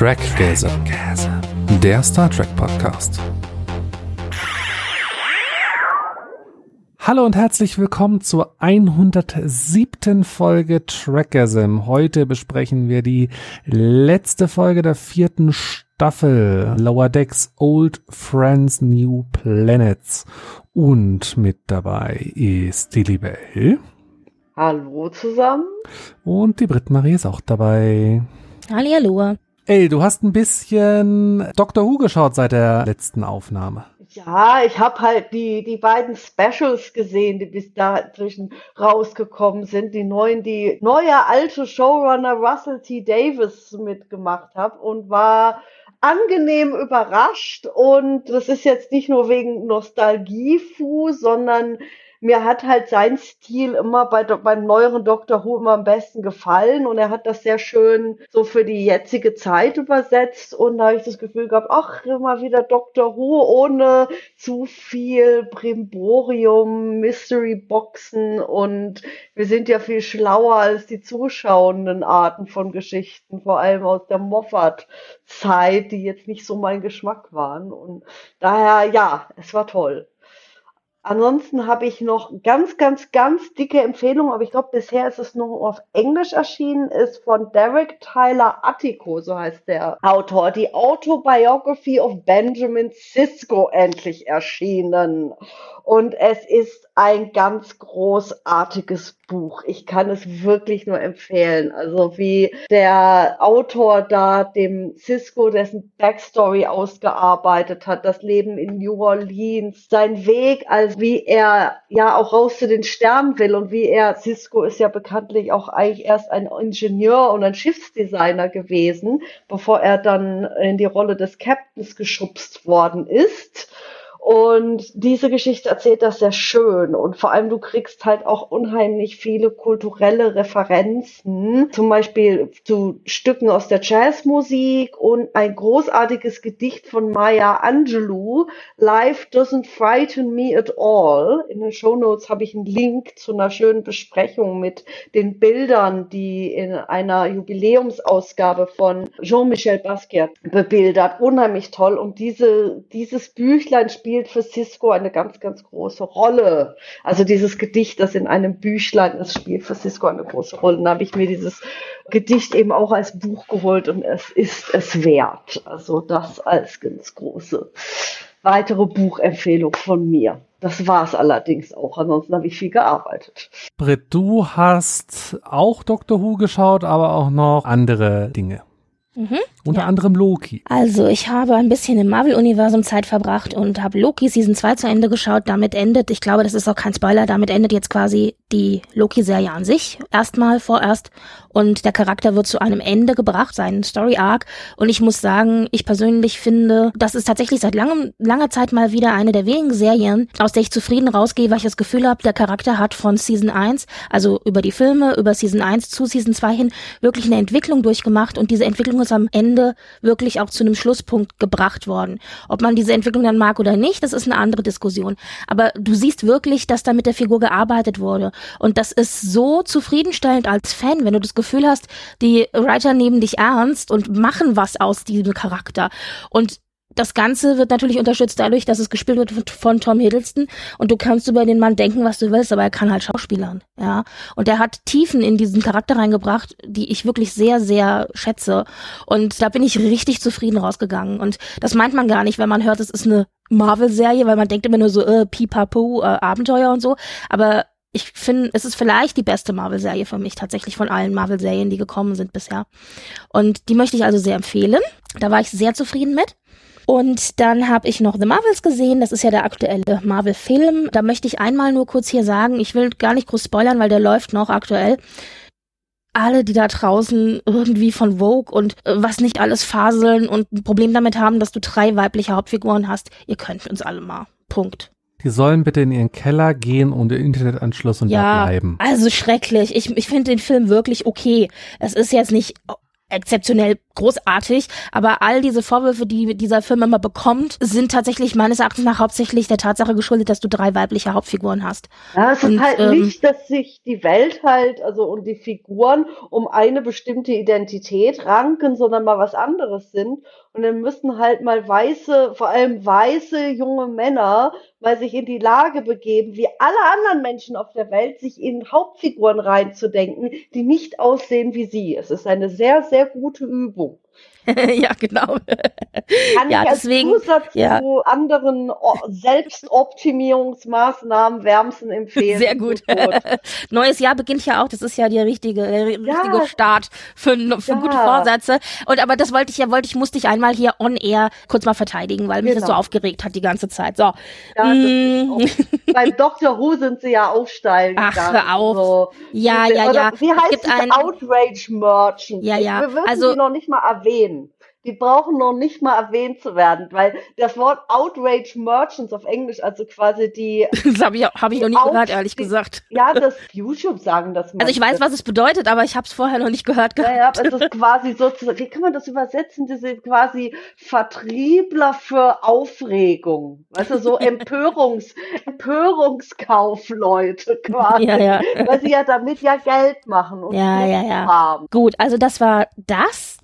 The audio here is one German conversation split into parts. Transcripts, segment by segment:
Trackgazer, der Star Trek Podcast. Hallo und herzlich willkommen zur 107. Folge Trackgasm. Heute besprechen wir die letzte Folge der vierten Staffel Lower Decks Old Friends New Planets. Und mit dabei ist die liebe Elle. Hallo zusammen. Und die Brit Marie ist auch dabei. Hallihallo. Ey, du hast ein bisschen Doctor Who geschaut seit der letzten Aufnahme. Ja, ich habe halt die, die beiden Specials gesehen, die bis dazwischen rausgekommen sind. Die neuen, die neue alte Showrunner Russell T. Davis mitgemacht hat und war angenehm überrascht. Und das ist jetzt nicht nur wegen Nostalgie-Fu, sondern mir hat halt sein Stil immer bei, beim neueren Doctor Who immer am besten gefallen und er hat das sehr schön so für die jetzige Zeit übersetzt und da habe ich das Gefühl gehabt, ach, immer wieder Doctor Who ohne zu viel Brimborium, Mystery Boxen und wir sind ja viel schlauer als die zuschauenden Arten von Geschichten, vor allem aus der Moffat-Zeit, die jetzt nicht so mein Geschmack waren und daher, ja, es war toll. Ansonsten habe ich noch ganz, ganz, ganz dicke Empfehlungen, aber ich glaube, bisher ist es nur auf Englisch erschienen, ist von Derek Tyler Attico, so heißt der Autor. Die Autobiography of Benjamin Sisko endlich erschienen. Und es ist ein ganz großartiges Buch. Ich kann es wirklich nur empfehlen. Also wie der Autor da dem Cisco dessen Backstory ausgearbeitet hat, das Leben in New Orleans, sein Weg, als wie er ja auch raus zu den Sternen will und wie er, Cisco ist ja bekanntlich auch eigentlich erst ein Ingenieur und ein Schiffsdesigner gewesen, bevor er dann in die Rolle des Captains geschubst worden ist. Und diese Geschichte erzählt das sehr schön. Und vor allem, du kriegst halt auch unheimlich viele kulturelle Referenzen, zum Beispiel zu Stücken aus der Jazzmusik und ein großartiges Gedicht von Maya Angelou, Life Doesn't Frighten Me at All. In den Show Notes habe ich einen Link zu einer schönen Besprechung mit den Bildern, die in einer Jubiläumsausgabe von Jean-Michel Basquiat bebildert. Unheimlich toll. Und diese, dieses Büchlein spielt spielt für Cisco eine ganz, ganz große Rolle. Also dieses Gedicht, das in einem Büchlein ist, spielt für Cisco eine große Rolle. Und da habe ich mir dieses Gedicht eben auch als Buch geholt und es ist es wert. Also das als ganz große weitere Buchempfehlung von mir. Das war es allerdings auch. Ansonsten habe ich viel gearbeitet. Britt, du hast auch Doctor Who geschaut, aber auch noch andere Dinge. Mhm, Unter ja. anderem Loki. Also, ich habe ein bisschen im Marvel-Universum Zeit verbracht und habe Loki Season 2 zu Ende geschaut. Damit endet, ich glaube, das ist auch kein Spoiler, damit endet jetzt quasi die Loki-Serie an sich. Erstmal, vorerst. Und der Charakter wird zu einem Ende gebracht, seinen Story-Arc. Und ich muss sagen, ich persönlich finde, das ist tatsächlich seit langem, langer Zeit mal wieder eine der wenigen Serien, aus der ich zufrieden rausgehe, weil ich das Gefühl habe, der Charakter hat von Season 1, also über die Filme, über Season 1 zu Season 2 hin, wirklich eine Entwicklung durchgemacht. Und diese Entwicklung ist am Ende wirklich auch zu einem Schlusspunkt gebracht worden. Ob man diese Entwicklung dann mag oder nicht, das ist eine andere Diskussion. Aber du siehst wirklich, dass da mit der Figur gearbeitet wurde. Und das ist so zufriedenstellend als Fan, wenn du das Gefühl hast, die Writer nehmen dich ernst und machen was aus diesem Charakter. Und das Ganze wird natürlich unterstützt dadurch, dass es gespielt wird von Tom Hiddleston und du kannst über den Mann denken, was du willst, aber er kann halt Schauspielern, ja. Und er hat Tiefen in diesen Charakter reingebracht, die ich wirklich sehr, sehr schätze. Und da bin ich richtig zufrieden rausgegangen. Und das meint man gar nicht, wenn man hört, es ist eine Marvel-Serie, weil man denkt immer nur so, äh, pipapo, äh, Abenteuer und so. Aber ich finde, es ist vielleicht die beste Marvel-Serie für mich, tatsächlich von allen Marvel-Serien, die gekommen sind bisher. Und die möchte ich also sehr empfehlen. Da war ich sehr zufrieden mit. Und dann habe ich noch The Marvels gesehen. Das ist ja der aktuelle Marvel-Film. Da möchte ich einmal nur kurz hier sagen, ich will gar nicht groß spoilern, weil der läuft noch aktuell. Alle, die da draußen irgendwie von Vogue und äh, was nicht alles faseln und ein Problem damit haben, dass du drei weibliche Hauptfiguren hast, ihr könnt uns alle mal. Punkt. Die sollen bitte in ihren Keller gehen und den Internetanschluss und ja, da bleiben. Also schrecklich. Ich, ich finde den Film wirklich okay. Es ist jetzt nicht exzeptionell großartig, aber all diese Vorwürfe, die dieser Film immer bekommt, sind tatsächlich meines Erachtens nach hauptsächlich der Tatsache geschuldet, dass du drei weibliche Hauptfiguren hast. Ja, es und, ist halt ähm, nicht, dass sich die Welt halt, also und die Figuren um eine bestimmte Identität ranken, sondern mal was anderes sind. Und dann müssen halt mal weiße, vor allem weiße junge Männer mal sich in die Lage begeben, wie alle anderen Menschen auf der Welt, sich in Hauptfiguren reinzudenken, die nicht aussehen wie sie. Es ist eine sehr, sehr gute Übung. ja, genau. Kann ja, ich als deswegen, Zusatz ja. zu anderen Selbstoptimierungsmaßnahmen wärmsten empfehlen. Sehr gut. Neues Jahr beginnt ja auch. Das ist ja die richtige, der richtige ja. Start für, für ja. gute Vorsätze. Und aber das wollte ich ja, wollte ich, musste ich einmal hier on air kurz mal verteidigen, weil mich genau. das so genau. aufgeregt hat die ganze Zeit. So. Mm. beim Dr. Who sind sie ja auch steil Ach, hör auf. So. Ja, ja, ja. Wie heißt es? Outrage Merchant. Ja, ja. Wir würden also, sie noch nicht mal erwähnen die brauchen noch nicht mal erwähnt zu werden, weil das Wort Outrage Merchants auf Englisch, also quasi die. Das habe ich, hab ich noch nie Out gehört, ehrlich gesagt. Ja, das YouTube sagen das mal. Also ich weiß, was es bedeutet, aber ich habe es vorher noch nicht gehört gehabt. Ja, ja, es ist quasi sozusagen, wie kann man das übersetzen? Das sind quasi Vertriebler für Aufregung. Weißt du, so Empörungs, Empörungskaufleute quasi. Ja, ja. Weil sie ja damit ja Geld machen und ja, ja, ja. haben. Gut, also das war das.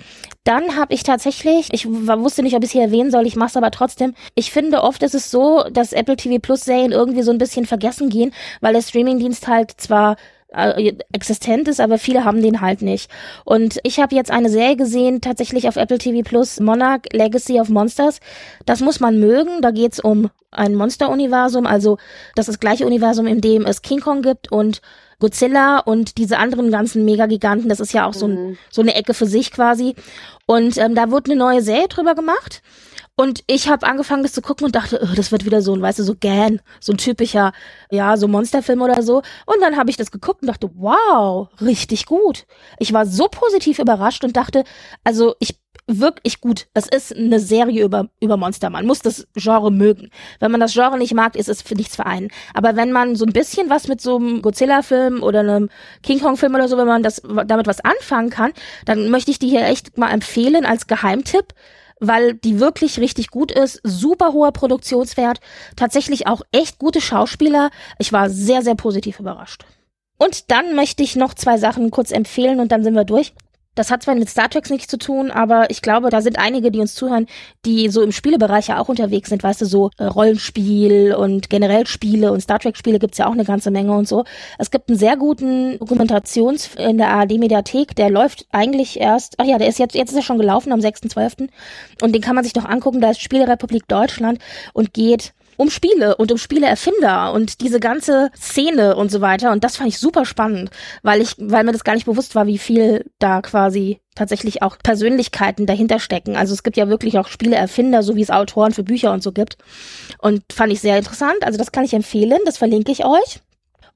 Dann habe ich tatsächlich, ich wusste nicht, ob ich es hier erwähnen soll, ich mache es aber trotzdem. Ich finde, oft ist es so, dass Apple TV Plus Serien irgendwie so ein bisschen vergessen gehen, weil der Streamingdienst halt zwar äh, existent ist, aber viele haben den halt nicht. Und ich habe jetzt eine Serie gesehen, tatsächlich auf Apple TV Plus, Monarch Legacy of Monsters. Das muss man mögen. Da geht's um ein Monster-Universum, also das ist das gleiche Universum, in dem es King Kong gibt und Godzilla und diese anderen ganzen Megagiganten, das ist ja auch so, ein, mhm. so eine Ecke für sich quasi. Und ähm, da wurde eine neue Serie drüber gemacht. Und ich habe angefangen, das zu gucken und dachte, oh, das wird wieder so ein, weißt du, so Gan, so ein typischer, ja, so Monsterfilm oder so. Und dann habe ich das geguckt und dachte, wow, richtig gut. Ich war so positiv überrascht und dachte, also ich wirklich gut. Es ist eine Serie über, über Monster. Man muss das Genre mögen. Wenn man das Genre nicht mag, ist es für nichts für einen. Aber wenn man so ein bisschen was mit so einem Godzilla-Film oder einem King Kong-Film oder so, wenn man das damit was anfangen kann, dann möchte ich die hier echt mal empfehlen als Geheimtipp weil die wirklich richtig gut ist, super hoher Produktionswert, tatsächlich auch echt gute Schauspieler. Ich war sehr, sehr positiv überrascht. Und dann möchte ich noch zwei Sachen kurz empfehlen und dann sind wir durch. Das hat zwar mit Star Trek nichts zu tun, aber ich glaube, da sind einige, die uns zuhören, die so im Spielebereich ja auch unterwegs sind, weißt du, so äh, Rollenspiel und generell Spiele und Star Trek Spiele gibt's ja auch eine ganze Menge und so. Es gibt einen sehr guten Dokumentations in der ARD Mediathek, der läuft eigentlich erst, ach ja, der ist jetzt, jetzt ist er schon gelaufen am 6.12. und den kann man sich doch angucken, da ist Spielerepublik Deutschland und geht um Spiele und um Spieleerfinder und diese ganze Szene und so weiter. Und das fand ich super spannend, weil ich, weil mir das gar nicht bewusst war, wie viel da quasi tatsächlich auch Persönlichkeiten dahinter stecken. Also es gibt ja wirklich auch Spieleerfinder, so wie es Autoren für Bücher und so gibt. Und fand ich sehr interessant. Also das kann ich empfehlen. Das verlinke ich euch.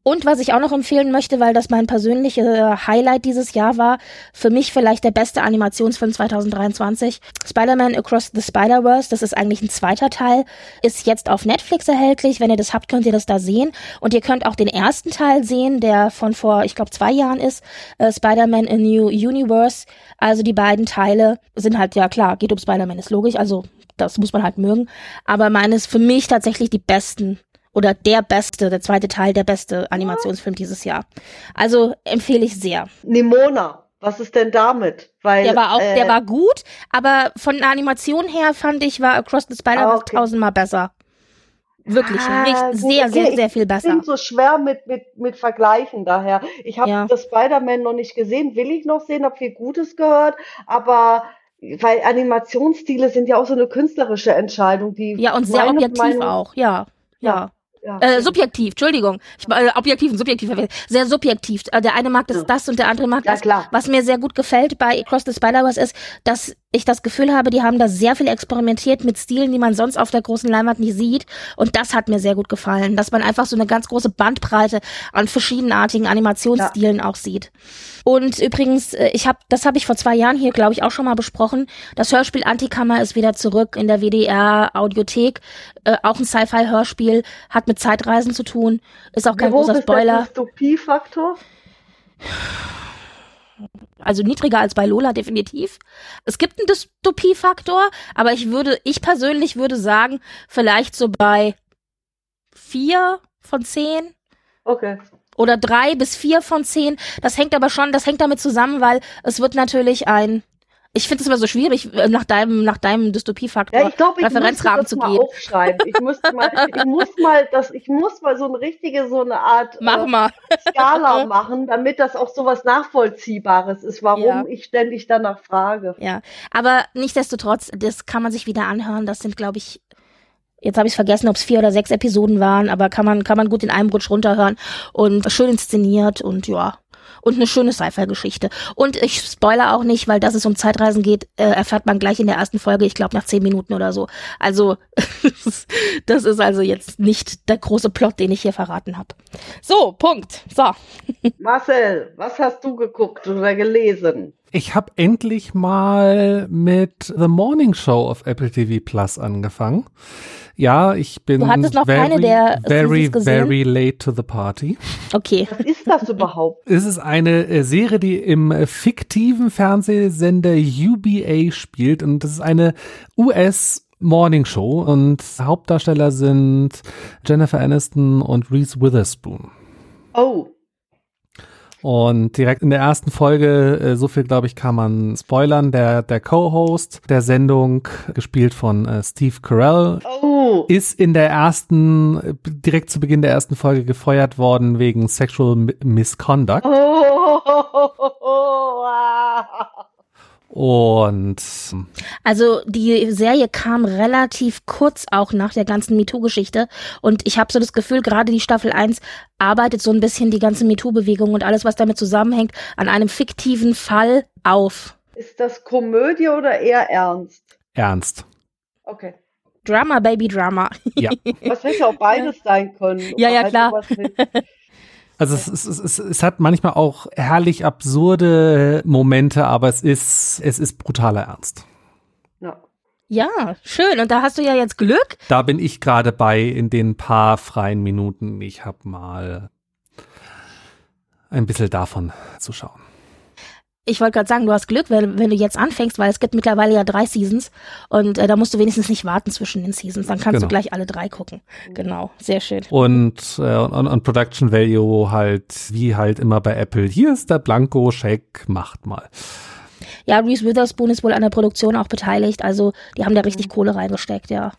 Und was ich auch noch empfehlen möchte, weil das mein persönliches Highlight dieses Jahr war, für mich vielleicht der beste Animationsfilm 2023, Spider-Man Across the Spider-Verse, das ist eigentlich ein zweiter Teil, ist jetzt auf Netflix erhältlich. Wenn ihr das habt, könnt ihr das da sehen. Und ihr könnt auch den ersten Teil sehen, der von vor, ich glaube, zwei Jahren ist, äh, Spider-Man A New Universe. Also die beiden Teile sind halt, ja klar, geht um Spider-Man, ist logisch, also das muss man halt mögen. Aber meines für mich tatsächlich die besten oder der beste, der zweite Teil, der beste Animationsfilm dieses Jahr. Also empfehle ich sehr. Nimona. Was ist denn damit? Weil, der war auch, äh, der war gut, aber von der Animation her fand ich, war Across the Spider-Verse ah, okay. tausendmal besser. Wirklich, ah, richtig, sehr, okay. sehr, sehr viel besser. Ich bin so schwer mit, mit, mit Vergleichen daher. Ich habe ja. das Spider-Man noch nicht gesehen, will ich noch sehen, habe viel Gutes gehört, aber weil Animationsstile sind ja auch so eine künstlerische Entscheidung, die. Ja, und sehr objektiv Meinung, auch, ja. Ja. Ja. Äh, subjektiv, Entschuldigung. Ich, äh, objektiv und subjektiv. Sehr subjektiv. Äh, der eine mag das, ja. das und der andere mag ja, das. Klar. Was mir sehr gut gefällt bei Cross the Spider-Verse ist, dass ich das Gefühl habe, die haben da sehr viel experimentiert mit Stilen, die man sonst auf der großen Leinwand nicht sieht. Und das hat mir sehr gut gefallen, dass man einfach so eine ganz große Bandbreite an verschiedenartigen Animationsstilen ja. auch sieht. Und übrigens, äh, ich habe, das habe ich vor zwei Jahren hier, glaube ich, auch schon mal besprochen. Das Hörspiel Antikammer ist wieder zurück in der WDR Audiothek. Äh, auch ein Sci-Fi-Hörspiel, hat mit Zeitreisen zu tun. Ist auch kein Wie großer Spoiler. Ist der Dystopie-Faktor? Also niedriger als bei Lola definitiv. Es gibt einen Dystopiefaktor, aber ich würde, ich persönlich würde sagen, vielleicht so bei vier von zehn. Okay. Oder drei bis vier von zehn. Das hängt aber schon, das hängt damit zusammen, weil es wird natürlich ein ich finde es immer so schwierig, äh, nach deinem, nach deinem Dystopiefaktor Ja, ich glaube, ich Referenzrahmen zu gehen. aufschreiben. Ich muss mal, ich muss mal, das, ich muss mal so eine richtige, so eine Art Mach äh, mal. Skala machen, damit das auch so was Nachvollziehbares ist, warum Ja. ich ständig danach frage. Ja, aber nichtsdestotrotz, das kann man sich wieder anhören. Das sind, glaube ich, jetzt habe ich vergessen, ob es vier oder sechs Episoden waren, aber kann man, kann man gut in einem Rutsch runterhören und schön inszeniert und ja. Und eine schöne Sci-Fi-Geschichte. Und ich spoiler auch nicht, weil dass es um Zeitreisen geht, äh, erfährt man gleich in der ersten Folge, ich glaube nach zehn Minuten oder so. Also, das ist also jetzt nicht der große Plot, den ich hier verraten habe. So, Punkt. So. Marcel, was hast du geguckt oder gelesen? Ich habe endlich mal mit The Morning Show auf Apple TV Plus angefangen. Ja, ich bin Du hattest noch very, keine der very, very late to the party. Okay. Was ist das überhaupt? Es ist eine äh, Serie, die im äh, fiktiven Fernsehsender UBA spielt und das ist eine US Morning Show und Hauptdarsteller sind Jennifer Aniston und Reese Witherspoon. Oh, Und direkt in der ersten Folge, äh, so viel glaube ich, kann man spoilern, der, der Co-Host der Sendung, gespielt von äh, Steve Carell, oh. ist in der ersten, direkt zu Beginn der ersten Folge gefeuert worden wegen Sexual Mi- Misconduct. Oh. Und Also die Serie kam relativ kurz auch nach der ganzen MeToo-Geschichte und ich habe so das Gefühl, gerade die Staffel 1 arbeitet so ein bisschen die ganze MeToo-Bewegung und alles, was damit zusammenhängt, an einem fiktiven Fall auf. Ist das Komödie oder eher ernst? ernst. Okay. Drama, Baby Drama. Ja. Was hätte auch beides sein können. Ja, ja, Halt klar. Also es, es, es, es, es hat manchmal auch herrlich absurde Momente, aber es ist, es ist brutaler Ernst. Ja. Ja, schön. Und da hast du ja jetzt Glück. Da bin ich gerade bei in den paar freien Minuten. Ich habe mal ein bisschen davon zu schauen. Ich wollte gerade sagen, du hast Glück, wenn, wenn du jetzt anfängst, weil es gibt mittlerweile ja drei Seasons und äh, da musst du wenigstens nicht warten zwischen den Seasons. Dann kannst Genau. du gleich alle drei gucken. Genau, sehr schön. Und, äh, und, und Production Value halt, wie halt immer bei Apple. Hier ist der Blanko-Scheck, macht mal. Ja, Reese Witherspoon ist wohl an der Produktion auch beteiligt, also die haben da richtig Kohle reingesteckt, ja.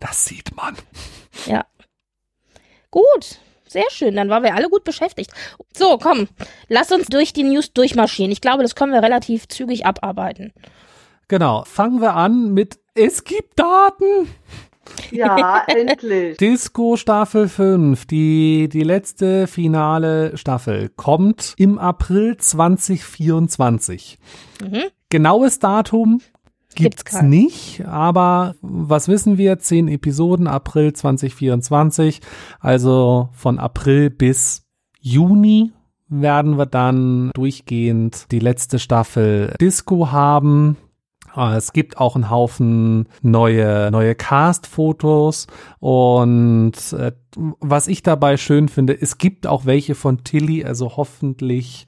Das sieht man. Ja. Gut, sehr schön. Dann waren wir alle gut beschäftigt. So, komm, lass uns durch die News durchmarschieren. Ich glaube, das können wir relativ zügig abarbeiten. Genau. Fangen wir an mit Es gibt Daten. Ja, endlich. Disco Staffel 5, die, die letzte finale Staffel, kommt im April 2024. Mhm. Genaues Datum Gibt's gibt's nicht, aber was wissen wir? Zehn Episoden, April 2024. Also von April bis Juni werden wir dann durchgehend die letzte Staffel Disco haben. Äh, Es gibt auch einen Haufen neue, neue Cast-Fotos und äh, was ich dabei schön finde, es gibt auch welche von Tilly, also hoffentlich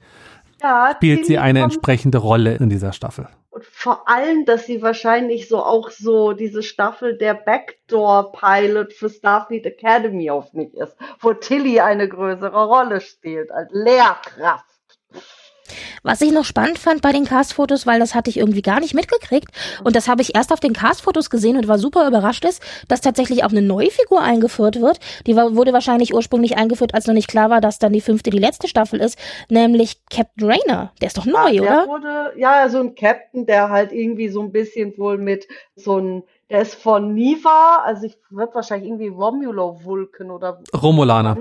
Ja, spielt sie Tilly eine kommt- entsprechende Rolle in dieser Staffel. Und vor allem, dass sie wahrscheinlich so auch so diese Staffel der Backdoor-Pilot für Starfleet Academy auf mich ist, wo Tilly eine größere Rolle spielt als Lehrkraft. Was ich noch spannend fand bei den Cast-Fotos, weil das hatte ich irgendwie gar nicht mitgekriegt und das habe ich erst auf den Cast-Fotos gesehen und war super überrascht ist, dass tatsächlich auch eine neue Figur eingeführt wird. Die war, wurde wahrscheinlich ursprünglich eingeführt, als noch nicht klar war, dass dann die fünfte die letzte Staffel ist, nämlich Captain Rayner. Der ist doch neu, der oder? Wurde, ja, so ein Captain, der halt irgendwie so ein bisschen wohl mit so ein, der ist von Niva, also ich wird wahrscheinlich irgendwie Romulo Vulcan oder Romulaner.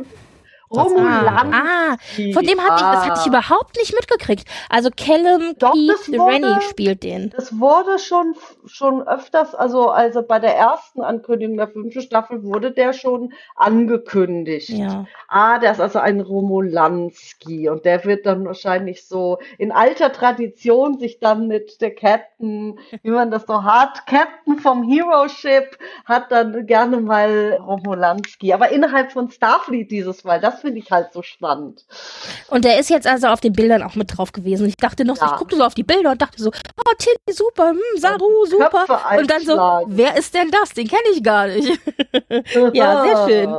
Romulan. Ah, von dem hatte ich, das hatte ich überhaupt nicht mitgekriegt. Also Callum Doch, Keith Rennie spielt den. Das wurde schon, schon öfters, also, also bei der ersten Ankündigung der fünften Staffel wurde der schon angekündigt. Ja. Ah, der ist also ein Romulanski und der wird dann wahrscheinlich so in alter Tradition sich dann mit der Captain, wie man das so hat, Captain vom Hero Ship hat dann gerne mal Romulanski, aber innerhalb von Starfleet dieses Mal, das finde ich halt so spannend. Und der ist jetzt also auf den Bildern auch mit drauf gewesen. Ich dachte noch, so, Ja. ich guckte so auf die Bilder und dachte so, oh, Tilly, super, hm, Saru, super. Köpfe Und dann so, wer ist denn das? Den kenne ich gar nicht. Ja, sehr schön.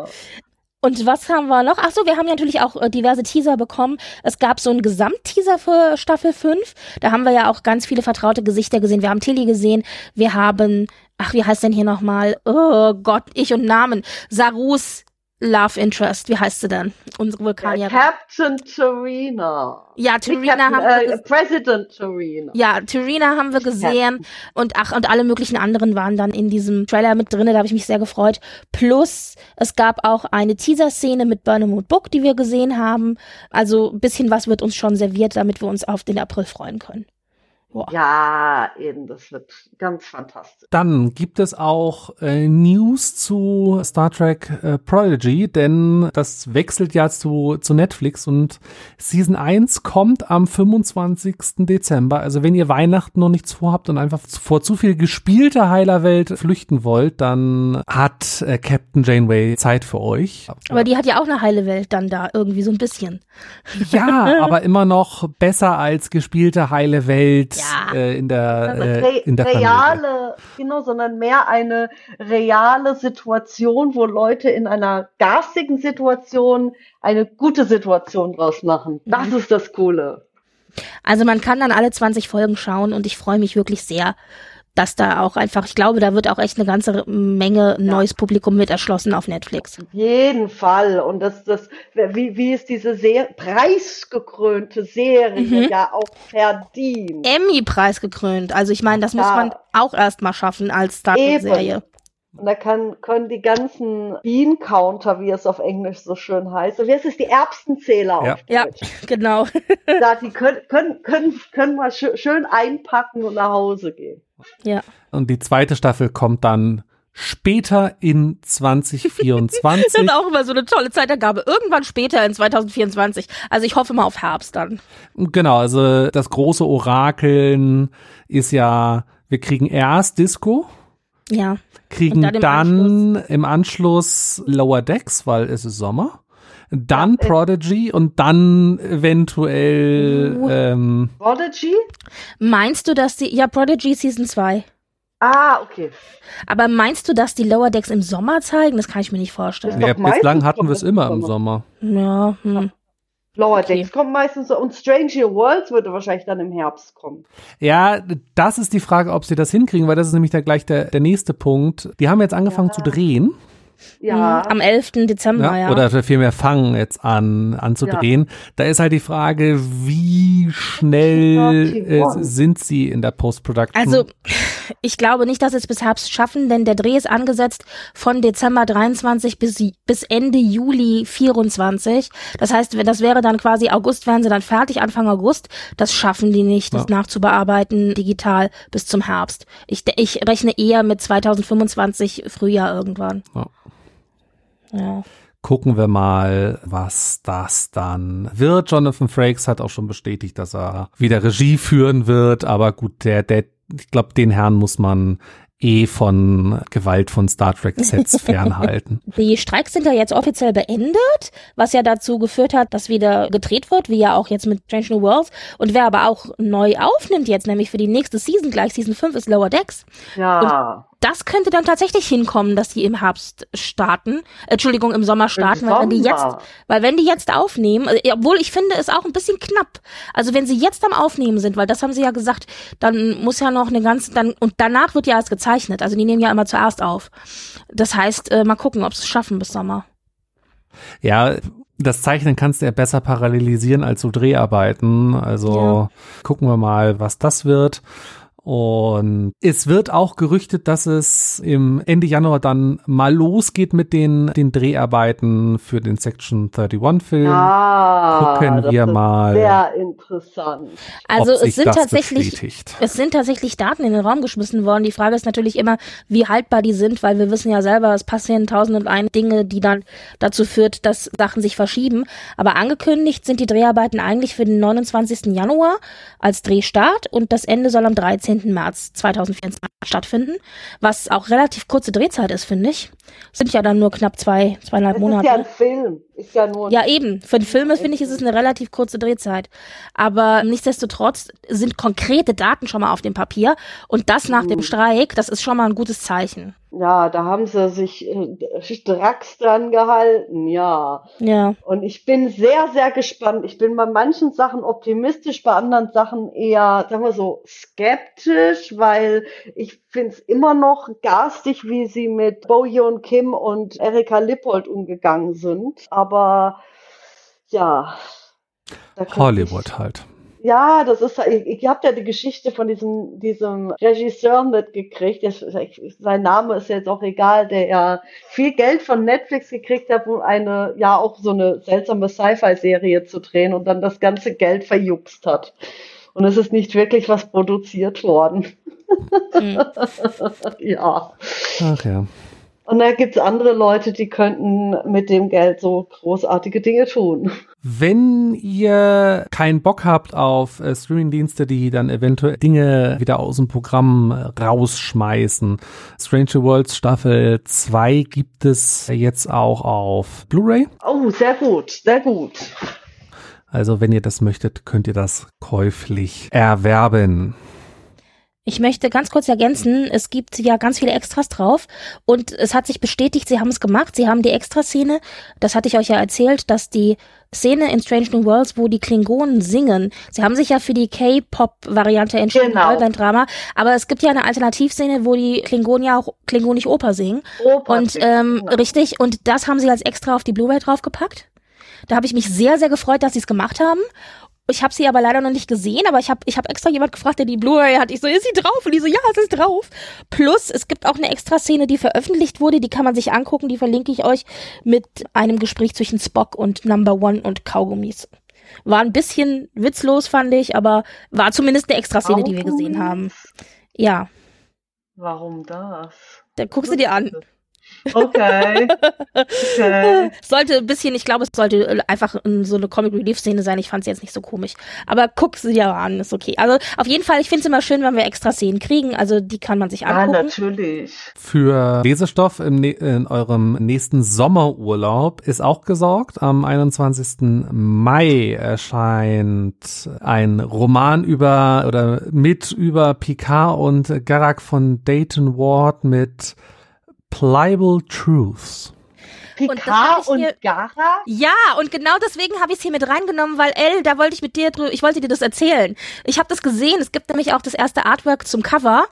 Und was haben wir noch? Ach so, wir haben ja natürlich auch äh, diverse Teaser bekommen. Es gab so einen Gesamtteaser für Staffel 5. Da haben wir ja auch ganz viele vertraute Gesichter gesehen. Wir haben Tilly gesehen. Wir haben, ach, wie heißt denn hier nochmal? Oh Gott, ich und Namen. Sarus Love Interest. Wie heißt sie denn? Unsere Vulkanierin. Captain Torina. Ja, Captain, haben wir äh, President Torina. Ja, Tarina haben wir gesehen und ach und alle möglichen anderen waren dann in diesem Trailer mit drinne, da habe ich mich sehr gefreut. Plus es gab auch eine Teaser-Szene mit Burnham und Book, die wir gesehen haben. Also ein bisschen was wird uns schon serviert, damit wir uns auf den April freuen können. Boah. Ja, eben, das wird ganz fantastisch. Dann gibt es auch äh, News zu Star Trek äh, Prodigy, denn das wechselt ja zu, zu Netflix und Season 1 kommt am 25. Dezember. Also wenn ihr Weihnachten noch nichts vorhabt und einfach vor zu viel gespielter heiler Welt flüchten wollt, dann hat äh, Captain Janeway Zeit für euch. Aber die hat ja auch eine heile Welt dann da, irgendwie so ein bisschen. Ja, aber immer noch besser als gespielte heile Welt Ja. Äh, in der, Re äh, in der Familie. reale, genau, sondern mehr eine reale Situation, wo Leute in einer garstigen Situation eine gute Situation draus machen. Das Mhm. ist das Coole. Also man kann dann alle 20 Folgen schauen und ich freue mich wirklich sehr, dass da auch einfach, ich glaube, da wird auch echt eine ganze Menge neues Publikum mit erschlossen auf Netflix. Auf jeden Fall. Und das, das, wie, wie ist diese sehr preisgekrönte Serie Mhm. ja auch verdient. Emmy-Preis gekrönt. Also ich meine, das muss Ja. man auch erstmal schaffen als Star Trek-Serie. Und da kann, können die ganzen Bean-Counter, wie es auf Englisch so schön heißt, wie heißt es, die Erbsenzähler Ja. auf Ja, genau. Da, die können, können, können, können mal schö- schön einpacken und nach Hause gehen. Ja. Und die zweite Staffel kommt dann später in 2024. Das ist auch immer so eine tolle Zeitergabe. Irgendwann später in 2024. Also ich hoffe mal auf Herbst dann. genau, also das große Orakeln ist ja, wir kriegen erst Disco, Ja. kriegen Und dann dann, im im, Anschluss Lower Decks, weil es ist Sommer. Dann Ja, äh, Prodigy und dann eventuell ähm, Prodigy? Meinst du, dass die, ja, Prodigy Season 2. Ah, okay. Aber meinst du, dass die Lower Decks im Sommer zeigen? Das kann ich mir nicht vorstellen. Ja, bislang hatten wir es immer im im Sommer. Sommer. Ja, hm. Lower Okay. Decks kommt meistens so. Und Stranger Worlds würde wahrscheinlich dann im Herbst kommen. Ja, das ist die Frage, ob sie das hinkriegen, weil das ist nämlich da gleich der, der nächste Punkt. Die haben jetzt angefangen Ja. zu drehen. Ja. Hm, Am 11. Dezember, Ja, ja. Oder vielmehr fangen jetzt an anzudrehen. Da ist halt die Frage, wie schnell äh, 31. sind sie in der Post-Production? Also, ich glaube nicht, dass sie es bis Herbst schaffen, denn der Dreh ist angesetzt von Dezember 23 bis, bis Ende Juli 24. Das heißt, wenn- das wäre dann quasi August, wären sie dann fertig, Anfang August. Das schaffen die nicht, das Ja. nachzubearbeiten digital bis zum Herbst. Ich, ich rechne eher mit 2025 Frühjahr irgendwann. Ja. Ja. gucken wir mal, was das dann wird. Jonathan Frakes hat auch schon bestätigt, dass er wieder Regie führen wird, aber gut, der, der, ich glaube, den Herrn muss man eh von Gewalt von Star Trek Sets fernhalten. Die Streiks sind ja jetzt offiziell beendet, was ja dazu geführt hat, dass wieder gedreht wird, wie ja auch jetzt mit Strange New Worlds. Und wer aber auch neu aufnimmt jetzt, nämlich für die nächste Season gleich, Season 5 ist Lower Decks. Ja. Das könnte dann tatsächlich hinkommen, dass die im Herbst starten, Entschuldigung, im Sommer starten, weil wenn die jetzt, weil wenn die jetzt aufnehmen, äh, obwohl ich finde, es auch ein bisschen knapp. Also wenn sie jetzt am Aufnehmen sind, weil das haben sie ja gesagt, dann muss ja noch eine ganze, dann, und danach wird ja erst gezeichnet. Also die nehmen ja immer zuerst auf. Das heißt, äh, mal gucken, ob sie es schaffen bis Sommer. Ja, das Zeichnen kannst du ja besser parallelisieren als so Dreharbeiten. Also Ja. gucken wir mal, was das wird. Und es wird auch gerüchtet, dass es im Ende Januar dann mal losgeht mit den, den Dreharbeiten für den Section 31 Film. Ja, Gucken das wir ist mal. Sehr interessant. Also ob sich es sind das tatsächlich, bestätigt. es sind tatsächlich Daten in den Raum geschmissen worden. Die Frage ist natürlich immer, wie haltbar die sind, weil wir wissen ja selber, es passieren tausend und ein Dinge, die dann dazu führt, dass Sachen sich verschieben. Aber angekündigt sind die Dreharbeiten eigentlich für den 29. Januar als Drehstart und das Ende soll am 13. März 2024 stattfinden, was auch relativ kurze Drehzeit ist, finde ich. Sind ja dann nur knapp zwei, zweieinhalb Es Monate. ist ja ein Film. ist ja nur. Ja, eben. Für die Filme finde ich, ist es eine relativ kurze Drehzeit. Aber nichtsdestotrotz sind konkrete Daten schon mal auf dem Papier. Und das nach dem Streik, das ist schon mal ein gutes Zeichen. Ja, da haben sie sich äh, stracks dran gehalten, ja. Ja. Und ich bin sehr, sehr gespannt. Ich bin bei manchen Sachen optimistisch, bei anderen Sachen eher, sagen wir so, skeptisch, weil ich finde es immer noch garstig, wie sie mit Bo Hyun Kim und Erika Lippold umgegangen sind. Aber ja. Hollywood ich- halt. Ja, das ist, ich, ich habe ja die Geschichte von diesem, diesem Regisseur mitgekriegt. Das, ich, sein Name ist jetzt auch egal, der ja viel Geld von Netflix gekriegt hat, um eine, ja auch so eine seltsame Sci-Fi-Serie zu drehen und dann das ganze Geld verjuckst hat. Und es ist nicht wirklich was produziert worden. Mhm. ja. Ach ja. Und da gibt's andere Leute, die könnten mit dem Geld so großartige Dinge tun. Wenn ihr keinen Bock habt auf äh, Streamingdienste, die dann eventuell Dinge wieder aus dem Programm äh, rausschmeißen, Stranger Worlds Staffel 2 gibt es jetzt auch auf Blu-ray. Oh, sehr gut, sehr gut. Also wenn ihr das möchtet, könnt ihr das käuflich erwerben. Ich möchte ganz kurz ergänzen, es gibt ja ganz viele Extras drauf und es hat sich bestätigt, sie haben es gemacht, sie haben die Extraszene, das hatte ich euch ja erzählt, dass die Szene in Strange New Worlds, wo die Klingonen singen, sie haben sich ja für die K-Pop-Variante entschieden, Genau. Boyband-Drama, aber es gibt ja eine Alternativszene, wo die Klingonen ja auch klingonisch Oper singen Oper und singen, ähm, genau. richtig, und das haben sie als extra auf die Blu-ray draufgepackt. Da habe ich mich sehr, sehr gefreut, dass sie es gemacht haben. Ich habe sie aber leider noch nicht gesehen, aber ich habe ich hab extra jemand gefragt, der die Blu-ray hat. Ich so, ist sie drauf? Und die so, ja, es ist drauf. Plus, es gibt auch eine extra Szene, die veröffentlicht wurde, die kann man sich angucken, die verlinke ich euch mit einem Gespräch zwischen Spock und Number One und Kaugummis. War ein bisschen witzlos, fand ich, aber war zumindest eine extra Szene, die wir gesehen haben. Ja, Warum das? dann guck sie dir an. Okay. okay. Sollte ein bisschen, ich glaube, es sollte äh, einfach so eine Comic Relief Szene sein. Ich fand sie jetzt nicht so komisch. Aber guck sie dir an, ist okay. Also auf jeden Fall, ich finde es immer schön, wenn wir extra Szenen kriegen. Also die kann man sich Ja, angucken. natürlich. Für Lesestoff im, nä- in eurem nächsten Sommerurlaub ist auch gesorgt. Am 21. Mai erscheint ein Roman über oder mit über Picard und Garak von Dayton Ward mit Pliable Truths. Und das Picard ich und, hier- Gara? Ja, und genau deswegen habe ich es hier mit reingenommen, weil El, da wollte ich mit dir drüber, ich wollte dir das erzählen. Ich habe das gesehen, es gibt nämlich auch das erste Artwork zum Cover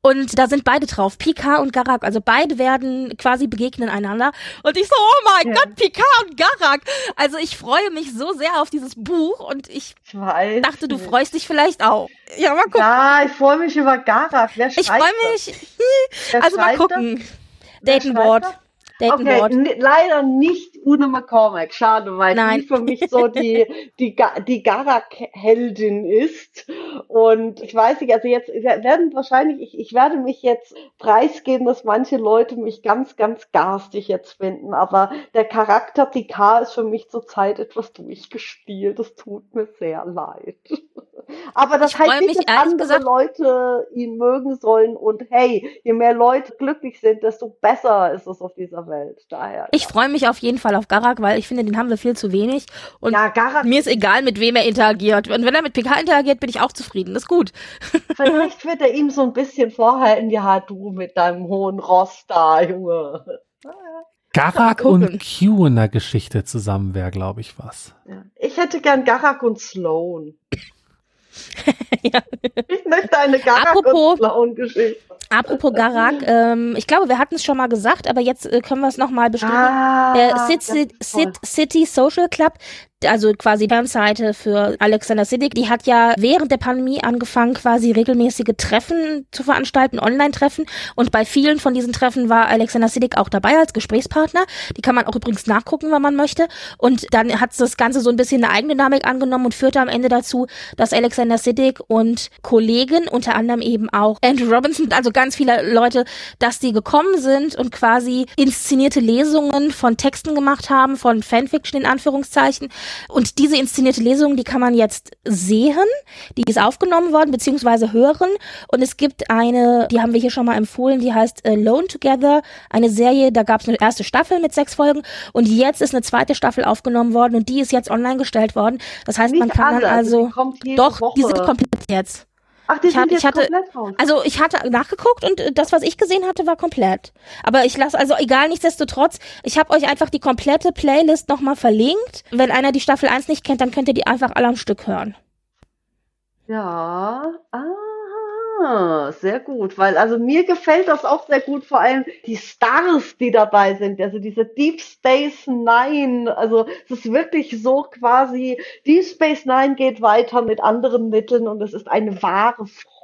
und da sind beide drauf, Picard und Garak, also beide werden quasi begegnen einander und ich so, oh mein Ja. Gott, Picard und Garak. Also ich freue mich so sehr auf dieses Buch und ich Ich weiß. dachte, du nicht. freust dich vielleicht auch. Ja, mal gucken. Ja, ich freue mich über Gara. Wer ich freue das? mich. Wer Also mal gucken. Wer Das? Dayton Okay, leider nicht Una McCormack. Schade, weil Nein. die für mich so die, die, die Garak-Heldin ist. Und ich weiß nicht, also jetzt werden wahrscheinlich, ich, ich werde mich jetzt preisgeben, dass manche Leute mich ganz, ganz garstig jetzt finden. Aber der Charakter Picard ist für mich zurzeit etwas durchgespielt. Das tut mir sehr leid. Aber das Ich heißt nicht, dass andere gesagt- Leute ihn mögen sollen. Und hey, je mehr Leute glücklich sind, desto besser ist es auf dieser Welt. Daher. Ich freue mich auf jeden Fall auf Garak, weil ich finde, den haben wir viel zu wenig. Und ja, Garak, mir ist egal, mit wem er interagiert. Und wenn er mit PK interagiert, bin ich auch zufrieden. Das ist gut. vielleicht wird er ihm so ein bisschen vorhalten, ja, du mit deinem hohen Ross da, Junge. Garak und Q in der Geschichte zusammen wäre, glaube ich, was. Ja. Ich hätte gern Garak und Sloan. Ja. Ich möchte eine Garak Apropos- Garak, ähm, ich glaube, wir hatten es schon mal gesagt, aber jetzt äh, können wir es nochmal bestätigen. Ah, das Sid, Sid. Sid City Social Club, also quasi die Fanseite für Alexander Siddig, die hat ja während der Pandemie angefangen, quasi regelmäßige Treffen zu veranstalten, Online-Treffen. Und bei vielen von diesen Treffen war Alexander Siddig auch dabei als Gesprächspartner. Die kann man auch übrigens nachgucken, wenn man möchte. Und dann hat das Ganze so ein bisschen eine Eigendynamik angenommen und führte am Ende dazu, dass Alexander Siddig und Kollegen, unter anderem eben auch Andrew Robinson, also ganz viele Leute, dass die gekommen sind und quasi inszenierte Lesungen von Texten gemacht haben, von Fanfiction in Anführungszeichen, Und diese inszenierte Lesung, die kann man jetzt sehen. Die ist aufgenommen worden, beziehungsweise hören. Und es gibt eine, die haben wir hier schon mal empfohlen, die heißt Alone Together. Eine Serie, da gab es eine erste Staffel mit sechs Folgen. Und jetzt ist eine zweite Staffel aufgenommen worden und die ist jetzt online gestellt worden. Das heißt, Nicht man kann alle, dann also also, die jede doch, die Woche. sind komplett jetzt. Ach, die Ich sind hatte- jetzt ich hatte- komplett raus. Also ich hatte nachgeguckt und äh, das, was ich gesehen hatte, war komplett. Aber ich lasse, also egal, nichtsdestotrotz, ich habe euch einfach die komplette Playlist nochmal verlinkt. Wenn einer die Staffel 1 nicht kennt, dann könnt ihr die einfach alle am Stück hören. Ja, ah, sehr gut, weil also mir gefällt das auch sehr gut, vor allem die Stars, die dabei sind, also diese Deep Space Nine, also es ist wirklich so quasi, Deep Space Nine geht weiter mit anderen Mitteln und es ist eine wahre Freude,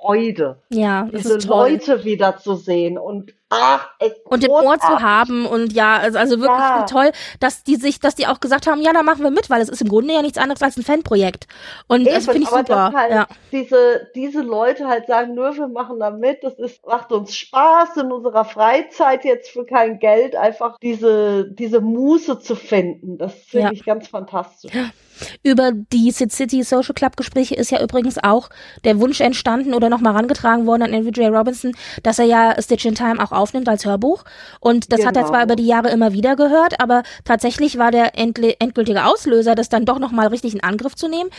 Ja, das diese. Leute wiederzusehen und ach, und im Ohr zu haben und ja, also, also wirklich Ja. toll, dass die sich, dass die auch gesagt haben, ja, da machen wir mit, weil es ist im Grunde ja nichts anderes als ein Fanprojekt. Und das Eben, finde ich super. halt Ja. diese, diese Leute halt sagen, nur wir machen da mit, das ist, macht uns Spaß in unserer Freizeit jetzt für kein Geld, einfach diese, diese Muße zu finden. Das finde Ja. ich ganz fantastisch. Über die City Social Club Gespräche ist ja übrigens auch der Wunsch entstanden oder nochmal rangetragen worden an Andrew J. Robinson, dass er ja Stitch in Time auch aufnimmt als Hörbuch. Und das hat er Genau. zwar über die Jahre immer wieder gehört, aber tatsächlich war der endgültige Auslöser, das dann doch nochmal richtig in Angriff zu nehmen.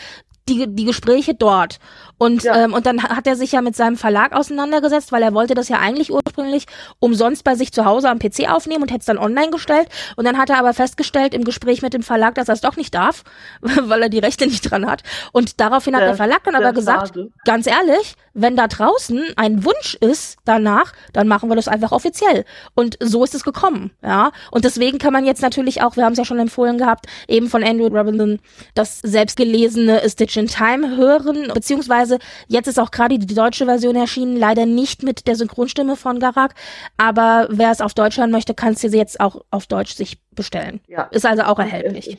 Die, die Gespräche dort. Und, Ja. ähm, und dann hat er sich ja mit seinem Verlag auseinandergesetzt, weil er wollte das ja eigentlich ursprünglich umsonst bei sich zu Hause am PC aufnehmen und hätte es dann online gestellt. Und dann hat er aber festgestellt im Gespräch mit dem Verlag, dass er es doch nicht darf, weil er die Rechte nicht dran hat. Und daraufhin hat Sehr- der Verlag dann aber gesagt, schade. ganz ehrlich, wenn da draußen ein Wunsch ist danach, dann machen wir das einfach offiziell. Und so ist es gekommen, ja. Und deswegen kann man jetzt natürlich auch, wir haben es ja schon empfohlen gehabt, eben von Andrew Robinson, das selbstgelesene Stitch in Time hören, beziehungsweise jetzt ist auch gerade die deutsche Version erschienen, leider nicht mit der Synchronstimme von Garak, aber wer es auf Deutsch hören möchte, kann es jetzt auch auf Deutsch sich bestellen. Ja. Ist also auch erhältlich.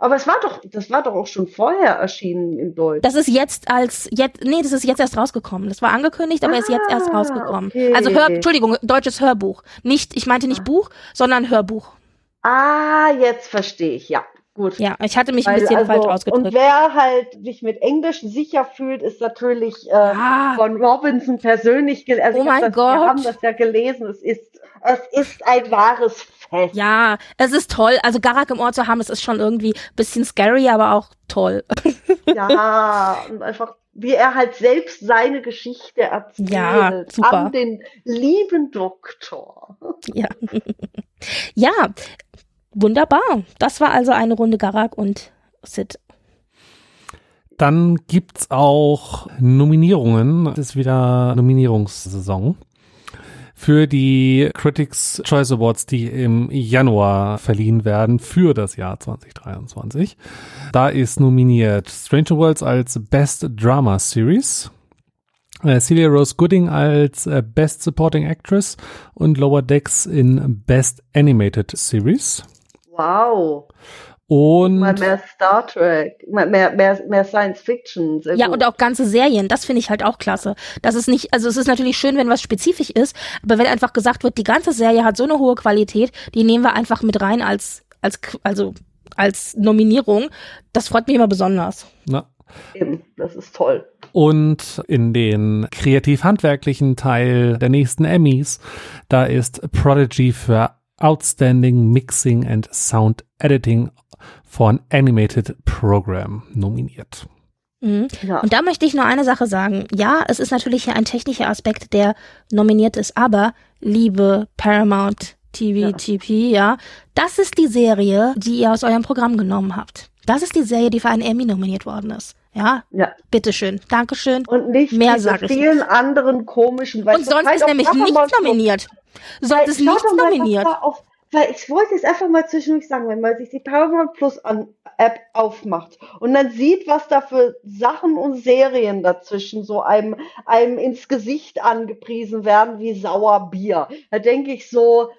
Aber es war doch, das war doch auch schon vorher erschienen in Deutsch. Das ist jetzt als jetzt nee, das ist jetzt erst rausgekommen. Das war angekündigt, aber ist jetzt erst Ah, rausgekommen. okay. Also Hör, Entschuldigung, deutsches Hörbuch. Nicht, ich meinte nicht Buch, sondern Hörbuch. ah, jetzt verstehe ich, ja. Gut. Ja, ich hatte mich ein Weil, bisschen also, falsch und ausgedrückt. wer halt sich mit Englisch sicher fühlt, ist natürlich äh, Ja. von Robinson persönlich gelesen. Also Oh mein das, Gott. Wir haben das ja gelesen. Es ist, es ist ein wahres Fest. Ja, es ist toll. Also Garak im Ohr zu haben, es ist schon irgendwie ein bisschen scary, aber auch toll. Ja, und einfach, wie er halt selbst seine Geschichte erzählt. Ja, super. An den lieben Doktor. ja. ja, wunderbar. Das war also eine Runde Garak und Sid. Dann gibt's auch Nominierungen. Es ist wieder Nominierungssaison für die Critics Choice Awards, die im Januar verliehen werden für das Jahr 2023. Da ist nominiert Stranger Worlds als Best Drama Series, äh, Celia Rose Gooding als äh, Best Supporting Actress und Lower Decks in Best Animated Series. Wow. Und Mal mehr Star Trek, mehr, mehr, mehr, Science Fiction. Sehr Ja, gut. und auch ganze Serien, das finde ich halt auch klasse. Das ist nicht, also es ist natürlich schön, wenn was spezifisch ist, aber wenn einfach gesagt wird, die ganze Serie hat so eine hohe Qualität, die nehmen wir einfach mit rein als, als, also, als Nominierung, das freut mich immer besonders. na, Eben, das ist toll. Und in den kreativ-handwerklichen Teil der nächsten Emmys, da ist Prodigy für Outstanding Mixing and Sound Editing von Animated Program nominiert. Mhm. Ja. Und da möchte ich nur eine Sache sagen. Ja, es ist natürlich hier ein technischer Aspekt, der nominiert ist, aber liebe Paramount TV, Ja. TP, ja, das ist die Serie, die ihr aus eurem Programm genommen habt. Das ist die Serie, die für einen Emmy nominiert worden ist. Ja, ja. bitteschön. Dankeschön. Und nicht Mehr diese sag ich vielen anderen komischen. weil Und sonst ist nämlich nichts nominiert. Doch mal, was nominiert. Auf, weil ich wollte jetzt einfach mal zwischendurch sagen, wenn man sich die Paramount Plus an App aufmacht und dann sieht, was da für Sachen und Serien dazwischen so einem, einem ins Gesicht angepriesen werden wie Sauerbier. Da denke ich so,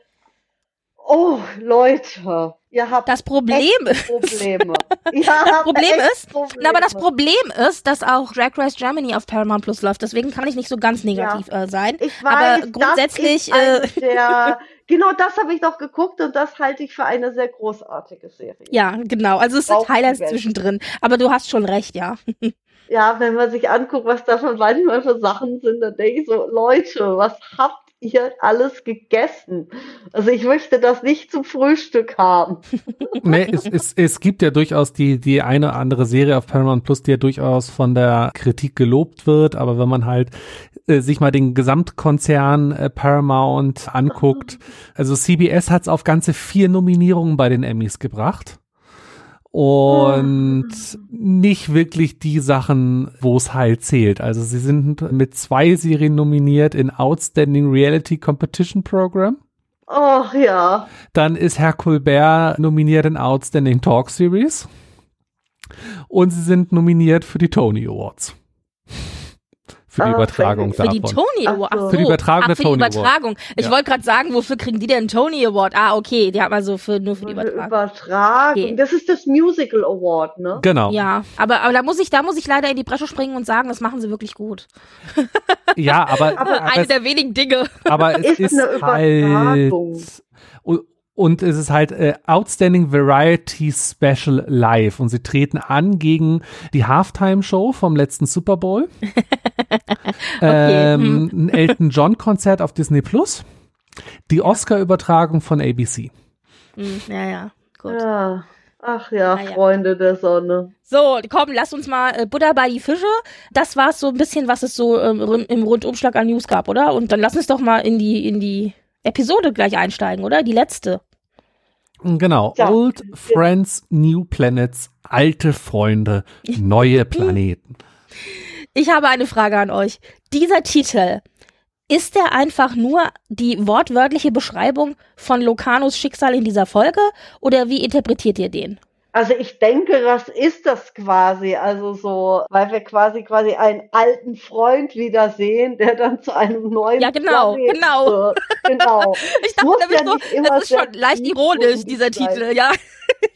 Oh, Leute, ihr habt Das Problem Probleme. Das Problem ist, Probleme. Na, aber das Problem ist, dass auch Drag Race Germany auf Paramount Plus läuft. Deswegen kann ich nicht so ganz negativ äh, sein. Ich aber weiß, grundsätzlich, das äh, der, genau das habe ich noch geguckt und das halte ich für eine sehr großartige Serie. Ja, genau. Also es sind Highlights zwischendrin. Aber du hast schon recht, ja. Ja, wenn man sich anguckt, was da für manchmal für Sachen sind, dann denke ich so, Leute, was habt ihr alles gegessen? Also ich möchte das nicht zum Frühstück haben. nee, es, es, es gibt ja durchaus die, die eine oder andere Serie auf Paramount Plus, die ja durchaus von der Kritik gelobt wird, aber wenn man halt äh, sich mal den Gesamtkonzern äh, Paramount anguckt, also CBS hat es auf ganze vier Nominierungen bei den Emmys gebracht. Und nicht wirklich die Sachen, wo es halt zählt. Also sie sind mit zwei Serien nominiert in Outstanding Reality Competition Program. Ach ja. Dann ist Herr Colbert nominiert in Outstanding Talk Series. Und sie sind nominiert für die Tony Awards. Für die Übertragung für Für die davon. Tony Ach Award. so. Ach Für die so. Übertragung Ach, der für die Tony Award. Übertragung. Ich Ja. wollte gerade sagen, wofür kriegen die denn einen Tony Award? Ah, okay, die haben also für, nur für die Übertragung. Übertragung. Okay. Das ist das Musical Award, ne? Genau. Ja, aber, aber da muss ich, da muss ich leider in die Bresche springen und sagen, das machen sie wirklich gut. Ja, aber, aber, Eine es, der wenigen Dinge. aber es Ist ist eine halt Übertragung. und, und es ist halt äh, Outstanding Variety Special Live und sie treten an gegen die Halftime Show vom letzten Super Bowl, ähm, ein Elton John Konzert auf Disney Plus, die Oscar Übertragung von ABC. Hm, ja, ja, gut. Ja. Ach ja, Ah, ja. Freunde der Sonne. So, komm, lass uns mal äh, Buddha bei die Fische. Das war so ein bisschen, was es so ähm, im Rundumschlag an News gab, oder? Und dann lass uns doch mal in die, in die Episode gleich einsteigen, oder? Die letzte. Genau. Ja. Old Friends, New Planets, alte Freunde, neue Planeten. Ich habe eine Frage an euch. Dieser Titel, ist der einfach nur die wortwörtliche Beschreibung von Locanos Schicksal in dieser Folge? Oder wie interpretiert ihr den? Also ich denke, das ist das quasi, also so, weil wir quasi quasi einen alten Freund wiedersehen, der dann zu einem neuen Ja, genau, genau. wird. Genau. Ich dachte nämlich ja so, das ist schon leicht ironisch, dieser sein. Titel, ja.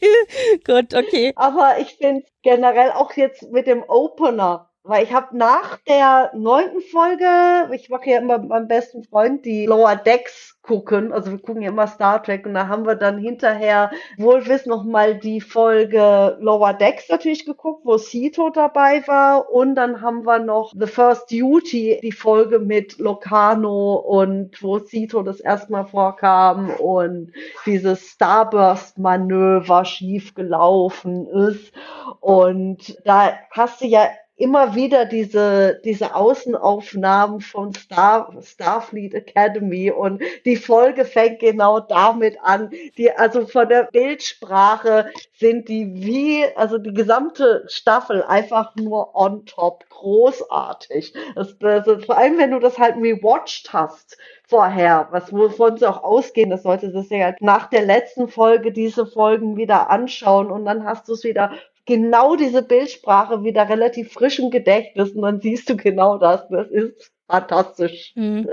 Gut, okay. Aber ich finde generell auch jetzt mit dem Opener, weil ich habe nach der neunten Folge, ich mache ja immer mit meinem besten Freund die Lower Decks gucken, also wir gucken ja immer Star Trek und da haben wir dann hinterher wohlwiss noch mal die Folge Lower Decks natürlich geguckt, wo Sito dabei war und dann haben wir noch The First Duty, die Folge mit Locano und wo Sito das erstmal vorkam und dieses Starburst-Manöver schief gelaufen ist. Und da hast du ja immer wieder diese, diese Außenaufnahmen von Star, Starfleet Academy und die Folge fängt genau damit an. Die, also von der Bildsprache sind die wie, also die gesamte Staffel einfach nur on top. Großartig. Das, das, vor allem, wenn du das halt rewatcht hast vorher, was wovon sie auch ausgehen, das sollte das ja nach der letzten Folge diese Folgen wieder anschauen und dann hast du es wieder genau diese Bildsprache wieder relativ frisch im Gedächtnis und dann siehst du genau das. Das ist fantastisch. Hm.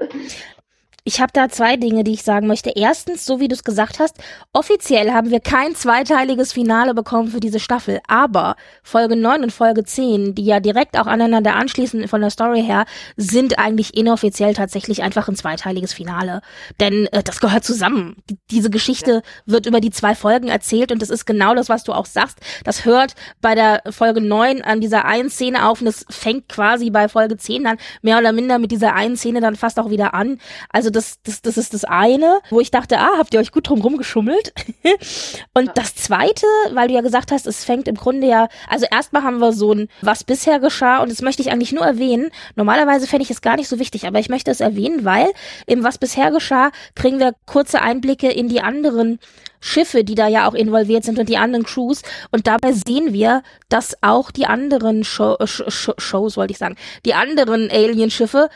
Ich habe da zwei Dinge, die ich sagen möchte. Erstens, so wie du es gesagt hast, offiziell haben wir kein zweiteiliges Finale bekommen für diese Staffel, aber Folge 9 und Folge 10, die ja direkt auch aneinander anschließen von der Story her, sind eigentlich inoffiziell tatsächlich einfach ein zweiteiliges Finale. Denn äh, das gehört zusammen. Die, diese Geschichte wird über die zwei Folgen erzählt und das ist genau das, was du auch sagst. Das hört bei der Folge 9 an dieser einen Szene auf und es fängt quasi bei Folge 10 dann mehr oder minder mit dieser einen Szene dann fast auch wieder an. Also das, das, das ist das eine, wo ich dachte, ah, habt ihr euch gut drum rumgeschummelt? und das zweite, weil du ja gesagt hast, es fängt im Grunde ja, also erstmal haben wir so ein, was bisher geschah und das möchte ich eigentlich nur erwähnen. Normalerweise fände ich es gar nicht so wichtig, aber ich möchte es erwähnen, weil im was bisher geschah, kriegen wir kurze Einblicke in die anderen Schiffe, die da ja auch involviert sind und die anderen Crews. Und dabei sehen wir, dass auch die anderen Show, Sh Sh Shows, wollte ich sagen, die anderen Alien-Schiffe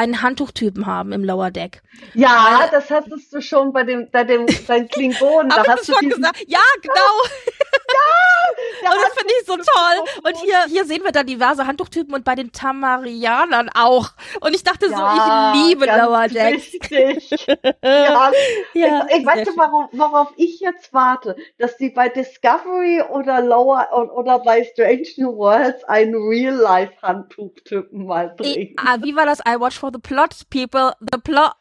einen Handtuchtypen haben im Lower Deck. Ja, das hattest du schon bei dem, bei dem, bei den Klingonen. da hast du schon diesen, gesagt? Ja, genau. Ja, Und das finde ich so toll. Und hier, hier sehen wir dann diverse Handtuchtypen und bei den Tamarianern auch. Und ich dachte so, ich liebe Lower Decks. Richtig. ja, Ja, ich, ich weiß nicht, warum, worauf ich jetzt warte, dass die bei Discovery oder Lower oder, bei Strange New Worlds einen Real-Life-Handtuchtypen mal bringen. ah, wie war das? I watch for the plot, people, the plot.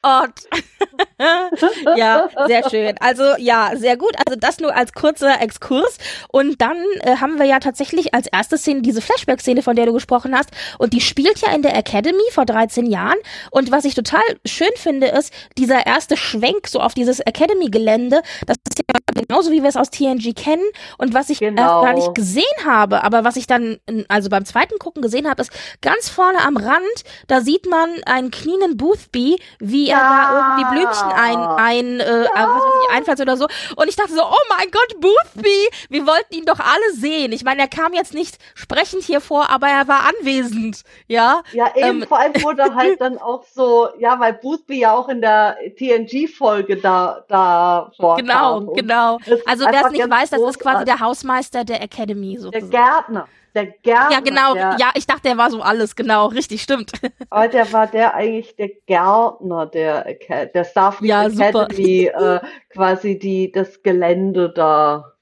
ja, sehr schön. Also ja, sehr gut. Also das nur als kurzer Exkurs. Und dann äh, haben wir ja tatsächlich als erste Szene diese Flashback-Szene, von der du gesprochen hast. Und die spielt ja in der Academy vor 13 Jahren. Und was ich total schön finde, ist dieser erste Schwenk so auf dieses Academy-Gelände. Das ist ja genauso, wie wir es aus TNG kennen. Und was ich Genau. erst gar nicht gesehen habe, aber was ich dann, also beim zweiten Gucken gesehen habe, ist ganz vorne am Rand, da sieht man einen knienden Boothby, wie er Ja. da irgendwie Blümchen ein, ein, äh, was weiß ich, einfällt oder so. Und ich dachte so, oh mein Gott, Boothby, wir wollten ihn doch alle sehen. Ich meine, er kam jetzt nicht sprechend hier vor, aber er war anwesend, ja. Ja, eben, Ähm, vor allem wurde halt dann auch so, ja, weil Boothby ja auch in der TNG-Folge da, da vorkam. Genau, genau. Also wer es nicht weiß, das ist quasi der Hausmeister der Academy Der sozusagen. Gärtner. Der Gärtner. Ja, genau. Der, Ja, ich dachte, er war so alles. Genau, richtig, stimmt. Aber der war der eigentlich der Gärtner der, Aca- der Starfleet Ja. Academy, äh, quasi die, das Gelände da.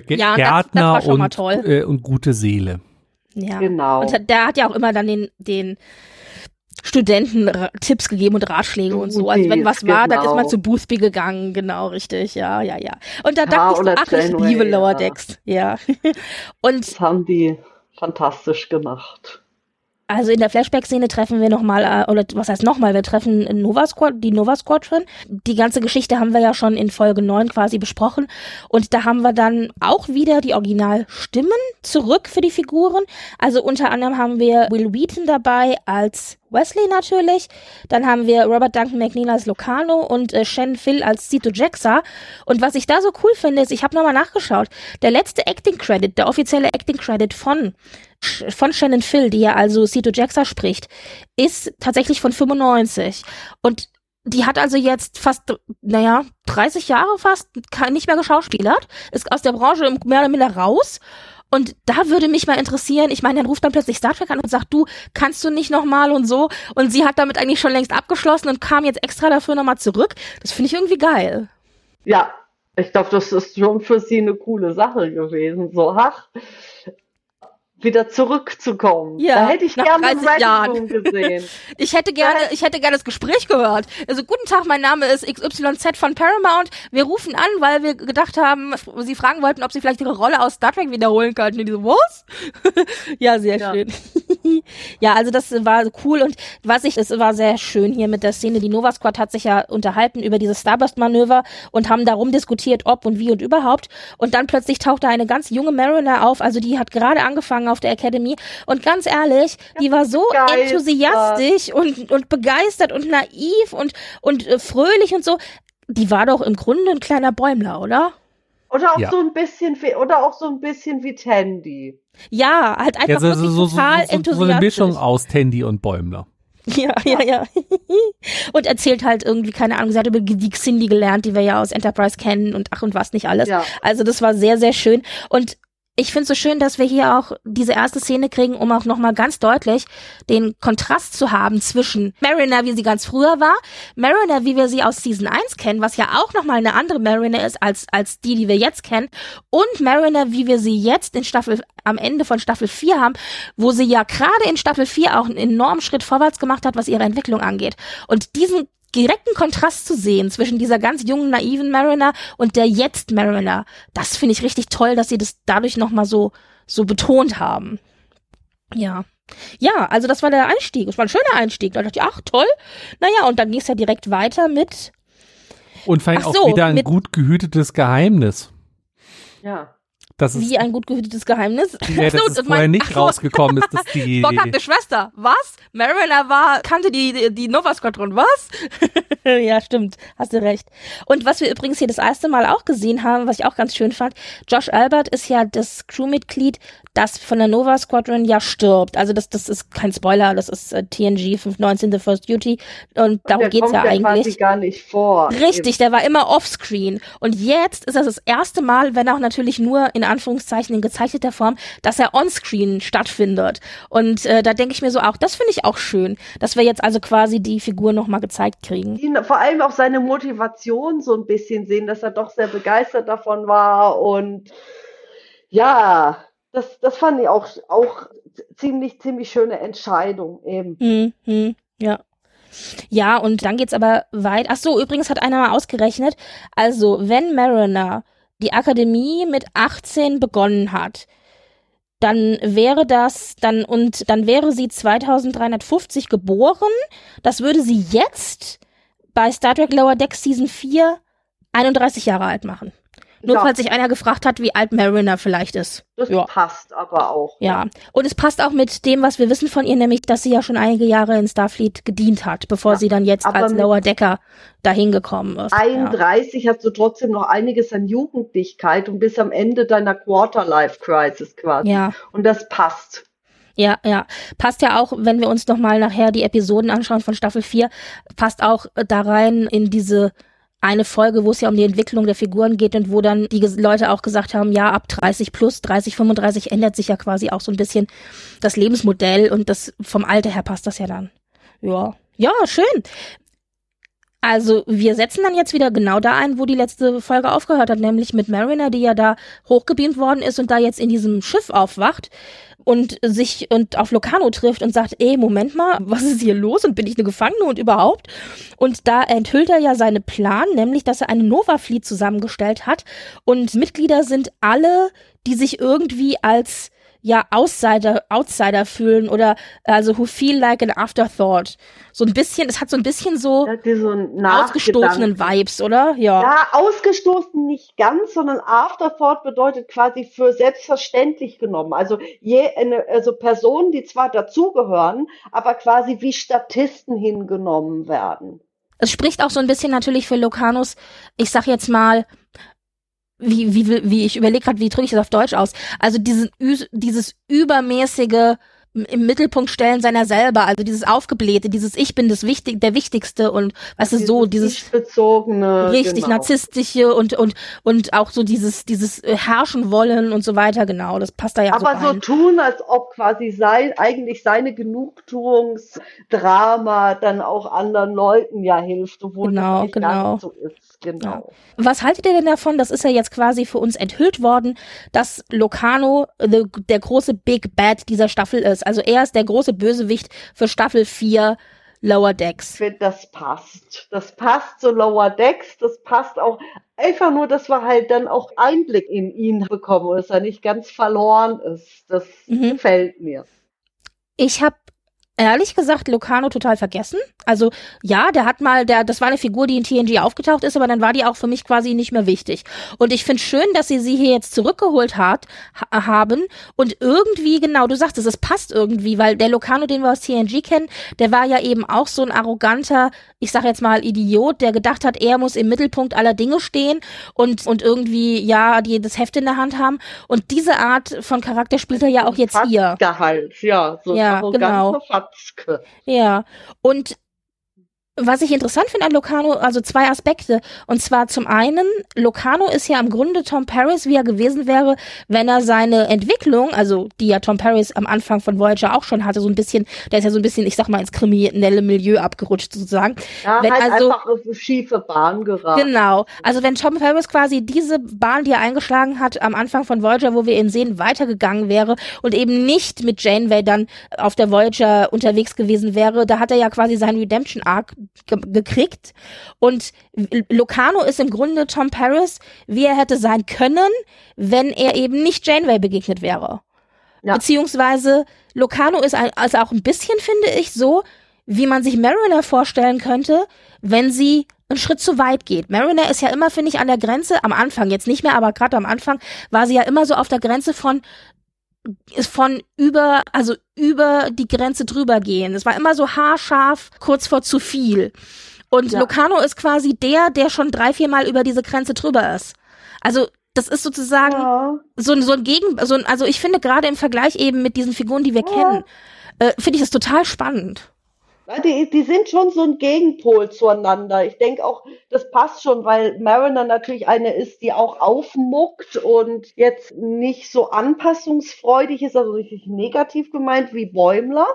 Ge Ja, und das- das Gärtner war schon mal und, toll. äh, und gute Seele. Ja. Genau. Und der hat ja auch immer dann den, den Studenten Tipps gegeben und Ratschläge und so. Also wenn was war, dann ist man Genau. zu Boothby gegangen. Genau, richtig. Ja, ja, ja. Und da Ja, dachte ich so, ach, ich Janeway, liebe Lower ja. Decks. Ja. Und Das haben die fantastisch gemacht. Also in der Flashback-Szene treffen wir nochmal, äh, oder was heißt nochmal, wir treffen Nova Squad, die Nova Squadron. Die ganze Geschichte haben wir ja schon in Folge 9 quasi besprochen. Und da haben wir dann auch wieder die Originalstimmen zurück für die Figuren. Also unter anderem haben wir Will Wheaton dabei als Wesley natürlich. Dann haben wir Robert Duncan McNeil als Locano und äh, Shen Phil als Cito Jaxa. Und was ich da so cool finde, ist, ich habe nochmal nachgeschaut, der letzte Acting Credit, der offizielle Acting Credit von von Shannon Phil, die ja also Cito Jaxa spricht, ist tatsächlich von 95. Und die hat also jetzt fast, naja, 30 Jahre fast nicht mehr geschauspielert, ist aus der Branche mehr oder minder raus. Und da würde mich mal interessieren, ich meine, dann ruft dann plötzlich Star Trek an und sagt, du, kannst du nicht nochmal und so. Und sie hat damit eigentlich schon längst abgeschlossen und kam jetzt extra dafür nochmal zurück. Das finde ich irgendwie geil. Ja, ich glaube, das ist schon für sie eine coole Sache gewesen. So, ach, wieder zurückzukommen. Ja, da hätte ich nach gerne 30 Red Jahren. Room gesehen. Ich hätte gerne, ich hätte gerne das Gespräch gehört. Also guten Tag, mein Name ist XYZ von Paramount. Wir rufen an, weil wir gedacht haben, Sie fragen wollten, ob Sie vielleicht Ihre Rolle aus Star Trek wiederholen könnten. Und die so, was? ja, sehr Ja. schön. ja, also das war cool und was ich, es war sehr schön hier mit der Szene. Die Nova Squad hat sich ja unterhalten über dieses Starburst-Manöver und haben darum diskutiert, ob und wie und überhaupt. Und dann plötzlich tauchte eine ganz junge Mariner auf, also die hat gerade angefangen auf der Academy und ganz ehrlich, die war so begeistert. enthusiastisch und, und begeistert und naiv und, und äh, fröhlich und so. Die war doch im Grunde ein kleiner Bäumler, oder? Oder auch Ja. so ein bisschen wie, oder auch so ein bisschen wie Tandy. Ja, halt einfach Ja, so, wirklich so, so, so, total so, so eine enthusiastisch. Mischung aus Tandy und Bäumler. Ja, ja, ja. und erzählt halt irgendwie, keine Ahnung, sie hat über die Xindi gelernt, die wir ja aus Enterprise kennen und ach und was nicht alles. Ja. Also das war sehr, sehr schön. Und ich finde es so schön, dass wir hier auch diese erste Szene kriegen, um auch nochmal ganz deutlich den Kontrast zu haben zwischen Mariner, wie sie ganz früher war, Mariner, wie wir sie aus Season 1 kennen, was ja auch nochmal eine andere Mariner ist als, als die, die wir jetzt kennen, und Mariner, wie wir sie jetzt in Staffel, am Ende von Staffel 4 haben, wo sie ja gerade in Staffel 4 auch einen enormen Schritt vorwärts gemacht hat, was ihre Entwicklung angeht. Und diesen direkten Kontrast zu sehen zwischen dieser ganz jungen, naiven Mariner und der jetzt Mariner, das finde ich richtig toll, dass sie das dadurch nochmal so, so betont haben. Ja. Ja, also das war der Einstieg. Es war ein schöner Einstieg. Da dachte ich, ach toll. Naja, und dann ging es ja direkt weiter mit, Und vor allem Ach auch so, wieder ein gut gehütetes Geheimnis. Ja. Das ist, Wie ein gut gehütetes Geheimnis. nee, das Ach so, ist das vorher nicht ach rausgekommen ist, dass die. Spock hat eine Schwester. Was? Mariner war, kannte die, die, die Nova Squadron. Was? ja, stimmt. Hast du recht. Und was wir übrigens hier das erste Mal auch gesehen haben, was ich auch ganz schön fand, Josh Albert ist ja das Crewmitglied, das von der Nova Squadron ja stirbt. Also das, das ist kein Spoiler, das ist äh, TNG 519 The First Duty. Und darum der geht's kommt ja ja quasi eigentlich. gar nicht vor. Richtig, der war immer offscreen. Und jetzt ist das das erste Mal, wenn auch natürlich nur in Anführungszeichen in gezeichneter Form, dass er onscreen stattfindet. Und äh, da denke ich mir so auch, das finde ich auch schön, dass wir jetzt also quasi die Figur nochmal gezeigt kriegen. ihn, vor allem auch seine Motivation so ein bisschen sehen, dass er doch sehr begeistert davon war und ja, das, das fand ich auch, auch ziemlich, ziemlich schöne Entscheidung eben. Hm, hm, ja. Ja, und dann geht's aber weit. Ach so, übrigens hat einer mal ausgerechnet, also wenn Mariner die Akademie mit 18 begonnen hat, dann wäre das dann und dann wäre sie 2350 geboren. Das würde sie jetzt bei Star Trek Lower Decks Season 4 31 Jahre alt machen. Nur Ja. falls sich einer gefragt hat, wie alt Mariner vielleicht ist. Das Ja. passt aber auch. Ja, und es passt auch mit dem, was wir wissen von ihr, nämlich, dass sie ja schon einige Jahre in Starfleet gedient hat, bevor Ja, sie dann jetzt aber als Lower Decker dahin gekommen ist. 31 hast du trotzdem noch einiges an Jugendlichkeit und bis am Ende deiner Quarter-Life-Crisis quasi. Ja, Und das passt. ja, ja. Passt ja auch, wenn wir uns nochmal nachher die Episoden anschauen von Staffel 4, passt auch da rein in diese eine Folge, wo es ja um die Entwicklung der Figuren geht und wo dann die Leute auch gesagt haben, ja, ab 30 plus, 30, 35 ändert sich ja quasi auch so ein bisschen das Lebensmodell und das vom Alter her passt das ja dann. Ja, ja, schön. Also wir setzen dann jetzt wieder genau da ein, wo die letzte Folge aufgehört hat, nämlich mit Mariner, die ja da hochgebeamt worden ist und da jetzt in diesem Schiff aufwacht und sich und auf Locarno trifft und sagt, ey, Moment mal, was ist hier los und bin ich eine Gefangene und überhaupt? Und da enthüllt er ja seinen Plan, nämlich, dass er eine Nova Fleet zusammengestellt hat und Mitglieder sind alle, die sich irgendwie als ja Outsider Outsider fühlen oder also who feel like an afterthought. So ein bisschen, es hat so ein bisschen so Ja, so ausgestoßenen. Vibes, oder? Ja. Ja, ausgestoßen nicht ganz, sondern Afterthought bedeutet quasi für selbstverständlich genommen. Also je eine, also Personen, die zwar dazugehören, aber quasi wie Statisten hingenommen werden. Es spricht auch so ein bisschen natürlich für Locanus, ich sag jetzt mal, wie, wie, wie ich überlege gerade, wie drücke ich das auf Deutsch aus? Also diesen, dieses übermäßige im Mittelpunkt stellen seiner selber, also dieses aufgeblähte, dieses Ich bin das Wichtig, der Wichtigste und weißt du, so dieses Ich-bezogene, richtig genau. narzisstische und und und auch so dieses dieses äh, herrschen wollen und so weiter, genau, das passt da ja aber so so tun, als ob quasi sein, eigentlich seine Genugtuungsdrama dann auch anderen Leuten ja hilft, obwohl Genau, das nicht genau. so ist. Genau. Was haltet ihr denn davon? Das ist ja jetzt quasi für uns enthüllt worden, dass Locarno the, der große Big Bad dieser Staffel ist. Also er ist der große Bösewicht für Staffel 4 Lower Ich Decks. finde, das passt. Das passt zu Lower Decks. Das passt auch einfach nur, dass wir halt dann auch Einblick in ihn bekommen und dass er nicht ganz verloren ist. Das Mhm. gefällt mir. Ich habe ehrlich gesagt Locarno total vergessen. Also ja, der hat mal, der, das war eine Figur, die in TNG aufgetaucht ist, aber dann war die auch für mich quasi nicht mehr wichtig. Und ich finde schön, dass sie sie hier jetzt zurückgeholt hat, ha haben und irgendwie, genau, du sagst es, es passt irgendwie, weil der Locarno, den wir aus TNG kennen, der war ja eben auch so ein arroganter, ich sag jetzt mal Idiot, der gedacht hat, er muss im Mittelpunkt aller Dinge stehen und, und irgendwie, ja, die das Heft in der Hand haben. Und diese Art von Charakter spielt er ja auch jetzt hier. Gehalt, ja. So Ja, genau. Fatzke. Ja, und was ich interessant finde an Locarno, also zwei Aspekte. Und zwar zum einen, Locarno ist ja im Grunde Tom Paris, wie er gewesen wäre, wenn er seine Entwicklung, also die ja Tom Paris am Anfang von Voyager auch schon hatte, so ein bisschen, der ist ja so ein bisschen, ich sag mal, ins kriminelle Milieu abgerutscht sozusagen. Ja, Wenn halt also- einfach auf eine schiefe Bahn geraten. Genau. Also wenn Tom Paris quasi diese Bahn, die er eingeschlagen hat am Anfang von Voyager, wo wir ihn sehen, weitergegangen wäre und eben nicht mit Janeway dann auf der Voyager unterwegs gewesen wäre, da hat er ja quasi seinen Redemption Arc ge gekriegt. Und Locarno ist im Grunde Tom Paris, wie er hätte sein können, wenn er eben nicht Janeway begegnet wäre. Ja. Beziehungsweise Locarno ist ein, also auch ein bisschen, finde ich, so, wie man sich Mariner vorstellen könnte, wenn sie einen Schritt zu weit geht. Mariner ist ja immer, finde ich, an der Grenze, am Anfang, jetzt nicht mehr, aber gerade am Anfang war sie ja immer so auf der Grenze von von über, also über die Grenze drüber gehen. Es war immer so haarscharf, kurz vor zu viel. Und ja. Locano ist quasi der, der schon drei, vier Mal über diese Grenze drüber ist. Also das ist sozusagen ja. so, so ein Gegen, so ein, also ich finde gerade im Vergleich eben mit diesen Figuren, die wir ja. kennen, äh, finde ich das total spannend. Die, die sind schon so ein Gegenpol zueinander. Ich denke auch, das passt schon, weil Mariner natürlich eine ist, die auch aufmuckt und jetzt nicht so anpassungsfreudig ist, also nicht negativ gemeint wie Bäumler,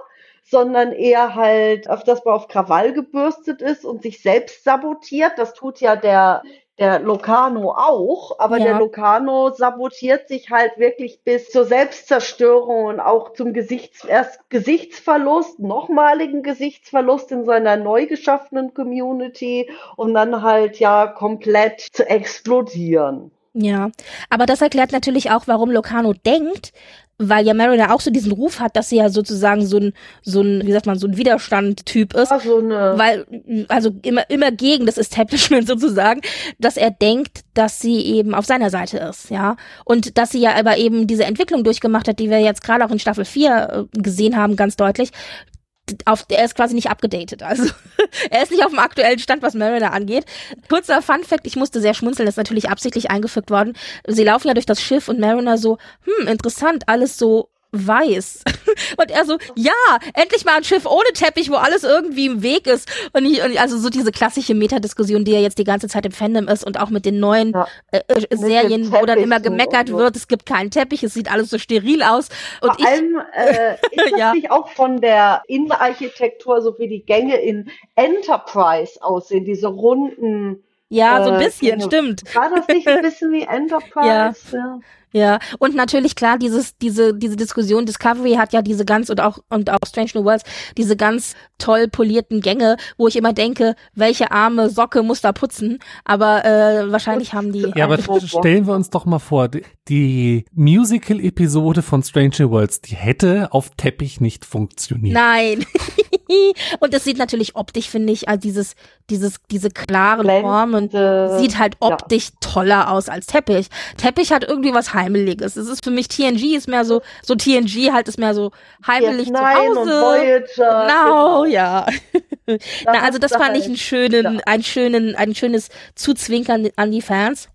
sondern eher halt öfters mal auf Krawall gebürstet ist und sich selbst sabotiert. Das tut ja der, der Locano auch, aber ja. der Locano sabotiert sich halt wirklich bis zur Selbstzerstörung und auch zum Gesichts erst Gesichtsverlust, nochmaligen Gesichtsverlust in seiner neu geschaffenen Community und dann halt ja komplett zu explodieren. Ja, aber das erklärt natürlich auch, warum Locano denkt, weil ja Mariner auch so diesen Ruf hat, dass sie ja sozusagen so ein, so ein, wie sagt man, so ein Widerstand-Typ ist. Ach, so eine. Weil, also immer, immer gegen das Establishment sozusagen, dass er denkt, dass sie eben auf seiner Seite ist, ja. Und dass sie ja aber eben diese Entwicklung durchgemacht hat, die wir jetzt gerade auch in Staffel 4 äh, gesehen haben, ganz deutlich, auf, er ist quasi nicht abgedatet. Also er ist nicht auf dem aktuellen Stand, was Mariner angeht. Kurzer Fun Fact, ich musste sehr schmunzeln, das ist natürlich absichtlich eingefügt worden. Sie laufen ja durch das Schiff und Mariner so, hm, interessant, alles so weiß. Und er so, ja, endlich mal ein Schiff ohne Teppich, wo alles irgendwie im Weg ist. Und, ich, und also so diese klassische Metadiskussion, die ja jetzt die ganze Zeit im Fandom ist und auch mit den neuen ja, äh, äh Serien, wo dann immer gemeckert wird, es gibt keinen Teppich, es sieht alles so steril aus. Und Vor ich, allem äh, ist das ja. nicht auch von der Innenarchitektur, so wie die Gänge in Enterprise aussehen, diese runden ja, so ein äh, bisschen, äh, stimmt. War das nicht ein bisschen wie Enterprise? Ja. ja. Ja, und natürlich klar, dieses, diese, diese Diskussion, Discovery hat ja diese ganz und auch, und auch Strange New Worlds, diese ganz toll polierten Gänge, wo ich immer denke, welche arme Socke muss da putzen, aber äh, wahrscheinlich haben die. Ja, aber stellen wir uns doch mal vor, die, die Musical-Episode von Strange New Worlds, die hätte auf Teppich nicht funktioniert. Nein. und das sieht natürlich optisch, finde ich, also dieses, dieses, diese klaren Formen, sieht halt optisch ja. toller aus als Teppich. Teppich hat irgendwie was Heimeliges. Es ist für mich TNG ist mehr so, so TNG halt ist mehr so heimelig zu Hause. Und Voyager, genau, genau, ja. Na, also das fand ich einen schönen, ja. einen schönen, ein schönes Zuzwinkern an die Fans.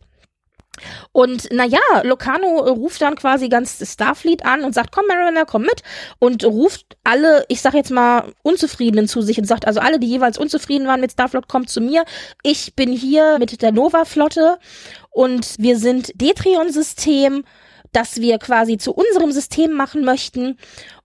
Und naja, Locano ruft dann quasi ganz Starfleet an und sagt, komm Mariner, komm mit. Und ruft alle, ich sag jetzt mal, Unzufriedenen zu sich und sagt, also alle, die jeweils unzufrieden waren mit Starfleet, kommt zu mir. Ich bin hier mit der Nova-Flotte und wir sind Detrion-System, das wir quasi zu unserem System machen möchten.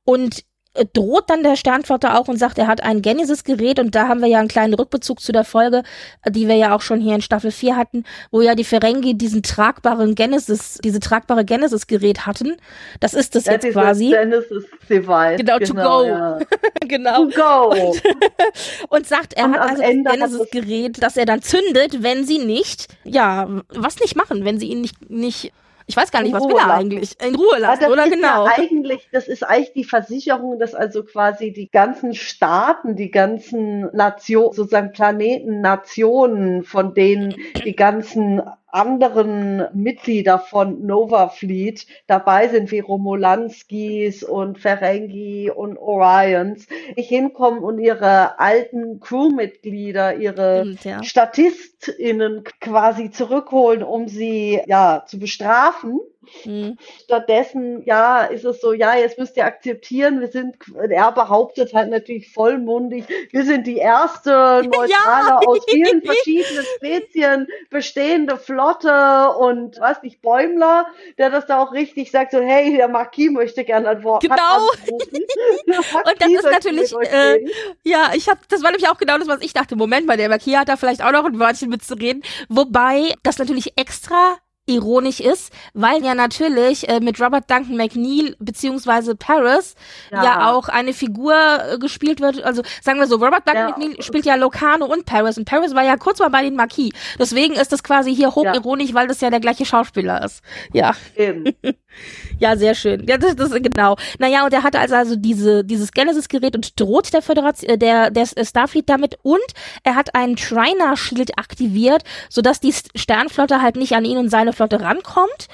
Und droht dann der Sternflotte auch und sagt, er hat ein Genesis-Gerät und da haben wir ja einen kleinen Rückbezug zu der Folge, die wir ja auch schon hier in Staffel 4 hatten, wo ja die Ferengi diesen tragbaren Genesis, diese tragbare Genesis-Gerät hatten. Das ist das ja, jetzt quasi. Genesis-Device. Genau, genau, to go. Ja. genau. To go. Und, und sagt, er und hat also das Genesis-Gerät, das er dann zündet, wenn sie nicht, ja, was nicht machen, wenn sie ihn nicht, nicht ich weiß gar nicht, was will er eigentlich? In Ruhe lassen, ja, oder genau? Ja eigentlich, das ist eigentlich die Versicherung, dass also quasi die ganzen Staaten, die ganzen Nationen, sozusagen Planeten, Nationen, von denen die ganzen anderen Mitglieder von Nova Fleet dabei sind, wie Romulanskis und Ferengi und Orions, nicht hinkommen und ihre alten Crewmitglieder, ihre Stimmt, ja. StatistInnen quasi zurückholen, um sie ja zu bestrafen Mhm. Stattdessen, ja, ist es so, ja, jetzt müsst ihr akzeptieren, wir sind, er behauptet halt natürlich vollmundig, wir sind die erste neutrale ja. aus vielen verschiedenen Spezien bestehende Flotte und was nicht, Bäumler, der das da auch richtig sagt, so, hey, der Marquis möchte gerne ein Wort. Genau. und das ist natürlich, äh, ja, ich habe, das war nämlich auch genau das, was ich dachte. Moment mal, der Marquis hat da vielleicht auch noch ein Wörtchen mitzureden. Wobei das natürlich extra ironisch ist, weil ja natürlich äh, mit Robert Duncan McNeil beziehungsweise Paris ja. ja auch eine Figur äh, gespielt wird. Also sagen wir so, Robert Duncan ja. McNeil spielt ja Locano und Paris und Paris war ja kurz mal bei den Marquis. Deswegen ist das quasi hier hochironisch, ja. weil das ja der gleiche Schauspieler ist. Ja. Eben. ja, sehr schön. Ja, das, das genau. Naja, und er hatte also, also diese, dieses Genesis-Gerät und droht der Föderation, äh, der, der Starfleet damit und er hat einen Triner-Shield aktiviert, sodass die Sternflotte halt nicht an ihn und seine Flotte rankommt.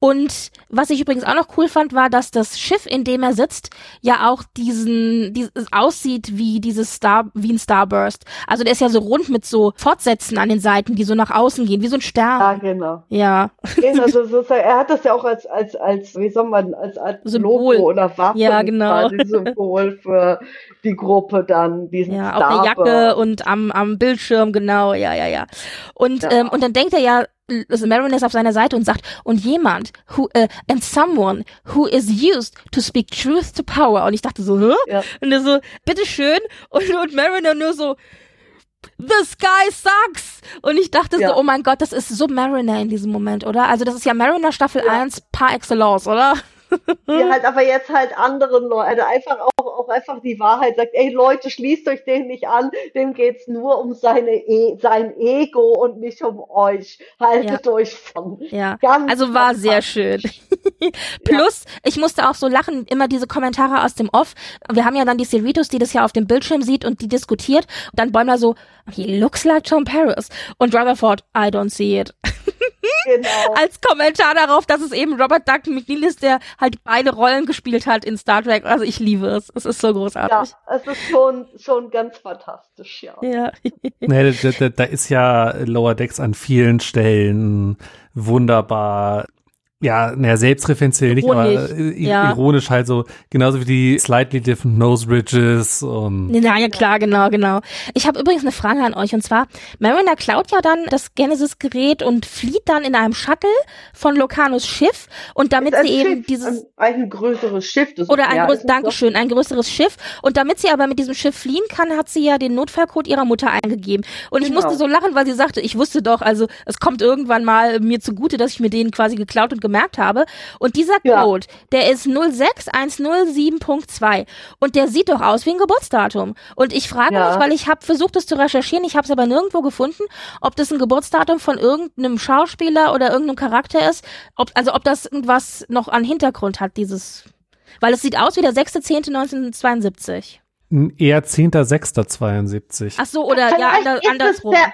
Und was ich übrigens auch noch cool fand, war, dass das Schiff, in dem er sitzt, ja auch diesen, dieses aussieht wie dieses Star, wie ein Starburst. Also der ist ja so rund mit so Fortsätzen an den Seiten, die so nach außen gehen, wie so ein Stern. Ja, genau. Ja. Also sozusagen, er hat das ja auch als, als, als, wie soll man, als, als Symbol. Logo oder Waffe. Ja, genau. Symbol für die Gruppe dann, diesen Ja, Starburst. auf der Jacke und am, am Bildschirm, genau, ja, ja, ja. Und, ja. Ähm, und dann denkt er ja, Marin ist auf seiner Seite und sagt, und jemand, who, uh, and someone who is used to speak truth to power. Und ich dachte so, hä? Ja. Und er so, bitteschön. Und, und Mariner nur so, this guy sucks. Und ich dachte ja. so, oh mein Gott, das ist so Mariner in diesem Moment, oder? Also das ist ja Mariner Staffel ja. 1 par excellence, oder? Die halt aber jetzt halt anderen Leuten, also einfach auch, auch einfach die Wahrheit sagt, ey Leute, schließt euch den nicht an, dem geht's nur um seine e sein Ego und nicht um euch. Haltet ja. euch von. Ja. Ganz also war sehr schön. Plus, ja. ich musste auch so lachen, immer diese Kommentare aus dem Off. Wir haben ja dann die Cerritos, die das ja auf dem Bildschirm sieht und die diskutiert. Und dann Bäumler so, he looks like Tom Paris. Und Rutherford, I don't see it. Genau. Als Kommentar darauf, dass es eben Robert Duncan McNeil ist, der halt beide Rollen gespielt hat in Star Trek. Also ich liebe es. Es ist so großartig. Ja, es ist schon, schon ganz fantastisch, ja. Ja. nee, da, da, da ist ja Lower Decks an vielen Stellen wunderbar ja, naja, selbstreferenziell nicht, aber äh, ja. ironisch halt so, genauso wie die slightly different nose bridges und. Ja, ja, klar, genau, genau. Ich habe übrigens eine Frage an euch und zwar, Mariner klaut ja dann das Genesis-Gerät und flieht dann in einem Shuttle von Locanos Schiff und damit sie eben Schiff, dieses. Ein, ein größeres Schiff. Das oder ein ja, größeres, Dankeschön, ein größeres Schiff und damit sie aber mit diesem Schiff fliehen kann, hat sie ja den Notfallcode ihrer Mutter eingegeben. Und genau. ich musste so lachen, weil sie sagte, ich wusste doch, also es kommt irgendwann mal mir zugute, dass ich mir den quasi geklaut und gemerkt habe. Und dieser Code, ja. der ist 06107.2 und der sieht doch aus wie ein Geburtsdatum. Und ich frage ja. mich, weil ich habe versucht, das zu recherchieren, ich habe es aber nirgendwo gefunden, ob das ein Geburtsdatum von irgendeinem Schauspieler oder irgendeinem Charakter ist, ob, also ob das irgendwas noch an Hintergrund hat, dieses, weil es sieht aus wie der 6.10.1972. Eher 10.06.72. Ach so, oder Vielleicht ja, ander, andersrum. Der,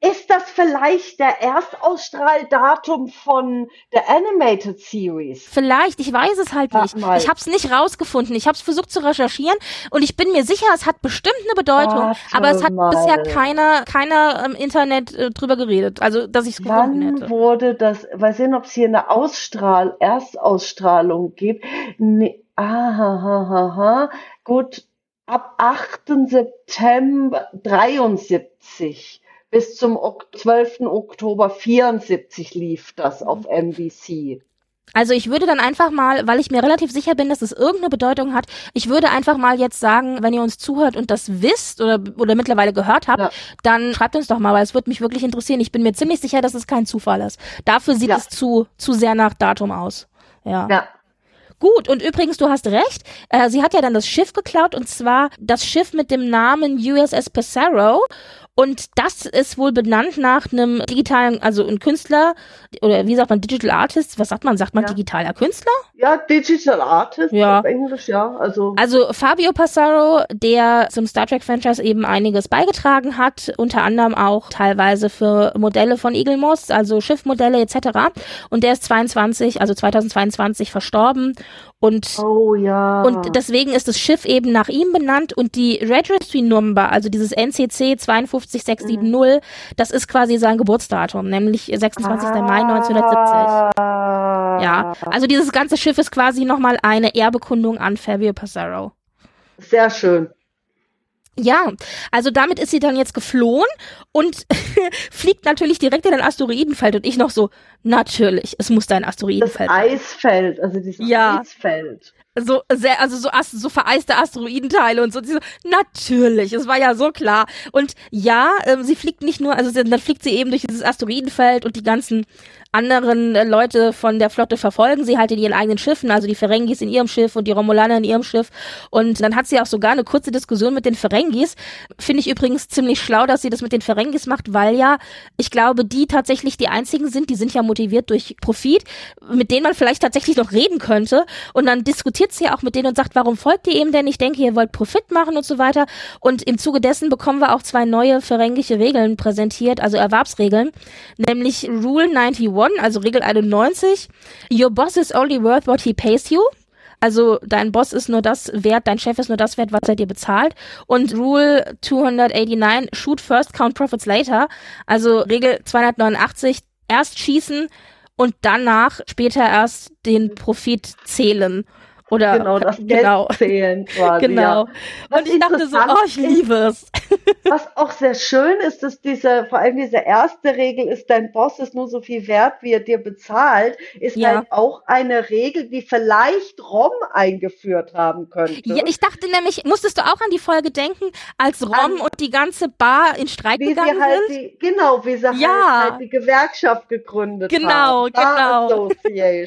ist das vielleicht der Erstausstrahldatum von der Animated Series? Vielleicht, ich weiß es halt nicht. Ich habe es nicht rausgefunden. Ich habe es versucht zu recherchieren und ich bin mir sicher, es hat bestimmt eine Bedeutung, Warte aber es hat mal. bisher keiner keiner im Internet äh, drüber geredet, also dass ich es gefunden hätte. Wann wurde das, weiß sehen, ob es hier eine Ausstrahl Erstausstrahlung gibt. Nee, aha, aha, aha. Gut, ab 8. September 73 bis zum 12. Oktober 74 lief das auf NBC. Also ich würde dann einfach mal, weil ich mir relativ sicher bin, dass es irgendeine Bedeutung hat, ich würde einfach mal jetzt sagen, wenn ihr uns zuhört und das wisst oder, oder mittlerweile gehört habt, ja. dann schreibt uns doch mal, weil es würde mich wirklich interessieren. Ich bin mir ziemlich sicher, dass es kein Zufall ist. Dafür sieht ja. es zu, zu sehr nach Datum aus. Ja. ja. Gut, und übrigens, du hast recht, äh, sie hat ja dann das Schiff geklaut und zwar das Schiff mit dem Namen USS Passaro und das ist wohl benannt nach einem digitalen, also ein Künstler oder wie sagt man, Digital Artist? Was sagt man? Sagt man ja. digitaler Künstler? Ja, Digital Artist ja. auf Englisch, ja. Also. also Fabio Passaro, der zum Star Trek Franchise eben einiges beigetragen hat, unter anderem auch teilweise für Modelle von Eagle Moss, also Schiffmodelle etc. Und der ist 22, also 2022 verstorben und, oh, ja. und deswegen ist das Schiff eben nach ihm benannt und die Registry Number, also dieses NCC 52670, mhm. das ist quasi sein Geburtsdatum, nämlich 26. Ah. Mai 1970. Ja, also dieses ganze Schiff ist quasi nochmal eine Erbekundung an Fabio Passaro. Sehr schön. Ja, also damit ist sie dann jetzt geflohen und fliegt natürlich direkt in ein Asteroidenfeld und ich noch so, natürlich, es muss da ein Asteroidenfeld Das Eisfeld, also dieses ja. Eisfeld. so sehr, also so, so vereiste Asteroidenteile und so. so. Natürlich, es war ja so klar. Und ja, ähm, sie fliegt nicht nur, also dann fliegt sie eben durch dieses Asteroidenfeld und die ganzen anderen äh, Leute von der Flotte verfolgen sie halt in ihren eigenen Schiffen, also die Ferengis in ihrem Schiff und die Romulaner in ihrem Schiff. Und dann hat sie auch sogar eine kurze Diskussion mit den Ferengis. Finde ich übrigens ziemlich schlau, dass sie das mit den Ferengis macht, weil ja, ich glaube, die tatsächlich die einzigen sind, die sind ja motiviert durch Profit, mit denen man vielleicht tatsächlich noch reden könnte. Und dann diskutiert sie auch mit denen und sagt, warum folgt ihr eben denn? Ich denke, ihr wollt Profit machen und so weiter. Und im Zuge dessen bekommen wir auch zwei neue ferengische Regeln präsentiert, also Erwerbsregeln, nämlich Rule 91 also Regel 91, your boss is only worth what he pays you. Also dein Boss ist nur das wert, dein Chef ist nur das wert, was er dir bezahlt. Und Rule 289, shoot first, count profits later. Also Regel 289, erst schießen und danach später erst den Profit zählen. Oder genau, das Geld genau. zählen quasi. Genau. Ja. Und ich dachte so, oh, ich liebe es. Was auch sehr schön ist, dass diese, vor allem diese erste Regel ist, dein Boss ist nur so viel wert, wie er dir bezahlt, ist ja. halt auch eine Regel, die vielleicht Rom eingeführt haben könnte. Ja, ich dachte nämlich, musstest du auch an die Folge denken, als Rom an, und die ganze Bar in Streik gegangen halt sind? Die, genau, wie sie ja. halt, halt, die Gewerkschaft gegründet genau, haben. Genau, genau.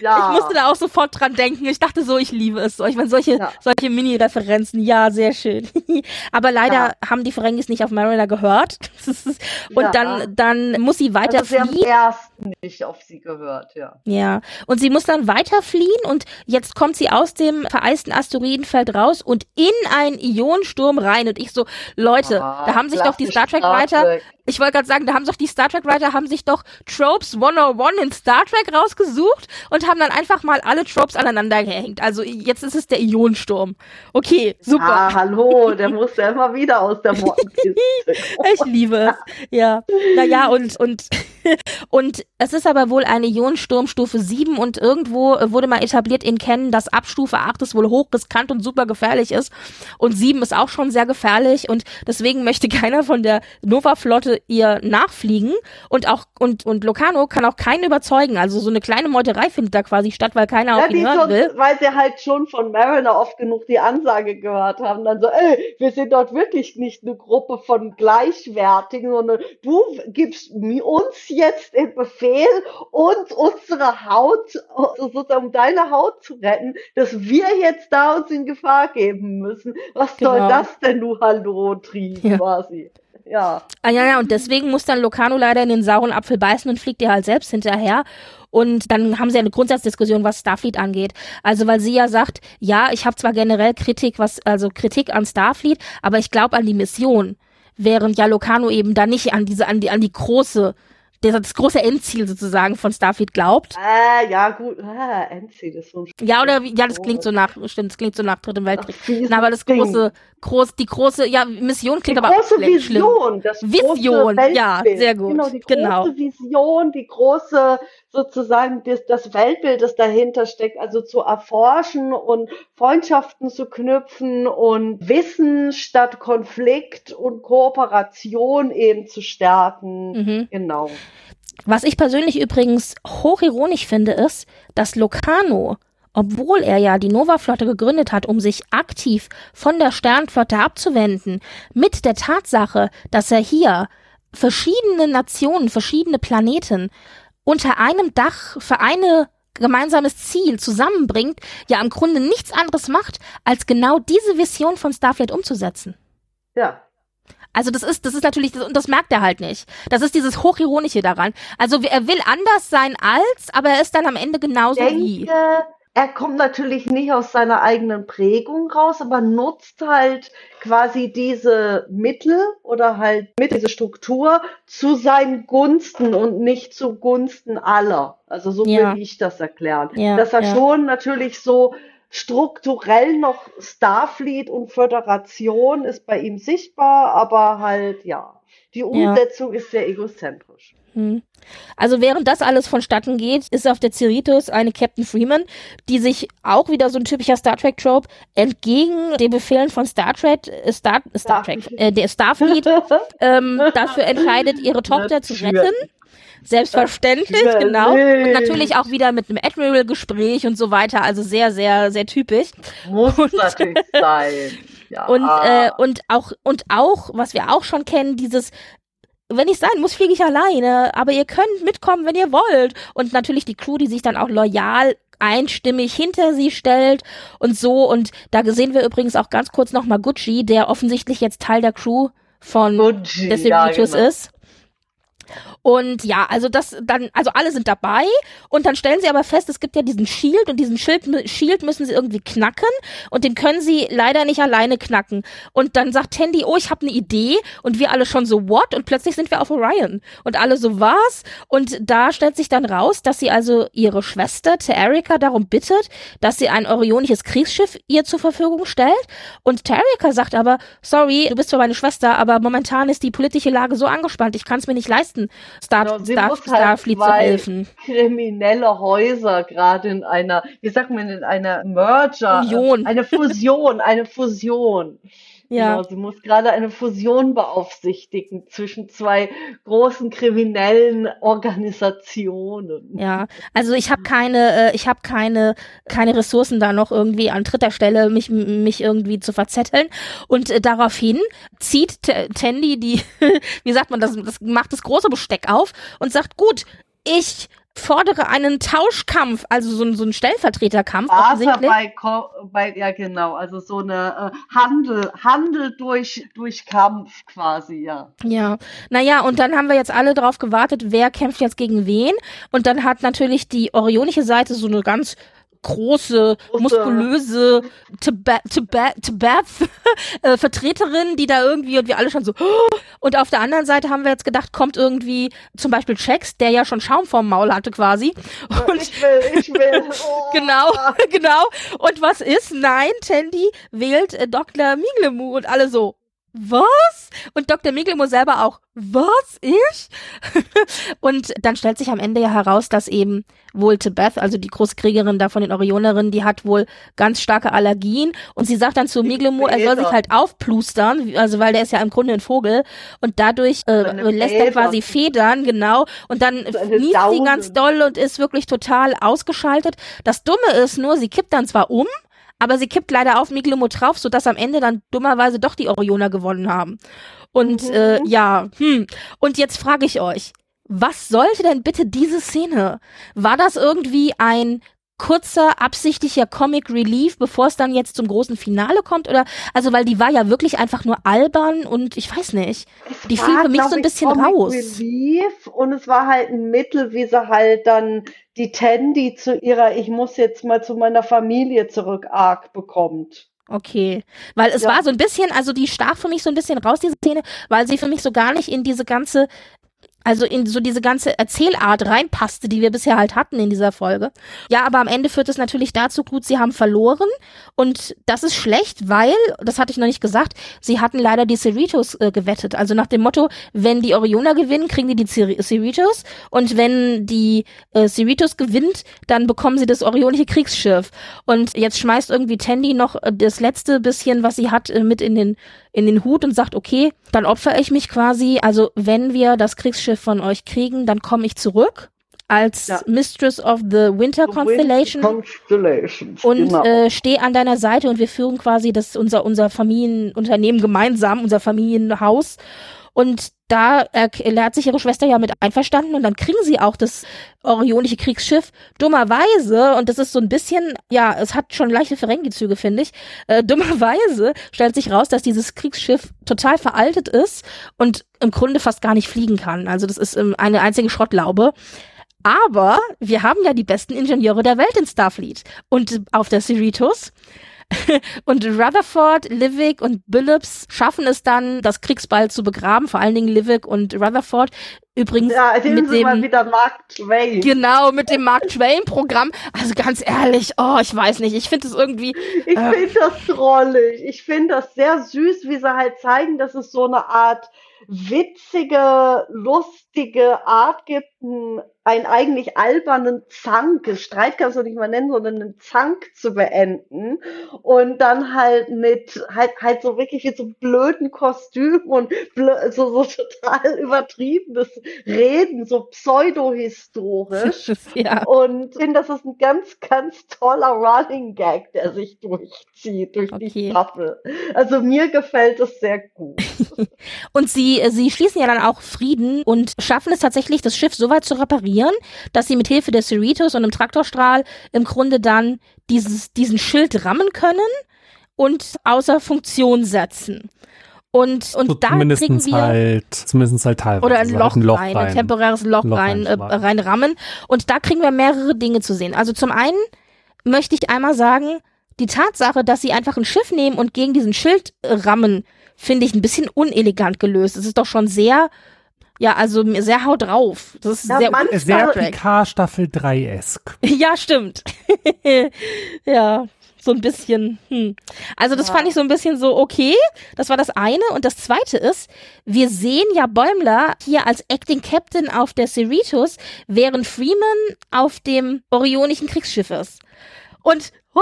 Ja. Ich musste da auch sofort dran denken ich dachte so, ich liebe es so. Ich meine, solche, ja. solche Mini-Referenzen, ja, sehr schön. Aber leider ja. haben die Ferengis nicht auf Marilla gehört. und ja. dann, dann muss sie weiter also sie fliehen. Haben erst nicht auf sie gehört, ja. Ja. Und sie muss dann weiter fliehen und jetzt kommt sie aus dem vereisten Asteroidenfeld raus und in einen Ionensturm rein. Und ich so, Leute, ah, da haben sich doch die Star Trek-Writer, ich wollte gerade sagen, da haben sich die Star Trek-Writer, haben sich doch Tropes 101 in Star Trek rausgesucht und haben dann einfach mal alle Tropes aneinander gehängt. Also jetzt ist es der Ionensturm. Okay, super. Ah, hallo, der muss ja immer wieder aus der Mottenkiste. ich liebe es. Ja. Naja, und, und, und es ist aber wohl eine Ionensturmstufe 7 und irgendwo wurde mal etabliert in Kennen, dass ab Stufe 8 es wohl hochriskant und super gefährlich ist. Und 7 ist auch schon sehr gefährlich und deswegen möchte keiner von der Nova-Flotte ihr nachfliegen und auch, und, und Locano kann auch keinen überzeugen. Also so eine kleine Meuterei findet da quasi statt, weil keiner ja, auf ihn hören will. Weil sie halt schon von Mariner oft genug die Ansage gehört haben, dann so, ey, wir sind dort wirklich nicht eine Gruppe von Gleichwertigen, sondern du gibst uns jetzt den Befehl, uns unsere Haut, sozusagen um deine Haut zu retten, dass wir jetzt da uns in Gefahr geben müssen. Was genau. soll das denn, du Hallo-Trieb ja. quasi? Ja. Ah, ja, ja, und deswegen muss dann Locano leider in den sauren Apfel beißen und fliegt ihr halt selbst hinterher. Und dann haben sie eine Grundsatzdiskussion, was Starfleet angeht. Also weil sie ja sagt, ja, ich habe zwar generell Kritik, was also Kritik an Starfleet, aber ich glaube an die Mission, während ja Locano eben da nicht an diese an die an die große der das große Endziel sozusagen von Starfleet glaubt. Äh, ja, gut. Ah, Endziel ist so ein Ja, oder ja, das klingt so nach, stimmt, das klingt so nach Dritten Weltkrieg. Ach, Na, aber das Ding. große, groß, die große, ja, Mission klingt die aber große auch Vision, das Vision, ja, sehr gut. Genau, die große genau. Vision, die große sozusagen das, das Weltbild, das dahinter steckt, also zu erforschen und Freundschaften zu knüpfen und Wissen statt Konflikt und Kooperation eben zu stärken. Mhm. Genau. Was ich persönlich übrigens hochironisch finde, ist, dass Locano, obwohl er ja die Nova-Flotte gegründet hat, um sich aktiv von der Sternflotte abzuwenden, mit der Tatsache, dass er hier verschiedene Nationen, verschiedene Planeten unter einem Dach für eine gemeinsames Ziel zusammenbringt, ja im Grunde nichts anderes macht, als genau diese Vision von Starfleet umzusetzen. Ja. Also das ist, das ist natürlich, und das merkt er halt nicht. Das ist dieses Hochironische daran. Also er will anders sein als, aber er ist dann am Ende genauso denke, wie er kommt natürlich nicht aus seiner eigenen Prägung raus, aber nutzt halt quasi diese Mittel oder halt mit diese Struktur zu seinen Gunsten und nicht zugunsten aller. Also so ja. will ich das erklären. Ja, Dass er ja. schon natürlich so strukturell noch Starfleet und Föderation ist bei ihm sichtbar, aber halt ja, die Umsetzung ist sehr egozentrisch. Hm. Also während das alles vonstatten geht, ist auf der Cerritos eine Captain Freeman, die sich auch wieder so ein typischer Star Trek Trope entgegen den Befehlen von Star Trek, äh, Star, Star Trek, äh, der Starfleet ähm, dafür entscheidet, ihre Tochter zu retten. Selbstverständlich, genau. Und natürlich auch wieder mit einem Admiral-Gespräch und so weiter. Also sehr, sehr, sehr typisch. Muss und, natürlich sein. Ja. Und, äh, und auch, und auch, was wir auch schon kennen, dieses, wenn ich sein muss, fliege ich alleine, aber ihr könnt mitkommen, wenn ihr wollt. Und natürlich die Crew, die sich dann auch loyal einstimmig hinter sie stellt und so. Und da sehen wir übrigens auch ganz kurz nochmal Gucci, der offensichtlich jetzt Teil der Crew von Gucci, des ja, genau. ist. Und ja, also das dann, also alle sind dabei und dann stellen sie aber fest, es gibt ja diesen Shield und diesen Shield, Shield müssen sie irgendwie knacken und den können sie leider nicht alleine knacken. Und dann sagt Tandy, oh, ich habe eine Idee und wir alle schon so, what? Und plötzlich sind wir auf Orion und alle so, was? Und da stellt sich dann raus, dass sie also ihre Schwester Terrika darum bittet, dass sie ein orionisches Kriegsschiff ihr zur Verfügung stellt und Terrika sagt aber, sorry, du bist zwar meine Schwester, aber momentan ist die politische Lage so angespannt, ich kann es mir nicht leisten Star, genau, Star, halt Starfleet zu helfen. Kriminelle Häuser gerade in einer, wie sagt man, in einer Merger, Union. eine Fusion, eine Fusion. Ja. Genau, sie muss gerade eine Fusion beaufsichtigen zwischen zwei großen kriminellen Organisationen. Ja, also ich habe keine, äh, ich habe keine, keine Ressourcen da noch irgendwie an dritter Stelle mich, mich irgendwie zu verzetteln. Und äh, daraufhin zieht Tandy die, wie sagt man das, das macht das große Besteck auf und sagt, gut, ich fordere einen Tauschkampf, also so, so einen Stellvertreterkampf. offensichtlich. Bei, bei, ja, genau, also so eine äh, Handel, Handel durch, durch Kampf quasi, ja. Ja, naja, und dann haben wir jetzt alle drauf gewartet, wer kämpft jetzt gegen wen. Und dann hat natürlich die orionische Seite so eine ganz große, muskulöse Tibet, Tibet, Tibet äh, Vertreterin, die da irgendwie und wir alle schon so. Und auf der anderen Seite haben wir jetzt gedacht, kommt irgendwie zum Beispiel Chex, der ja schon Schaum vorm Maul hatte quasi. Und ich will, ich will. Oh. genau, genau. Und was ist? Nein, Tandy wählt äh, Dr. Miglemu und alle so was? Und Dr. Miglemo selber auch, was? Ich? und dann stellt sich am Ende ja heraus, dass eben wohl Tibeth, also die Großkriegerin da von den Orionerinnen, die hat wohl ganz starke Allergien und sie sagt dann zu Miglemo, er soll sich halt aufplustern, also weil der ist ja im Grunde ein Vogel und dadurch äh, lässt er quasi Federn, genau, und dann niest sie ganz doll und ist wirklich total ausgeschaltet. Das Dumme ist nur, sie kippt dann zwar um, aber sie kippt leider auf Miglomo drauf, sodass am Ende dann dummerweise doch die Orioner gewonnen haben. Und mhm. äh, ja, hm. Und jetzt frage ich euch, was sollte denn bitte diese Szene? War das irgendwie ein kurzer, absichtlicher Comic Relief, bevor es dann jetzt zum großen Finale kommt? Oder, also, weil die war ja wirklich einfach nur albern und ich weiß nicht. Es die fiel für mich so ein bisschen Comic raus. Relief und es war halt ein Mittel, wie sie halt dann die Tandy zu ihrer, ich muss jetzt mal zu meiner Familie zurück, arg bekommt. Okay, weil es ja. war so ein bisschen, also die stach für mich so ein bisschen raus, diese Szene, weil sie für mich so gar nicht in diese ganze also in so diese ganze Erzählart reinpasste, die wir bisher halt hatten in dieser Folge. Ja, aber am Ende führt es natürlich dazu, gut, sie haben verloren und das ist schlecht, weil, das hatte ich noch nicht gesagt, sie hatten leider die Cerritos äh, gewettet. Also nach dem Motto, wenn die Orioner gewinnen, kriegen die die Cerritos und wenn die äh, Cerritos gewinnt, dann bekommen sie das orionische Kriegsschiff. Und jetzt schmeißt irgendwie Tandy noch äh, das letzte bisschen, was sie hat, äh, mit in den in den Hut und sagt, okay, dann opfer ich mich quasi. Also wenn wir das Kriegsschiff von euch kriegen, dann komme ich zurück als ja. Mistress of the Winter Constellation Constellations, und genau. äh, stehe an deiner Seite und wir führen quasi das unser unser Familienunternehmen gemeinsam, unser Familienhaus und da erklärt sich ihre Schwester ja mit einverstanden und dann kriegen sie auch das orionische Kriegsschiff. Dummerweise, und das ist so ein bisschen, ja, es hat schon leichte Ferengi-Züge, finde ich, äh, dummerweise stellt sich raus, dass dieses Kriegsschiff total veraltet ist und im Grunde fast gar nicht fliegen kann. Also das ist ähm, eine einzige Schrottlaube. Aber wir haben ja die besten Ingenieure der Welt in Starfleet. Und auf der Cerritos und Rutherford, Livick und Billups schaffen es dann, das Kriegsball zu begraben, vor allen Dingen Livick und Rutherford. Übrigens ja, mit dem mal wieder Mark Twain. Genau, mit dem Mark Twain Programm. Also ganz ehrlich, oh, ich weiß nicht, ich finde es irgendwie Ich äh, finde das drollig. Ich finde das sehr süß, wie sie halt zeigen, dass es so eine Art witzige, lustige Art gibt, einen eigentlich albernen Zank, Streit kannst du nicht mal nennen, sondern einen Zank zu beenden und dann halt mit halt halt so wirklich mit so blöden Kostümen und so, so total übertriebenes reden, so pseudohistorisch. ja. Und ich finde, das ist ein ganz, ganz toller Running Gag, der sich durchzieht durch Okay. die Staffel. Also mir gefällt es sehr gut. Und sie, äh, sie schließen ja dann auch Frieden und schaffen es tatsächlich, das Schiff so weit zu reparieren, dass sie mit Hilfe der Cerritos und einem Traktorstrahl im Grunde dann dieses, diesen Schild rammen können und außer Funktion setzen. Und, und So da kriegen wir halt, zumindest halt teilweise. oder ein so Loch, halt ein Loch rein, ein temporäres Loch, Loch rein, äh, reinrammen. Und da kriegen wir mehrere Dinge zu sehen. Also zum einen möchte ich einmal sagen, die Tatsache, dass sie einfach ein Schiff nehmen und gegen diesen Schild äh, rammen, finde ich ein bisschen unelegant gelöst. Es ist doch schon sehr, ja, also sehr haut drauf. Das ist Ja, sehr, Sehr Star Trek. Picard Staffel 3-esk. Ja, stimmt. ja, so ein bisschen. Hm. Also das Ja. fand ich so ein bisschen so okay. Das war das eine. Und das zweite ist, wir sehen ja Bäumler hier als Acting Captain auf der Cerritos, während Freeman auf dem orionischen Kriegsschiff ist. Und oh,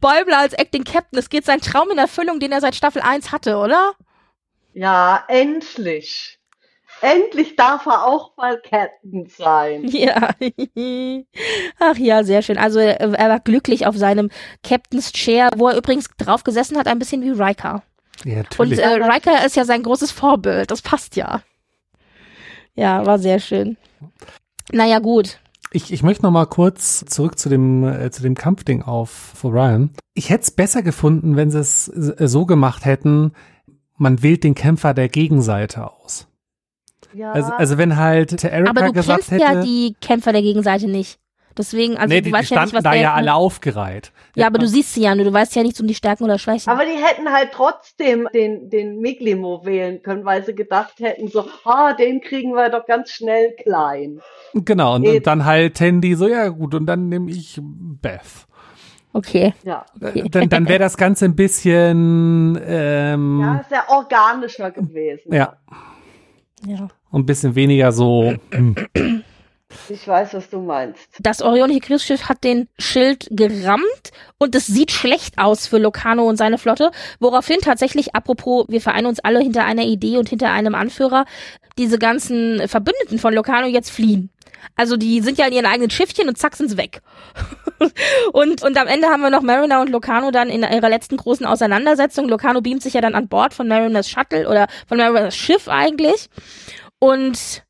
Bäumler als Acting Captain, es geht sein Traum in Erfüllung, den er seit Staffel 1 hatte, oder? Ja, endlich. Endlich darf er auch mal Captain sein. Ja. Ach ja, sehr schön. Also er er war glücklich auf seinem Captain's Chair, wo er übrigens drauf gesessen hat, ein bisschen wie Riker. Ja, Und natürlich. äh, Riker ist ja sein großes Vorbild. Das passt ja. Ja, war sehr schön. Naja, gut. Ich, ich möchte noch mal kurz zurück zu dem, äh, zu dem Kampfding auf Orion. Ich hätte es besser gefunden, wenn sie es äh, so gemacht hätten, man wählt den Kämpfer der Gegenseite aus. Ja, Also, also wenn halt der Erika Aber du gesagt kennst hätte, ja die Kämpfer der Gegenseite nicht. Deswegen, also nee, du die, die weißt ja nicht, standen was da ja alle aufgereiht. Ja, aber du siehst sie ja nur, du weißt ja nichts um die Stärken oder Schwächen. aber die hätten halt trotzdem den, den Miglimo wählen können, weil sie gedacht hätten, so, ah, den kriegen wir doch ganz schnell klein. Genau, und, und dann halt Tandy so, ja gut, und dann nehme ich Beth. okay. Ja, Äh, Dann, dann wäre das Ganze ein bisschen, ähm, ja ist ja organischer gewesen. ja, Ja. Und ein bisschen weniger so, hm. Ich weiß, was du meinst. Das orionische Kriegsschiff hat den Schild gerammt und es sieht schlecht aus für Locano und seine Flotte, woraufhin tatsächlich, apropos, wir vereinen uns alle hinter einer Idee und hinter einem Anführer, diese ganzen Verbündeten von Locano jetzt fliehen. Also die sind ja in ihren eigenen Schiffchen und zack sind sie weg. und, und am Ende haben wir noch Mariner und Locano dann in ihrer letzten großen Auseinandersetzung. Locano beamt sich ja dann an Bord von Mariners Shuttle oder von Mariners Schiff eigentlich. Und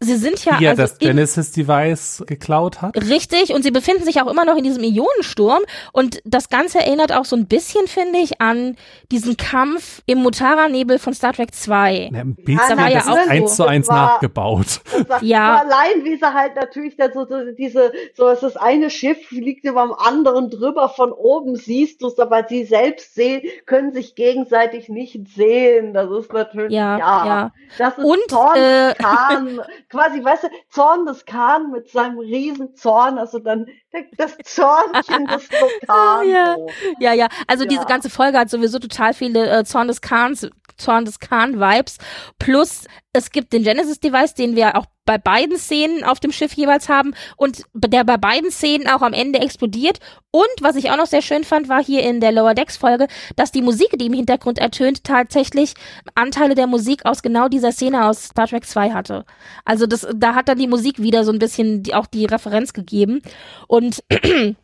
sie sind ja, die ja also das in- Genesis-Device geklaut hat. Richtig, und sie befinden sich auch immer noch in diesem Ionensturm. Und das Ganze erinnert auch so ein bisschen, finde ich, an diesen Kampf im Mutara-Nebel von Star Trek 2. Ja, ein bisschen, das war ja das auch ist so. eins zu Das eins war- nachgebaut. Das sagt Ja. allein, wie sie halt natürlich dann so, so diese, so ist das eine Schiff fliegt über dem anderen drüber, von oben siehst du es, aber sie selbst sehen, können sich gegenseitig nicht sehen. Das ist natürlich, Ja, ja, ja. das ist Und, äh, quasi, weißt du, Zorn des Khan mit seinem riesen Zorn, also dann das Zornchen des Lokano. Ja. Ja, ja. Also Ja. diese ganze Folge hat sowieso total viele äh, Zorn des Khans, Zorn des Khan-Vibes. Plus es gibt den Genesis-Device, den wir auch bei beiden Szenen auf dem Schiff jeweils haben und der bei beiden Szenen auch am Ende explodiert. Und was ich auch noch sehr schön fand, war hier in der Lower Decks-Folge, dass die Musik, die im Hintergrund ertönt, tatsächlich Anteile der Musik aus genau dieser Szene aus Star Trek 2 hatte. Also das, da hat dann die Musik wieder so ein bisschen die, auch die Referenz gegeben. Und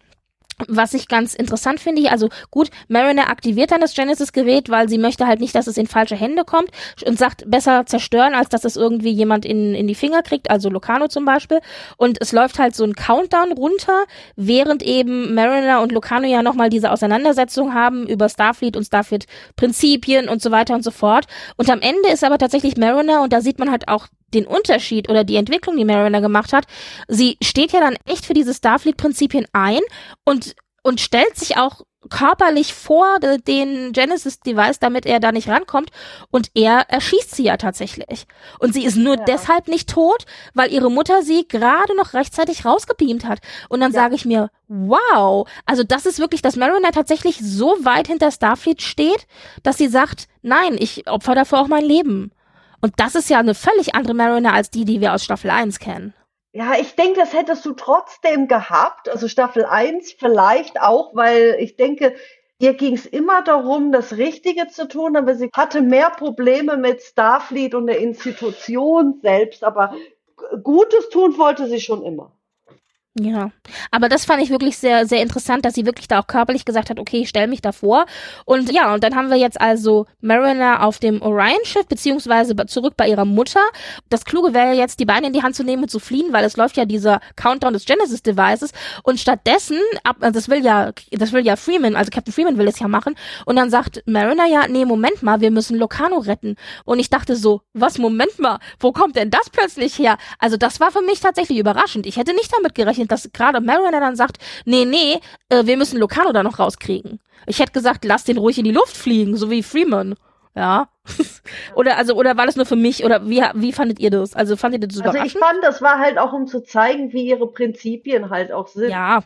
was ich ganz interessant finde, also gut, Mariner aktiviert dann das Genesis-Gerät, weil sie möchte halt nicht, dass es in falsche Hände kommt und sagt, besser zerstören, als dass es irgendwie jemand in, in die Finger kriegt, also Locano zum Beispiel. Und es läuft halt so ein Countdown runter, während eben Mariner und Locano ja nochmal diese Auseinandersetzung haben über Starfleet und Starfleet-Prinzipien und so weiter und so fort. Und am Ende ist aber tatsächlich Mariner, und da sieht man halt auch den Unterschied oder die Entwicklung, die Mariner gemacht hat. Sie steht ja dann echt für diese Starfleet-Prinzipien ein und, und stellt sich auch körperlich vor de- den Genesis-Device, damit er da nicht rankommt. Und er erschießt sie ja tatsächlich. Und sie ist nur Ja. deshalb nicht tot, weil ihre Mutter sie gerade noch rechtzeitig rausgebeamt hat. Und dann Ja. sage ich mir, wow, also das ist wirklich, dass Mariner tatsächlich so weit hinter Starfleet steht, dass sie sagt, nein, ich opfer dafür auch mein Leben. Und das ist ja eine völlig andere Mariner als die, die wir aus Staffel 1 kennen. Ja, ich denke, das hättest du trotzdem gehabt. Also Staffel 1 vielleicht auch, weil ich denke, ihr ging es immer darum, das Richtige zu tun, aber sie hatte mehr Probleme mit Starfleet und der Institution selbst, aber Gutes tun wollte sie schon immer. Ja, aber das fand ich wirklich sehr, sehr interessant, dass sie wirklich da auch körperlich gesagt hat, okay, ich stelle mich da vor. Und ja, und dann haben wir jetzt also Mariner auf dem Orion-Schiff, beziehungsweise zurück bei ihrer Mutter. Das Kluge wäre jetzt, die Beine in die Hand zu nehmen und zu fliehen, weil es läuft ja dieser Countdown des Genesis-Devices. Und stattdessen, also das will ja, das will ja Freeman, also Captain Freeman will es ja machen. Und dann sagt Mariner ja, nee, Moment mal, wir müssen Locano retten. Und ich dachte so, was, Moment mal, wo kommt denn das plötzlich her? Also das war für mich tatsächlich überraschend. Ich hätte nicht damit gerechnet, ausgerechnet, dass gerade Mariner dann sagt, nee, nee, äh, wir müssen Locano da noch rauskriegen. Ich hätte gesagt, lass den ruhig in die Luft fliegen, so wie Freeman. Ja. oder also oder war das nur für mich oder wie wie fandet ihr das? Also fandet ihr das überraschend? Also ich fand, das war halt auch um zu zeigen, wie ihre Prinzipien halt auch sind. Ja,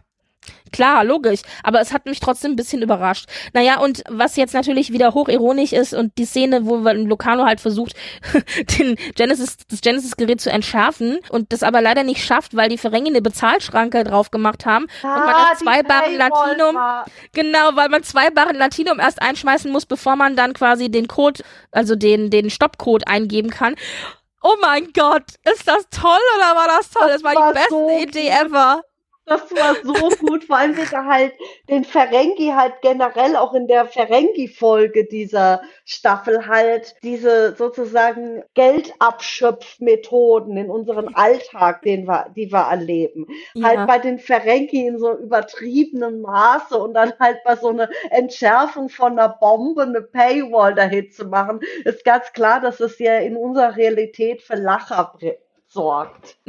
Klar, logisch. Aber es hat mich trotzdem ein bisschen überrascht. Naja, und was jetzt natürlich wieder hochironisch ist und die Szene, wo Lucano halt versucht, den Genesis, das Genesis-Gerät zu entschärfen und das aber leider nicht schafft, weil die eine Bezahlschranke drauf gemacht haben ah, und man ah, das zwei Barren Latinum, genau, weil man zwei Barren Latinum erst einschmeißen muss, bevor man dann quasi den Code, also den, den Stoppcode eingeben kann. Oh mein Gott, ist das toll oder war das toll? Das, das war, war die beste so Idee ever. Das war so gut, vor allem wird er halt den Ferengi halt generell auch in der Ferengi-Folge dieser Staffel halt diese sozusagen Geldabschöpfmethoden in unserem Alltag, den wir, die wir erleben. Ja. Halt bei den Ferengi in so übertriebenem Maße und dann halt bei so einer Entschärfung von einer Bombe eine Paywall dahin zu machen, ist ganz klar, dass es ja in unserer Realität für Lacher sorgt.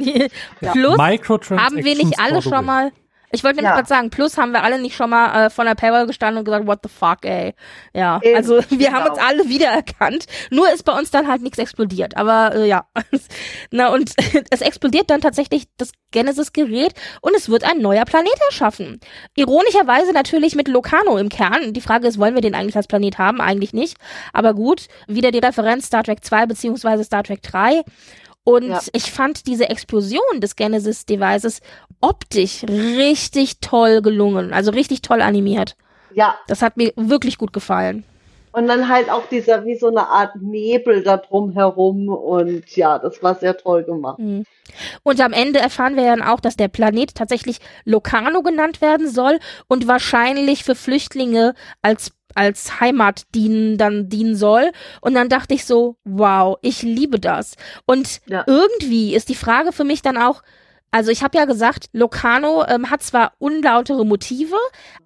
Plus haben wir nicht alle schon mal ich wollte nämlich ja. gerade sagen, plus haben wir alle nicht schon mal äh, von der Paywall gestanden und gesagt, what the fuck, ey. Ja, Eben, also wir genau. haben uns alle wiedererkannt. Nur ist bei uns dann halt nichts explodiert. Aber äh, ja. Na und es explodiert dann tatsächlich das Genesis-Gerät und es wird ein neuer Planet erschaffen. Ironischerweise natürlich mit Locano im Kern. Die Frage ist, wollen wir den eigentlich als Planet haben? Eigentlich nicht. Aber gut, wieder die Referenz Star Trek 2 beziehungsweise Star Trek 3. Und ja. ich fand diese Explosion des Genesis-Devices optisch richtig toll gelungen, also richtig toll animiert. Ja. Das hat mir wirklich gut gefallen. Und dann halt auch dieser, wie so eine Art Nebel da drum herum und ja, das war sehr toll gemacht. Mhm. Und am Ende erfahren wir dann auch, dass der Planet tatsächlich Locarno genannt werden soll und wahrscheinlich für Flüchtlinge als als Heimat dienen, dann dienen soll. Und dann dachte ich so, wow, ich liebe das. Und ja. irgendwie ist die Frage für mich dann auch, also ich habe ja gesagt, Locarno ähm, hat zwar unlautere Motive,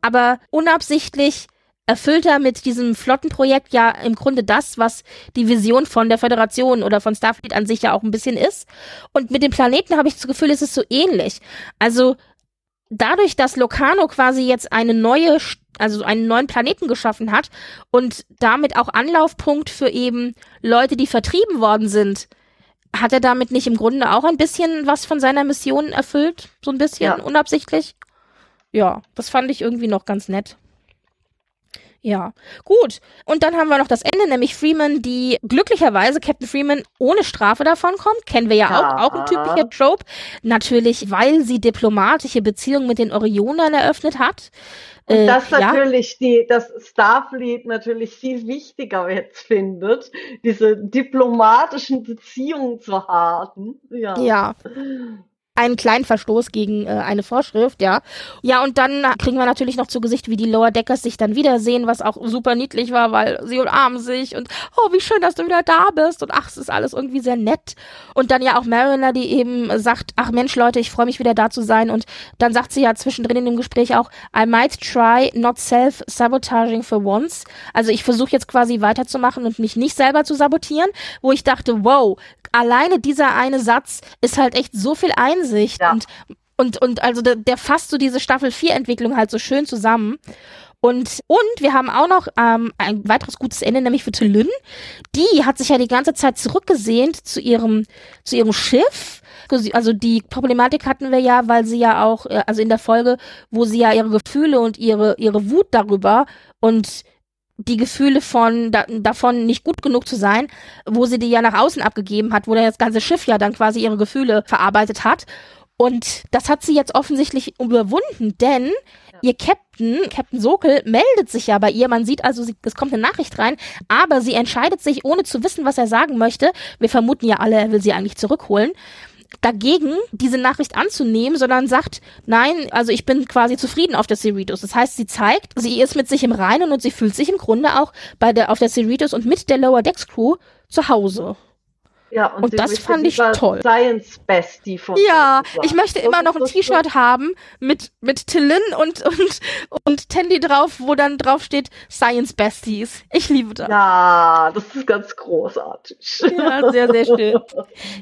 aber unabsichtlich erfüllt er mit diesem Flottenprojekt ja im Grunde das, was die Vision von der Föderation oder von Starfleet an sich ja auch ein bisschen ist. Und mit dem Planeten habe ich das Gefühl, es ist so ähnlich. Also dadurch, dass Locarno quasi jetzt eine neue, also einen neuen Planeten geschaffen hat und damit auch Anlaufpunkt für eben Leute, die vertrieben worden sind, hat er damit nicht im Grunde auch ein bisschen was von seiner Mission erfüllt? So ein bisschen ja. unabsichtlich? Ja, das fand ich irgendwie noch ganz nett. Ja, gut. Und dann haben wir noch das Ende, nämlich Freeman, die glücklicherweise Captain Freeman ohne Strafe davon kommt. Kennen wir ja, ja. Auch, auch ein typischer Trope. Natürlich, weil sie diplomatische Beziehungen mit den Orionern eröffnet hat. Und äh, das natürlich ja. die, das Starfleet natürlich viel wichtiger jetzt findet, diese diplomatischen Beziehungen zu haben. Ja. ja einen kleinen Verstoß gegen äh, eine Vorschrift, ja. Ja, und dann kriegen wir natürlich noch zu Gesicht, wie die Lower Deckers sich dann wiedersehen, was auch super niedlich war, weil sie umarmen sich und oh, wie schön, dass du wieder da bist und ach, es ist alles irgendwie sehr nett. Und dann ja auch Mariner, die eben sagt, ach Mensch, Leute, ich freue mich wieder da zu sein und dann sagt sie ja zwischendrin in dem Gespräch auch, I might try not self-sabotaging for once. Also ich versuche jetzt quasi weiterzumachen und mich nicht selber zu sabotieren, wo ich dachte, wow, alleine dieser eine Satz ist halt echt so viel Einsicht ja. und und, und also der, der fasst so diese Staffel 4 Entwicklung halt so schön zusammen. Und, und wir haben auch noch ähm, ein weiteres gutes Ende, nämlich für Tulyn. Die hat sich ja die ganze Zeit zurückgesehnt zu ihrem, zu ihrem Schiff. Also die Problematik hatten wir ja, weil sie ja auch, äh, also in der Folge, wo sie ja ihre Gefühle und ihre, ihre Wut darüber und die Gefühle von da, davon nicht gut genug zu sein, wo sie die ja nach außen abgegeben hat, wo das ganze Schiff ja dann quasi ihre Gefühle verarbeitet hat. Und das hat sie jetzt offensichtlich überwunden, denn ihr Captain, Captain Sokol, meldet sich ja bei ihr. Man sieht also, sie, es kommt eine Nachricht rein, aber sie entscheidet sich, ohne zu wissen, was er sagen möchte. Wir vermuten ja alle, er will sie eigentlich zurückholen dagegen, diese Nachricht anzunehmen, sondern sagt, nein, also ich bin quasi zufrieden auf der Cerritos. Das heißt, sie zeigt, sie ist mit sich im Reinen und sie fühlt sich im Grunde auch bei der, auf der Cerritos und mit der Lower Decks Crew zu Hause. Ja, und, und das fand ich toll. Science Bestie von Ja, ich möchte immer noch ein T-Shirt haben mit, mit Tillin und, und, und Tandy drauf, wo dann drauf steht Science Besties. Ich liebe das. Ja, das ist ganz großartig. Ja, sehr, sehr schön.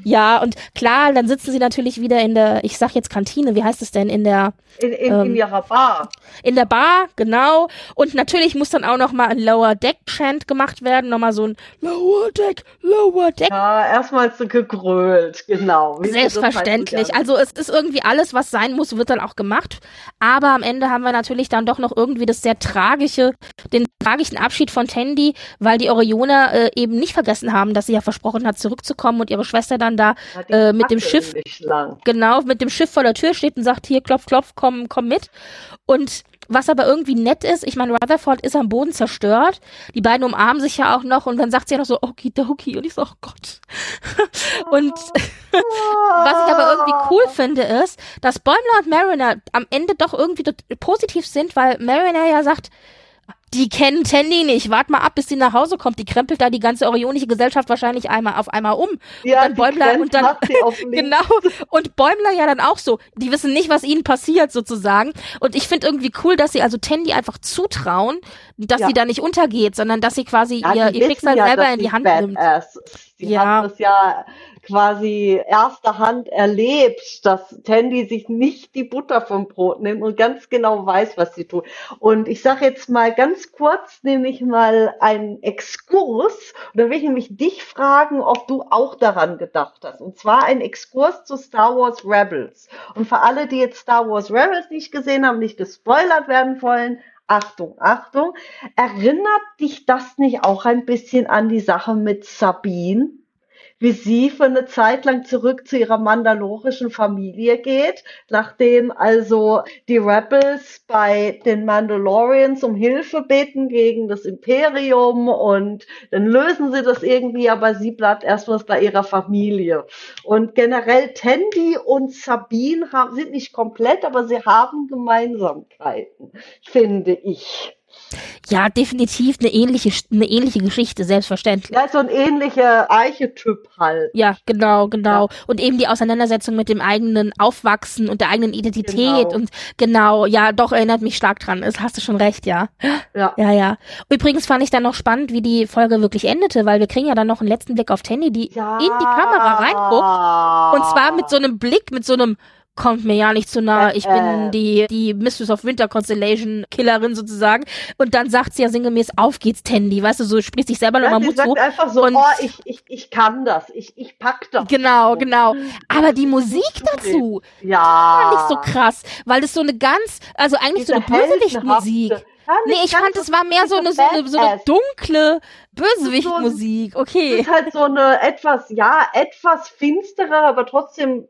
Ja, und klar, dann sitzen sie natürlich wieder in der, ich sag jetzt Kantine, wie heißt es denn, in der in, in, ähm, in ihrer Bar. In der Bar, genau. Und natürlich muss dann auch noch mal ein Lower Deck Chant gemacht werden, noch mal so ein Lower Deck, Lower Deck. Ja, erstmal so gegrölt, genau. Selbstverständlich. Also es ist irgendwie alles, was sein muss, wird dann auch gemacht. Aber am Ende haben wir natürlich dann doch noch irgendwie das sehr tragische, den tragischen Abschied von Tandy, weil die Orioner äh, eben nicht vergessen haben, dass sie ja versprochen hat, zurückzukommen und ihre Schwester dann da äh, mit dem Schiff, genau, mit dem Schiff vor der Tür steht und sagt, hier, klopf, klopf, komm, komm mit. Und was aber irgendwie nett ist, ich meine, Rutherford ist am Boden zerstört. Die beiden umarmen sich ja auch noch und dann sagt sie ja noch so, okidoki. Und ich so, oh Gott. und was ich aber irgendwie cool finde, ist, dass Bäumler und Mariner am Ende doch irgendwie positiv sind, weil Mariner ja sagt, die kennen Tandy nicht. Wart mal ab, bis sie nach Hause kommt. Die krempelt da die ganze orionische Gesellschaft wahrscheinlich einmal auf einmal um. Ja, und dann Bäumler und dann genau und Bäumler ja dann auch so. Die wissen nicht, was ihnen passiert sozusagen. Und ich finde irgendwie cool, dass sie also Tandy einfach zutrauen, dass ja. sie da nicht untergeht, sondern dass sie quasi ja, ihr, ihr Schicksal ja, selber in die Hand nimmt. Sie ja. haben das ja quasi erster Hand erlebt, dass Tandy sich nicht die Butter vom Brot nimmt und ganz genau weiß, was sie tut. Und ich sage jetzt mal ganz kurz, nämlich mal einen Exkurs. Und da will ich nämlich dich fragen, ob du auch daran gedacht hast. Und zwar ein Exkurs zu Star Wars Rebels. Und für alle, die jetzt Star Wars Rebels nicht gesehen haben, nicht gespoilert werden wollen, Achtung, Achtung, erinnert dich das nicht auch ein bisschen an die Sache mit Sabine? Wie sie für eine Zeit lang zurück zu ihrer mandalorischen Familie geht, nachdem also die Rebels bei den Mandalorians um Hilfe beten gegen das Imperium und dann lösen sie das irgendwie, aber sie bleibt erstmal bei ihrer Familie. Und generell Tandy und Sabine haben, sind nicht komplett, aber sie haben Gemeinsamkeiten, finde ich. Ja, definitiv eine ähnliche, eine ähnliche Geschichte, selbstverständlich. Ja, so ein ähnlicher Archetyp halt. Ja, genau, genau. Ja. Und eben die Auseinandersetzung mit dem eigenen Aufwachsen und der eigenen Identität genau. und genau, ja, doch erinnert mich stark dran. Das hast du schon recht, ja. Ja. Ja, ja. Übrigens fand ich dann noch spannend, wie die Folge wirklich endete, weil wir kriegen ja dann noch einen letzten Blick auf Tandy, die ja. in die Kamera reinguckt. Und zwar mit so einem Blick, mit so einem kommt mir ja nicht zu nahe. Ich bin äh. die, die Mistress of Winter Constellation Killerin sozusagen. Und dann sagt sie ja sinngemäß, auf geht's, Tandy. Weißt du, so spricht sich selber nochmal Mut sagt zu. einfach so, und oh, ich, ich, ich kann das. Ich, ich pack das. Genau, genau. Aber die Musik dazu, ja. fand ich so krass. Weil das so eine ganz, also eigentlich Diese so eine Bösewichtmusik. Ja, nee, ich fand, es war mehr so eine, so eine, so eine dunkle Bösewichtmusik. Okay. Es ist halt so eine etwas, ja, etwas finstere, aber trotzdem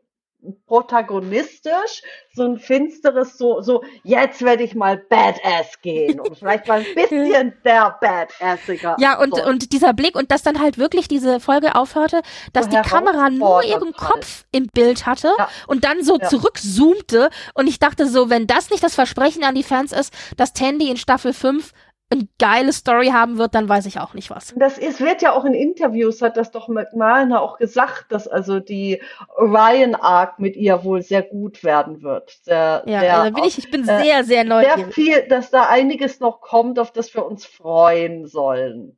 protagonistisch, so ein finsteres, so, so, jetzt werde ich mal Badass gehen und vielleicht mal ein bisschen der Badassiger. Ja, und, so. und dieser Blick und dass dann halt wirklich diese Folge aufhörte, dass so die Kamera nur ihren halt. Kopf im Bild hatte ja. und dann so ja. zurückzoomte und ich dachte so, wenn das nicht das Versprechen an die Fans ist, dass Tandy in Staffel 5 eine geile Story haben wird, dann weiß ich auch nicht was. Das ist, wird ja auch in Interviews, hat das doch McMahon auch gesagt, dass also die Orion Arc mit ihr wohl sehr gut werden wird. Sehr, ja, sehr, also bin ich, ich bin äh, sehr, sehr neugierig. Sehr viel, dass da einiges noch kommt, auf das wir uns freuen sollen.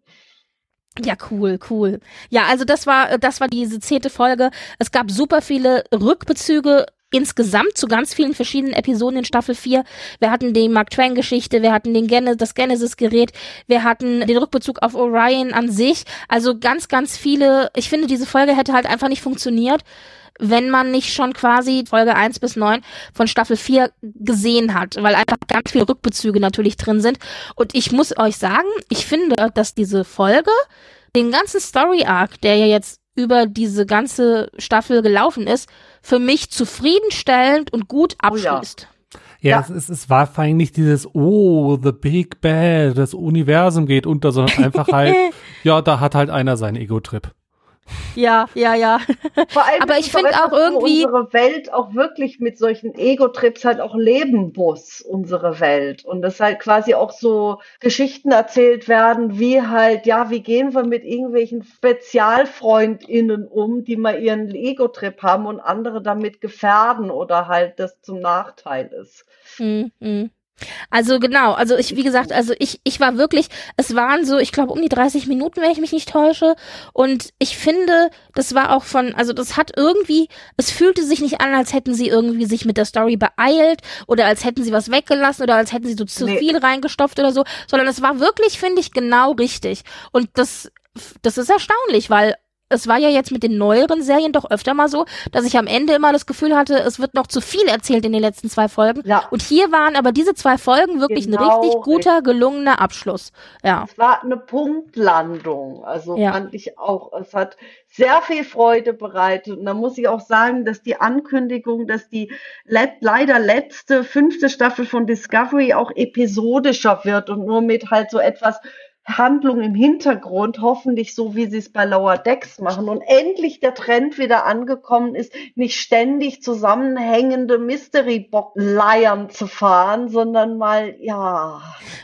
Ja, cool, cool. Ja, also das war, das war diese zehnte Folge. Es gab super viele Rückbezüge insgesamt zu ganz vielen verschiedenen Episoden in Staffel 4. Wir hatten die Mark Twain Geschichte, wir hatten den Gen das Genesis Gerät, wir hatten den Rückbezug auf Orion an sich. Also ganz, ganz viele. Ich finde, diese Folge hätte halt einfach nicht funktioniert, wenn man nicht schon quasi Folge 1 bis 9 von Staffel 4 gesehen hat, weil einfach ganz viele Rückbezüge natürlich drin sind. Und ich muss euch sagen, ich finde, dass diese Folge den ganzen Story Arc, der ja jetzt über diese ganze Staffel gelaufen ist, für mich zufriedenstellend und gut abschließt. Oh ja, ja. Es, es, es, war vor allem nicht dieses, oh, the big bad, das Universum geht unter, sondern einfach halt, ja, da hat halt einer seinen Ego-Trip. Ja, ja, ja. Vor allem Aber ich finde auch irgendwie unsere Welt auch wirklich mit solchen Ego-Trips halt auch leben muss, unsere Welt. Und dass halt quasi auch so Geschichten erzählt werden, wie halt, ja, wie gehen wir mit irgendwelchen SpezialfreundInnen um, die mal ihren Ego-Trip haben und andere damit gefährden oder halt das zum Nachteil ist. Mhm. mhm. Also genau, also ich, wie gesagt, also ich, ich war wirklich, es waren so, ich glaube, um die 30 Minuten, wenn ich mich nicht täusche. Und ich finde, das war auch von, also das hat irgendwie, es fühlte sich nicht an, als hätten sie irgendwie sich mit der Story beeilt oder als hätten sie was weggelassen oder als hätten sie so zu nee. viel reingestopft oder so, sondern es war wirklich, finde ich, genau richtig. Und das, das ist erstaunlich, weil es war ja jetzt mit den neueren Serien doch öfter mal so, dass ich am Ende immer das Gefühl hatte, es wird noch zu viel erzählt in den letzten zwei Folgen. Ja. Und hier waren aber diese zwei Folgen wirklich genau ein richtig guter, gelungener Abschluss. Ja. Es war eine Punktlandung. Also ja. fand ich auch. Es hat sehr viel Freude bereitet. Und da muss ich auch sagen, dass die Ankündigung, dass die let leider letzte fünfte Staffel von Discovery auch episodischer wird und nur mit halt so etwas Handlung im Hintergrund, hoffentlich so, wie sie es bei Lower Decks machen und endlich der Trend wieder angekommen ist, nicht ständig zusammenhängende Mystery-Leiern zu fahren, sondern mal, ja.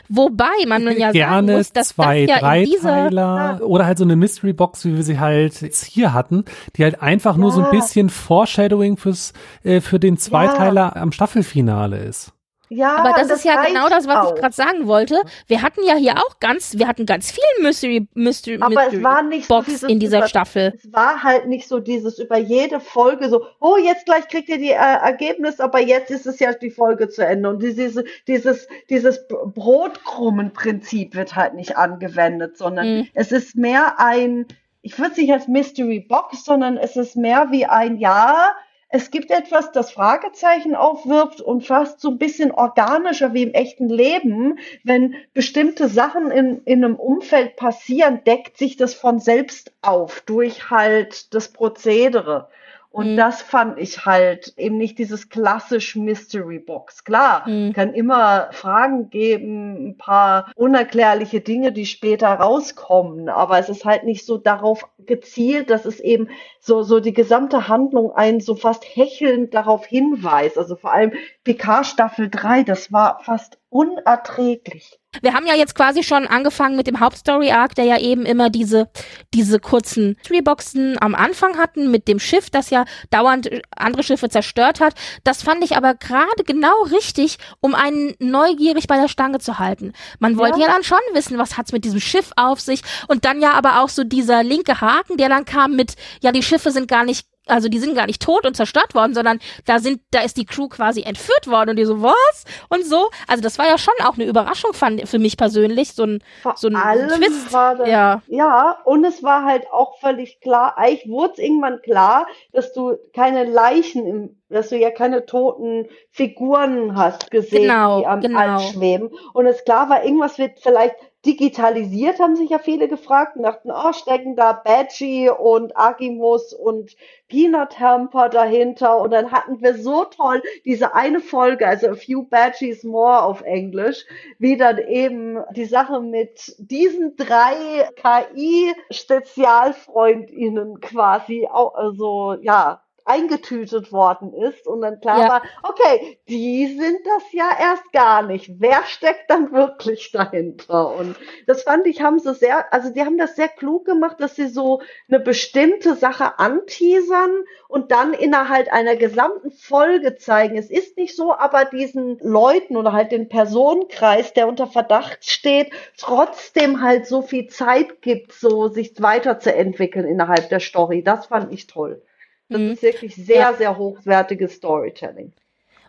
Wobei man ja Gerne sagen muss, dass zwei, das ja drei Teiler oder halt so eine Mystery-Box, wie wir sie halt jetzt hier hatten, die halt einfach ja. nur so ein bisschen Foreshadowing fürs, äh, für den Zweiteiler ja. am Staffelfinale ist. Ja, aber das, das ist ja genau das, was auch. ich gerade sagen wollte. Wir hatten ja hier auch ganz, wir hatten ganz viel Mystery, Mystery, aber Mystery es war nicht Box so dieses, in dieser über, Staffel. Es war halt nicht so dieses über jede Folge so, oh, jetzt gleich kriegt ihr die äh, Ergebnis, aber jetzt ist es ja die Folge zu Ende. Und diese, dieses, dieses Brotkrummen-Prinzip wird halt nicht angewendet, sondern mhm. es ist mehr ein, ich würde es nicht als Mystery Box, sondern es ist mehr wie ein Ja, es gibt etwas, das Fragezeichen aufwirft und fast so ein bisschen organischer wie im echten Leben. Wenn bestimmte Sachen in, in einem Umfeld passieren, deckt sich das von selbst auf durch halt das Prozedere. Und mhm. das fand ich halt eben nicht dieses klassisch Mystery Box. Klar, mhm. kann immer Fragen geben, ein paar unerklärliche Dinge, die später rauskommen, aber es ist halt nicht so darauf gezielt, dass es eben so, so die gesamte Handlung einen so fast hechelnd darauf hinweist. Also vor allem PK Staffel 3, das war fast unerträglich. Wir haben ja jetzt quasi schon angefangen mit dem Hauptstory-Arc, der ja eben immer diese, diese kurzen Treeboxen am Anfang hatten mit dem Schiff, das ja dauernd andere Schiffe zerstört hat. Das fand ich aber gerade genau richtig, um einen neugierig bei der Stange zu halten. Man wollte ja, ja dann schon wissen, was hat's mit diesem Schiff auf sich und dann ja aber auch so dieser linke Haken, der dann kam mit, ja, die Schiffe sind gar nicht also die sind gar nicht tot und zerstört worden, sondern da sind, da ist die Crew quasi entführt worden und die so, was? Und so. Also das war ja schon auch eine Überraschung fand, für mich persönlich, so ein, Vor so ein, Twist. Das, ja. ja, und es war halt auch völlig klar, eigentlich wurde es irgendwann klar, dass du keine Leichen im, dass du ja keine toten Figuren hast gesehen, genau, die am genau. All schweben. Und es klar war, irgendwas wird vielleicht digitalisiert, haben sich ja viele gefragt und dachten, oh, stecken da Badgie und Agimus und Peanut Hamper dahinter. Und dann hatten wir so toll diese eine Folge, also A Few Badgies More auf Englisch, wie dann eben die Sache mit diesen drei KI-Spezialfreundinnen quasi, also ja, eingetütet worden ist und dann klar ja. war, okay, die sind das ja erst gar nicht. Wer steckt dann wirklich dahinter? Und das fand ich, haben sie sehr, also die haben das sehr klug gemacht, dass sie so eine bestimmte Sache anteasern und dann innerhalb einer gesamten Folge zeigen. Es ist nicht so, aber diesen Leuten oder halt den Personenkreis, der unter Verdacht steht, trotzdem halt so viel Zeit gibt, so sich weiterzuentwickeln innerhalb der Story. Das fand ich toll. Das mhm. ist wirklich sehr, sehr hochwertiges Storytelling.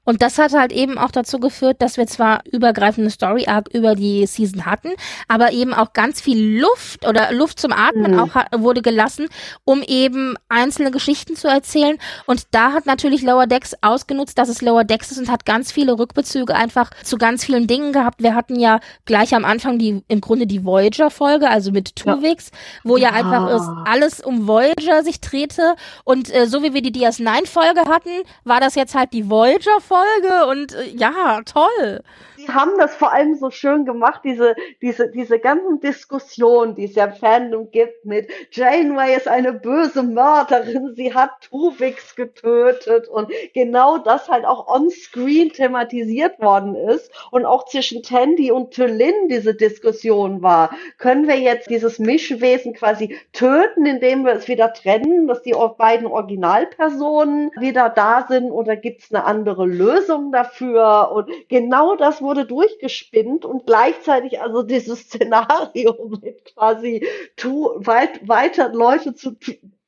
Und das hat halt eben auch dazu geführt, dass wir zwar übergreifende Story Arc über die Season hatten, aber eben auch ganz viel Luft oder Luft zum Atmen mhm. auch wurde gelassen, um eben einzelne Geschichten zu erzählen. Und da hat natürlich Lower Decks ausgenutzt, dass es Lower Decks ist und hat ganz viele Rückbezüge einfach zu ganz vielen Dingen gehabt. Wir hatten ja gleich am Anfang die im Grunde die Voyager Folge, also mit Tuvix, ja. wo ja, ja einfach ist, alles um Voyager sich drehte und äh, so wie wir die DS9 Folge hatten, war das jetzt halt die Voyager Folge und äh, ja, toll die haben das vor allem so schön gemacht, diese, diese, diese ganzen Diskussionen, die es ja im Fandom gibt mit Janeway ist eine böse Mörderin, sie hat Tuvix getötet und genau das halt auch on-screen thematisiert worden ist und auch zwischen Tandy und Tulin diese Diskussion war. Können wir jetzt dieses Mischwesen quasi töten, indem wir es wieder trennen, dass die beiden Originalpersonen wieder da sind oder gibt es eine andere Lösung dafür? Und genau das wurde wurde durchgespinnt und gleichzeitig also dieses Szenario mit quasi tu, weit, weiter Leute zu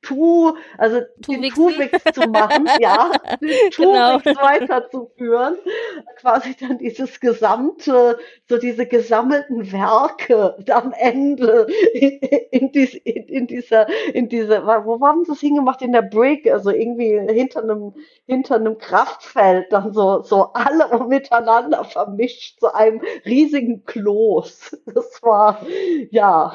Tu, also den Tuwix zu machen, ja, den Tuwix genau. weiterzuführen, quasi dann dieses gesamte, so diese gesammelten Werke am Ende in, in, dies, in, in dieser, in dieser, wo haben sie das hingemacht? In der Brick, also irgendwie hinter einem, hinter einem Kraftfeld, dann so, so alle miteinander vermischt zu einem riesigen Kloß. Das war, ja,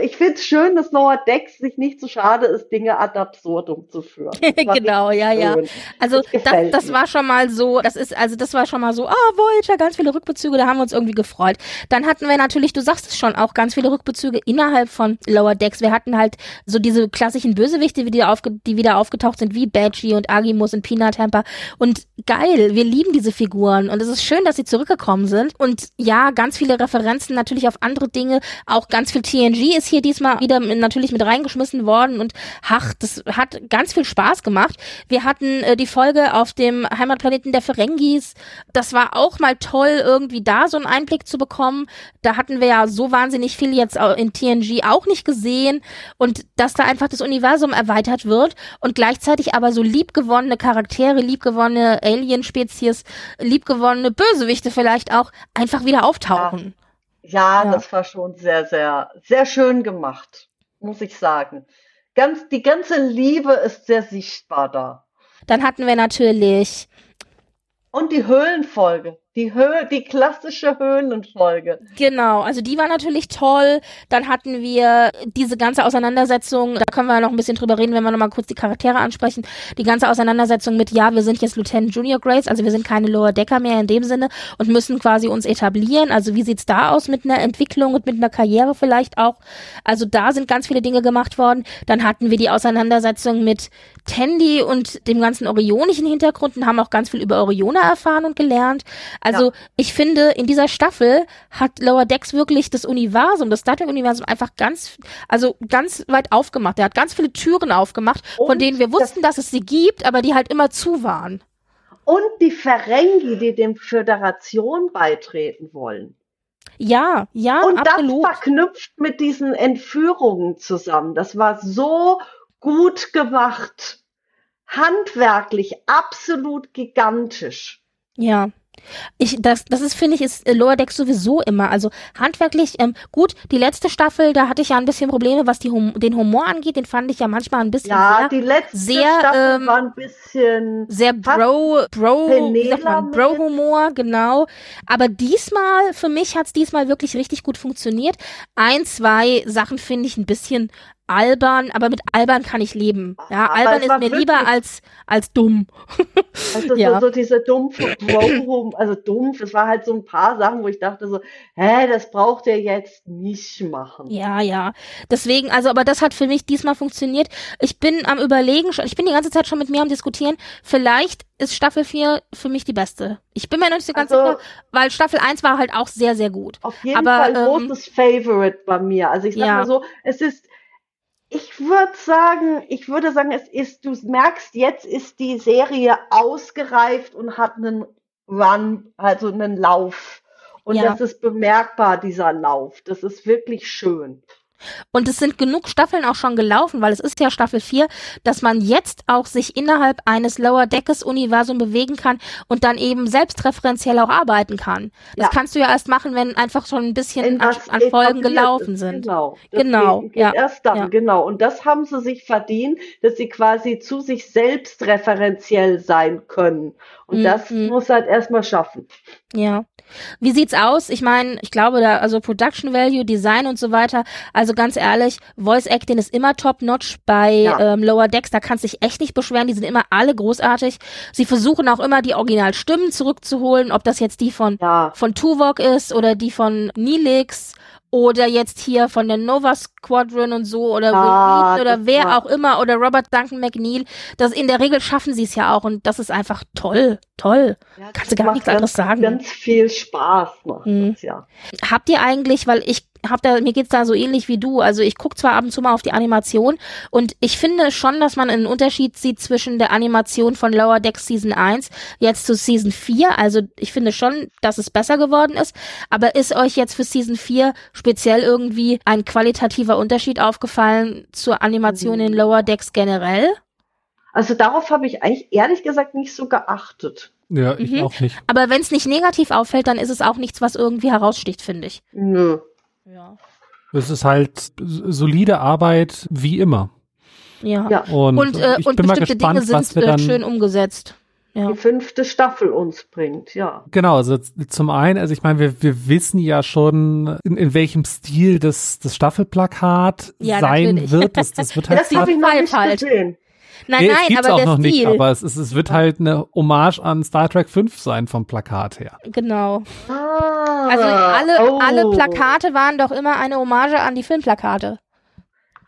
ich finde es schön, dass Lower Decks sich nicht so schade ist, Dinge ad absurdum zu führen. genau, ja, ja. Also das, das war schon mal so, das ist, also das war schon mal so, ah, oh, Voyager, ganz viele Rückbezüge, da haben wir uns irgendwie gefreut. Dann hatten wir natürlich, du sagst es schon, auch ganz viele Rückbezüge innerhalb von Lower Decks. Wir hatten halt so diese klassischen Bösewichte, die, aufge die wieder aufgetaucht sind, wie Badgie und Agimus und Peanut Temper. Und geil, wir lieben diese Figuren und es ist schön, dass sie zurückgekommen sind. Und ja, ganz viele Referenzen natürlich auf andere Dinge, auch ganz viel TNG ist hier diesmal wieder natürlich mit reingeschmissen worden und ach, das hat ganz viel Spaß gemacht. Wir hatten äh, die Folge auf dem Heimatplaneten der Ferengis. Das war auch mal toll, irgendwie da so einen Einblick zu bekommen. Da hatten wir ja so wahnsinnig viel jetzt in TNG auch nicht gesehen und dass da einfach das Universum erweitert wird und gleichzeitig aber so liebgewonnene Charaktere, liebgewonnene Alien-Spezies, liebgewonnene Bösewichte vielleicht auch einfach wieder auftauchen. Ja. Ja, ja, das war schon sehr, sehr, sehr schön gemacht, muss ich sagen. Ganz, die ganze Liebe ist sehr sichtbar da. Dann hatten wir natürlich. Und die Höhlenfolge. Die Höhe, die klassische Höhlenfolge. Genau, also die war natürlich toll. Dann hatten wir diese ganze Auseinandersetzung, da können wir noch ein bisschen drüber reden, wenn wir nochmal kurz die Charaktere ansprechen. Die ganze Auseinandersetzung mit, ja, wir sind jetzt Lieutenant Junior Grades, also wir sind keine Lower Decker mehr in dem Sinne und müssen quasi uns etablieren. Also wie sieht's da aus mit einer Entwicklung und mit einer Karriere vielleicht auch? Also da sind ganz viele Dinge gemacht worden. Dann hatten wir die Auseinandersetzung mit Tandy und dem ganzen orionischen Hintergrund und haben auch ganz viel über Oriona erfahren und gelernt. Also ja. ich finde, in dieser Staffel hat Lower Decks wirklich das Universum, das Star Trek-Universum einfach ganz, also ganz weit aufgemacht. Er hat ganz viele Türen aufgemacht, Und von denen wir wussten, das dass es sie gibt, aber die halt immer zu waren. Und die Ferengi, die dem Föderation beitreten wollen. Ja, ja, Und absolut. das verknüpft mit diesen Entführungen zusammen. Das war so gut gemacht. Handwerklich absolut gigantisch. Ja. Ich, das, das ist, finde ich, ist äh, Lower Decks sowieso immer. Also handwerklich, ähm, gut, die letzte Staffel, da hatte ich ja ein bisschen Probleme, was die hum den Humor angeht, den fand ich ja manchmal ein bisschen ja, sehr, die letzte sehr, Staffel ähm, war ein bisschen sehr Bro, Bro, wie sagt man, Bro-Humor, genau. Aber diesmal, für mich hat's diesmal wirklich richtig gut funktioniert. Ein, zwei Sachen finde ich ein bisschen albern, aber mit albern kann ich leben. Ja, aber albern ist mir lieber als, als dumm. Also ja. so, so diese dumpfe Bro, also dumpf, es war halt so ein paar Sachen, wo ich dachte so, hä, das braucht er jetzt nicht machen. Ja, ja. Deswegen, also, aber das hat für mich diesmal funktioniert. Ich bin am überlegen schon, ich bin die ganze Zeit schon mit mir am diskutieren, vielleicht ist Staffel 4 für mich die beste. Ich bin mir noch nicht so ganz also, sicher, weil Staffel 1 war halt auch sehr, sehr gut. Auf jeden aber, Fall ähm, großes Favorite bei mir. Also ich sag ja. mal so, es ist, ich würde sagen, ich würde sagen, es ist, du merkst, jetzt ist die Serie ausgereift und hat einen Run, also einen Lauf. Und ja. das ist bemerkbar, dieser Lauf. Das ist wirklich schön. Und es sind genug Staffeln auch schon gelaufen, weil es ist ja Staffel 4, dass man jetzt auch sich innerhalb eines Lower Deckes Universum bewegen kann und dann eben selbstreferenziell auch arbeiten kann. Das Ja. kannst du ja erst machen, wenn einfach schon ein bisschen an, an Folgen gelaufen ist. sind. Genau. Das Genau, Geht, geht ja, erst dann, ja. genau. Und das haben sie sich verdient, dass sie quasi zu sich selbst referenziell sein können. Und Mhm. das muss halt erstmal schaffen. Ja. Wie sieht's aus? Ich meine, ich glaube da, also Production Value, Design und so weiter. Also ganz ehrlich, Voice Acting ist immer top notch bei Ja. ähm, Lower Decks. Da kannst du dich echt nicht beschweren. Die sind immer alle großartig. Sie versuchen auch immer die Originalstimmen zurückzuholen, ob das jetzt die von Ja. von Tuvok ist oder die von Neelix oder jetzt hier von der Nova Squadron und so oder Will Ah, Wheaton oder wer auch immer oder Robert Duncan McNeil. Das in der Regel schaffen sie es ja auch und das ist einfach toll, toll. Ja, Kannst du gar nichts anderes ganz, sagen. Ganz viel Spaß macht Mhm. das, ja. Habt ihr eigentlich, weil ich hab da, mir geht's da so ähnlich wie du. Also ich guck zwar ab und zu mal auf die Animation und ich finde schon, dass man einen Unterschied sieht zwischen der Animation von Lower Decks Season 1 jetzt zu Season 4. Also ich finde schon, dass es besser geworden ist. Aber ist euch jetzt für Season 4 speziell irgendwie ein qualitativer Unterschied aufgefallen zur Animation in Lower Decks generell? Also darauf habe ich eigentlich ehrlich gesagt nicht so geachtet. Ja, ich Mhm. auch nicht. Aber wenn es nicht negativ auffällt, dann ist es auch nichts, was irgendwie heraussticht, finde ich. Nö. Ja. Es ist halt solide Arbeit wie immer. Ja. Ja. Und, Und, äh, ich und bin mal bestimmte gespannt, Dinge was sind wir äh, dann schön umgesetzt. Ja. Die fünfte Staffel uns bringt, ja. Genau, also zum einen, also ich meine, wir, wir wissen ja schon, in, in welchem Stil das, das Staffelplakat Ja, sein natürlich. wird. Das, das wird halt Das habe ich noch nicht halt. gesehen. Nein, Nee, es nein, gibt's aber auch der noch Stil. nicht, aber es, ist, es wird halt eine Hommage an Star Trek 5 sein vom Plakat her. genau. Ah, Also alle, oh. alle Plakate waren doch immer eine Hommage an die Filmplakate.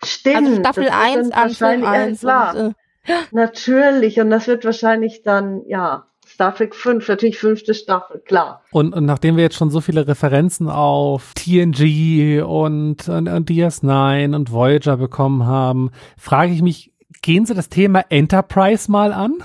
Stimmt. Also Staffel das wird 1 dann an Film wahrscheinlich- ja, 1. Klar, Und, äh, natürlich. Und das wird wahrscheinlich dann, ja, Star Trek 5, natürlich fünfte Staffel, klar. Und, und nachdem wir jetzt schon so viele Referenzen auf TNG und, und, und DS9 und Voyager bekommen haben, frage ich mich, gehen Sie das Thema Enterprise mal an?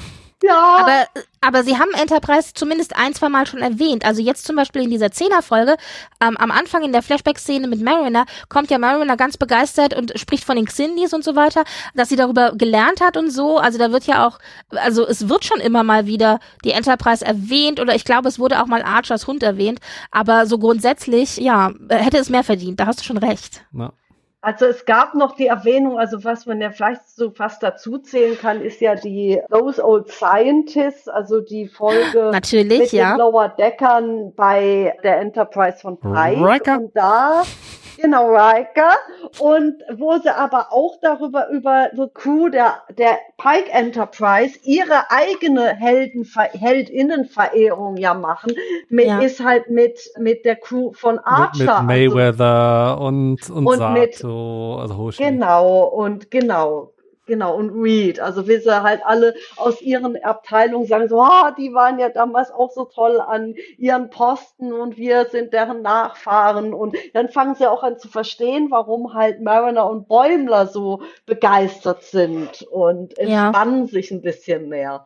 Ja, aber, aber sie haben Enterprise zumindest ein, zwei Mal schon erwähnt. Also jetzt zum Beispiel in dieser Zehner-Folge, ähm, am Anfang in der Flashback-Szene mit Mariner, kommt ja Mariner ganz begeistert und spricht von den Xindis und so weiter, dass sie darüber gelernt hat und so. Also da wird ja auch, also es wird schon immer mal wieder die Enterprise erwähnt oder ich glaube, es wurde auch mal Archers Hund erwähnt. Aber so grundsätzlich, ja, hätte es mehr verdient. Da hast du schon recht. Na, Also es gab noch die Erwähnung, also was man ja vielleicht so fast dazu zählen kann, ist ja die Those Old Scientists, also die Folge Natürlich, mit ja. den Lower Deckern bei der Enterprise von Pike. Und da, genau, Riker. Und wo sie aber auch darüber, über die Crew der, der Pike Enterprise ihre eigene Heldenver Heldinnenverehrung ja machen, mit, Ja. ist halt mit, mit der Crew von mit, Archer. mit also Mayweather und, und, Und mit- Sato, also Hoshi. Genau, und genau, genau, und Reed. Also wie sie halt alle aus ihren Abteilungen sagen, so, ah, die waren ja damals auch so toll an ihren Posten und wir sind deren Nachfahren. Und dann fangen sie auch an zu verstehen, warum halt Mariner und Bäumler so begeistert sind und Ja. entspannen sich ein bisschen mehr.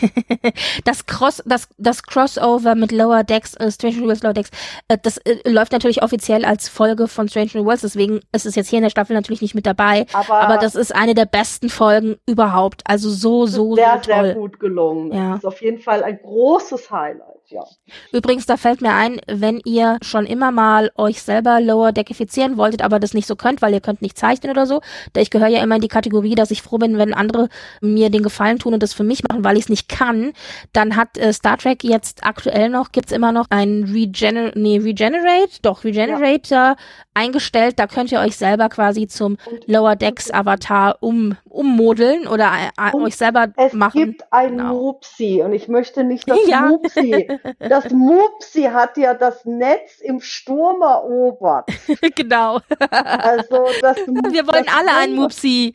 das Cross, das, das Crossover mit Lower Decks, äh, Strange New Worlds Lower Decks, äh, das äh, läuft natürlich offiziell als Folge von Strange New Worlds, deswegen ist es jetzt hier in der Staffel natürlich nicht mit dabei. Aber, Aber das ist eine der besten Folgen überhaupt. Also so, so, sehr, so toll. sehr gut gelungen. Ja. Das ist auf jeden Fall ein großes Highlight, ja. Übrigens, da fällt mir ein, wenn ihr schon immer mal euch selber Lower Deckifizieren wolltet, aber das nicht so könnt, weil ihr könnt nicht zeichnen oder so, da ich gehöre ja immer in die Kategorie, dass ich froh bin, wenn andere mir den Gefallen tun und das für mich machen, weil ich es nicht kann, dann hat äh, Star Trek jetzt aktuell noch, gibt's immer noch ein Regener nee, Regenerate, doch, Regenerator eingestellt, da könnt ihr euch selber quasi zum Lower Decks Avatar um, ummodeln oder äh, Und euch selber Es machen. gibt ein Genau. Mupsi und ich möchte nicht das Ja. Mupsi. Das Mupsi hat ja das Netz im Sturm erobert. genau. Also das, Wir wollen das alle einen Mupsi- Mupsi.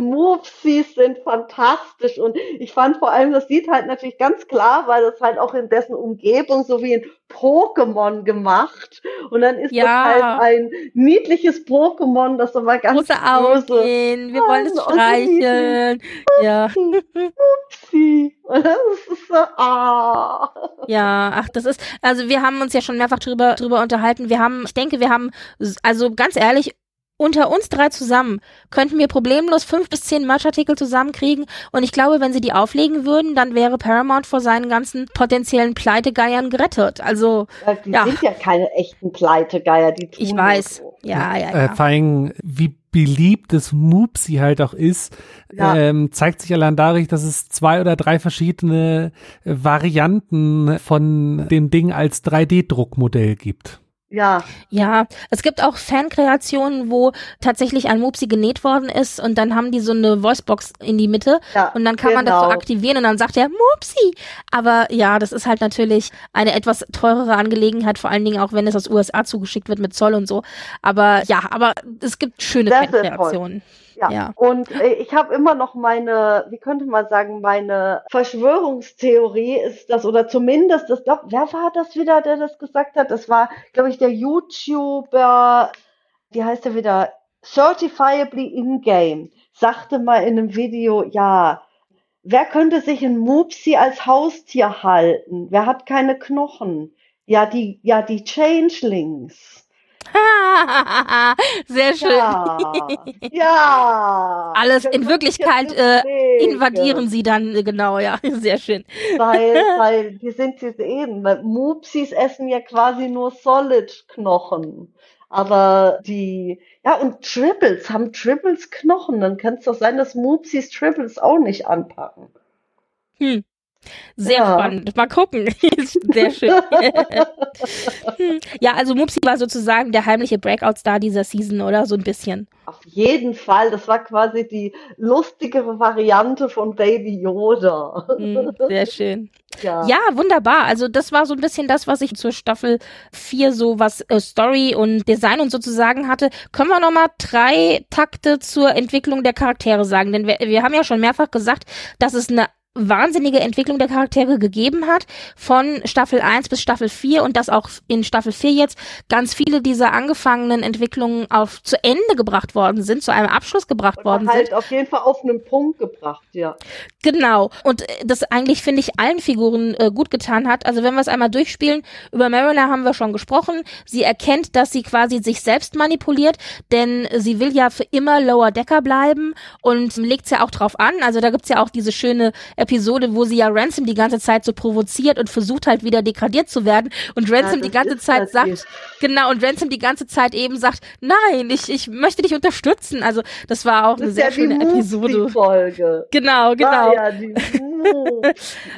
Mupsis sind fantastisch und ich fand vor allem, das sieht halt natürlich ganz klar, weil das halt auch in dessen Umgebung so wie ein Pokémon gemacht und dann ist Ja. das halt ein niedliches Pokémon, das aber ganz Große Augen, wir wollen es streicheln. Ja, Mupsi. Und das ist so, ah. ja, ach, das ist, also wir haben uns ja schon mehrfach drüber, drüber unterhalten. Wir haben, ich denke, wir haben, also ganz ehrlich, unter uns drei zusammen könnten wir problemlos fünf bis zehn Merchartikel zusammenkriegen und ich glaube, wenn sie die auflegen würden, dann wäre Paramount vor seinen ganzen potenziellen Pleitegeiern gerettet. Also die ja. sind ja keine echten Pleitegeier, die tun Ich weiß. So. Ja, ja, ja. Äh, vor allem, wie beliebt das Moopsie halt auch ist, ja. ähm, zeigt sich allein dadurch, dass es zwei oder drei verschiedene Varianten von dem Ding als 3D-Druckmodell gibt. Ja. Ja, es gibt auch Fankreationen, wo tatsächlich ein Mupsi genäht worden ist und dann haben die so eine Voicebox in die Mitte ja, und dann kann genau. man das so genau. aktivieren und dann sagt er Mupsi. Aber ja, das ist halt natürlich eine etwas teurere Angelegenheit, vor allen Dingen auch wenn es aus USA zugeschickt wird mit Zoll und so. Aber ja, aber es gibt schöne Fankreationen. Ja. ja. Und äh, ich habe immer noch meine, wie könnte man sagen, meine Verschwörungstheorie ist das, oder zumindest das, glaub, wer war das wieder, der das gesagt hat? Das war, glaube ich, der YouTuber, wie heißt der wieder? Certifiably in-game, sagte mal in einem Video, ja, wer könnte sich ein Mupsi als Haustier halten? Wer hat keine Knochen? Ja, die, ja, die Changelings. Sehr schön. Ja. ja. Alles in Wirklichkeit äh, invadieren sie dann, äh, genau, ja. Sehr schön. Weil, weil die sind diese eben, Mupsis essen ja quasi nur Solid-Knochen. Aber die, ja, und Triples, haben Triples Knochen, dann kann es doch sein, dass Mupsis Triples auch nicht anpacken. Hm. Sehr ja. spannend. Mal gucken. Sehr schön. Ja, also Mupsi war sozusagen der heimliche Breakout-Star dieser Season, oder? So ein bisschen. Auf jeden Fall. Das war quasi die lustigere Variante von Baby Yoda. Hm, sehr schön. Ja. ja, wunderbar. Also das war so ein bisschen das, was ich zur Staffel 4 so was äh, Story und Design und sozusagen hatte. Können wir nochmal drei Takte zur Entwicklung der Charaktere sagen? Denn wir, wir haben ja schon mehrfach gesagt, dass es eine wahnsinnige Entwicklung der Charaktere gegeben hat, von Staffel 1 bis Staffel 4 und dass auch in Staffel 4 jetzt ganz viele dieser angefangenen Entwicklungen auf zu Ende gebracht worden sind, zu einem Abschluss gebracht Oder worden halt sind. auf jeden Fall auf einen Punkt gebracht, ja. Genau. Und das eigentlich, finde ich, allen Figuren äh, gut getan hat. Also wenn wir es einmal durchspielen, über Mariner haben wir schon gesprochen. Sie erkennt, dass sie quasi sich selbst manipuliert, denn sie will ja für immer Lower Decker bleiben und legt es ja auch drauf an. Also da gibt's ja auch diese schöne Episode, wo sie ja Ransom die ganze Zeit so provoziert und versucht halt wieder degradiert zu werden und Ransom ja, die ganze Zeit sagt, ist. genau, und Ransom die ganze Zeit eben sagt, nein, ich, ich möchte dich unterstützen. Also das war auch das eine sehr ja schöne Episode. Folge. Genau, genau. Ja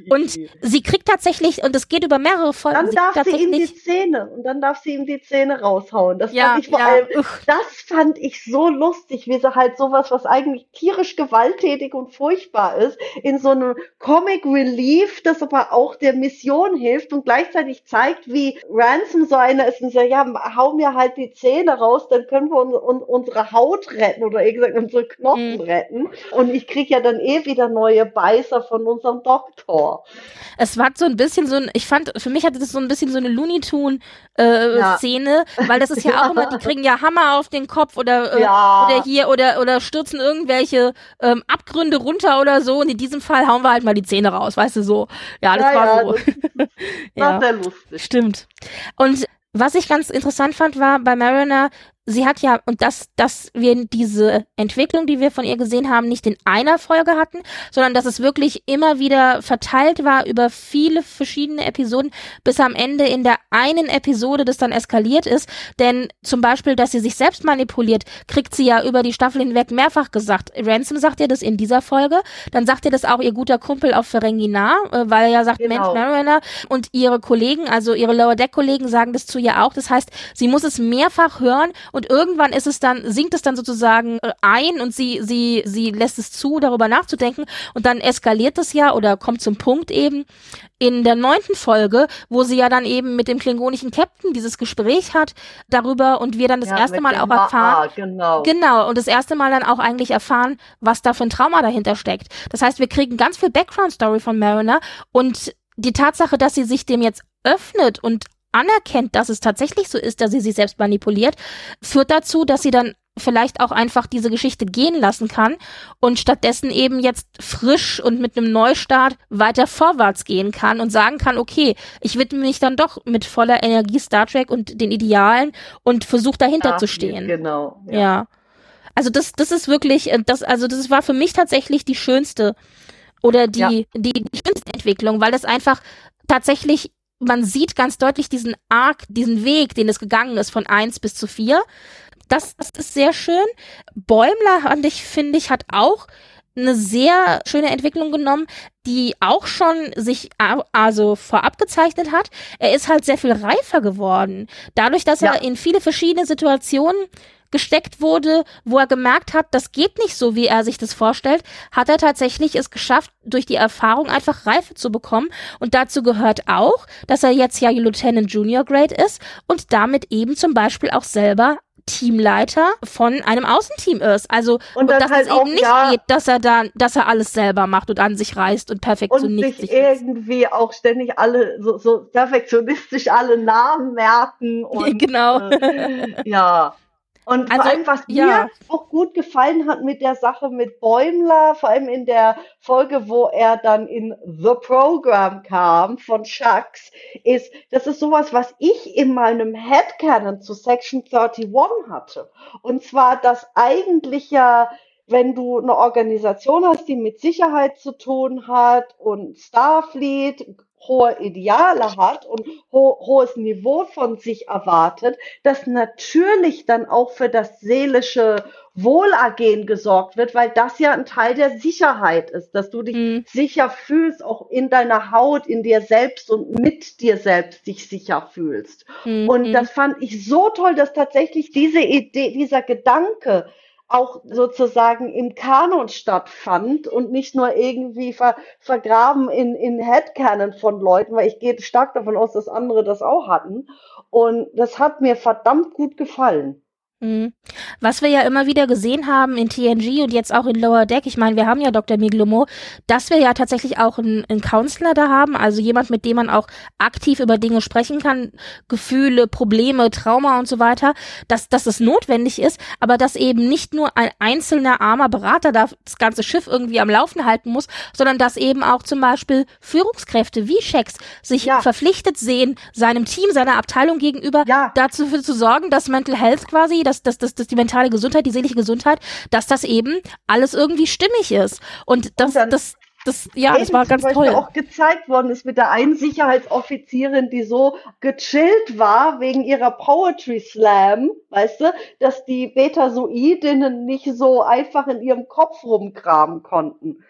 und sie kriegt tatsächlich, und es geht über mehrere Folgen. Dann darf sie ihm die Zähne und dann darf sie ihm die Zähne raushauen. Das ja, fand ich vor allem, das fand ich so lustig, wie sie halt sowas, was eigentlich tierisch gewalttätig und furchtbar ist, in so einem Comic Relief, das aber auch der Mission hilft und gleichzeitig zeigt, wie Ransom so einer ist und sagt, ja, hau mir halt die Zähne raus, dann können wir un un unsere Haut retten oder eher gesagt unsere Knochen mhm. retten. Und ich krieg ja dann eh wieder neue Beißer von unserem Doktor. Es war so ein bisschen so ein, ich fand, für mich hatte das so ein bisschen so eine Looney Tune äh, ja. Szene, weil das ist ja, ja, auch immer, die kriegen ja Hammer auf den Kopf oder, äh, ja. oder hier oder, oder stürzen irgendwelche ähm, Abgründe runter oder so und in diesem Fall hauen wir halt mal die Zähne raus, weißt du, so. Ja, das ja, war ja, so. Das war sehr lustig. Stimmt. Und was ich ganz interessant fand, war bei Mariner, sie hat ja, und dass, dass wir diese Entwicklung, die wir von ihr gesehen haben, nicht in einer Folge hatten, sondern dass es wirklich immer wieder verteilt war über viele verschiedene Episoden, bis am Ende in der einen Episode das dann eskaliert ist. Denn zum Beispiel, dass sie sich selbst manipuliert, kriegt sie ja über die Staffel hinweg mehrfach gesagt. Ransom sagt ihr das in dieser Folge, dann sagt ihr das auch ihr guter Kumpel auf Ferengina, äh, weil er ja sagt, genau. Mensch, Mariner und ihre Kollegen, also ihre Lower Deck Kollegen sagen das zu ihr auch. Das heißt, sie muss es mehrfach hören und irgendwann ist es dann, sinkt es dann sozusagen äh, ein und sie, sie, sie lässt es zu, darüber nachzudenken und dann eskaliert es ja oder kommt zum Punkt eben in der neunten Folge, wo sie ja dann eben mit dem klingonischen Captain dieses Gespräch hat darüber und wir dann das ja, erste Mal auch erfahren. genau. Genau. Und das erste Mal dann auch eigentlich erfahren, was da für ein Trauma dahinter steckt. Das heißt, wir kriegen ganz viel Background-Story von Mariner und die Tatsache, dass sie sich dem jetzt öffnet und anerkennt, dass es tatsächlich so ist, dass sie sich selbst manipuliert, führt dazu, dass sie dann vielleicht auch einfach diese Geschichte gehen lassen kann und stattdessen eben jetzt frisch und mit einem Neustart weiter vorwärts gehen kann und sagen kann, okay, ich widme mich dann doch mit voller Energie Star Trek und den Idealen und versuche dahinter Ach, zu stehen. Genau. Ja. ja. Also das, das ist wirklich, äh, das, also das war für mich tatsächlich die schönste oder die, ja. die, die schönste Entwicklung, weil das einfach tatsächlich man sieht ganz deutlich diesen Arc, diesen Weg, den es gegangen ist von eins bis zu vier. Das, das ist sehr schön. Bäumler, fand ich, finde ich, hat auch eine sehr schöne Entwicklung genommen, die auch schon sich also vorab gezeichnet hat. Er ist halt sehr viel reifer geworden. Dadurch, dass ja. er in viele verschiedene Situationen gesteckt wurde, wo er gemerkt hat, das geht nicht so, wie er sich das vorstellt, hat er tatsächlich es geschafft, durch die Erfahrung einfach Reife zu bekommen. Und dazu gehört auch, dass er jetzt ja Lieutenant Junior Grade ist und damit eben zum Beispiel auch selber Teamleiter von einem Außenteam ist. Also und, dass halt es eben nicht ja, geht, dass er dann, dass er alles selber macht und an sich reißt und perfektionistisch und sich irgendwie auch ständig alle so, so perfektionistisch alle Namen merken und genau. Äh, ja. Und also, vor allem, was ja. mir auch gut gefallen hat mit der Sache mit Bäumler, vor allem in der Folge, wo er dann in The Program kam von Shucks, ist, das ist sowas, was ich in meinem Headcanon zu Section 31 hatte. Und zwar, dass eigentlich ja wenn du eine Organisation hast, die mit Sicherheit zu tun hat und Starfleet hohe Ideale hat und ho hohes Niveau von sich erwartet, dass natürlich dann auch für das seelische Wohlergehen gesorgt wird, weil das ja ein Teil der Sicherheit ist, dass du dich mhm. sicher fühlst, auch in deiner Haut, in dir selbst und mit dir selbst dich sicher fühlst. Mhm. Und das fand ich so toll, dass tatsächlich diese Idee, dieser Gedanke, auch sozusagen im Kanon stattfand und nicht nur irgendwie ver, vergraben in, in Headcanon von Leuten, weil ich gehe stark davon aus, dass andere das auch hatten. Und das hat mir verdammt gut gefallen. Mhm. Was wir ja immer wieder gesehen haben in TNG und jetzt auch in Lower Deck, ich meine, wir haben ja Dr. Miglomo, dass wir ja tatsächlich auch einen, einen Counselor da haben, also jemand, mit dem man auch aktiv über Dinge sprechen kann, Gefühle, Probleme, Trauma und so weiter, dass, dass es notwendig ist, aber dass eben nicht nur ein einzelner armer Berater da das ganze Schiff irgendwie am Laufen halten muss, sondern dass eben auch zum Beispiel Führungskräfte wie Shex sich ja. verpflichtet sehen, seinem Team, seiner Abteilung gegenüber ja. dazu zu sorgen, dass Mental Health quasi, dass, dass, dass, dass die mentale Gesundheit, die seelische Gesundheit, dass das eben alles irgendwie stimmig ist. Und das, und das, das, ja, das war ganz toll. auch gezeigt worden ist mit der einen Sicherheitsoffizierin, die so gechillt war wegen ihrer Poetry Slam, weißt du, dass die Betasoidinnen nicht so einfach in ihrem Kopf rumkramen konnten.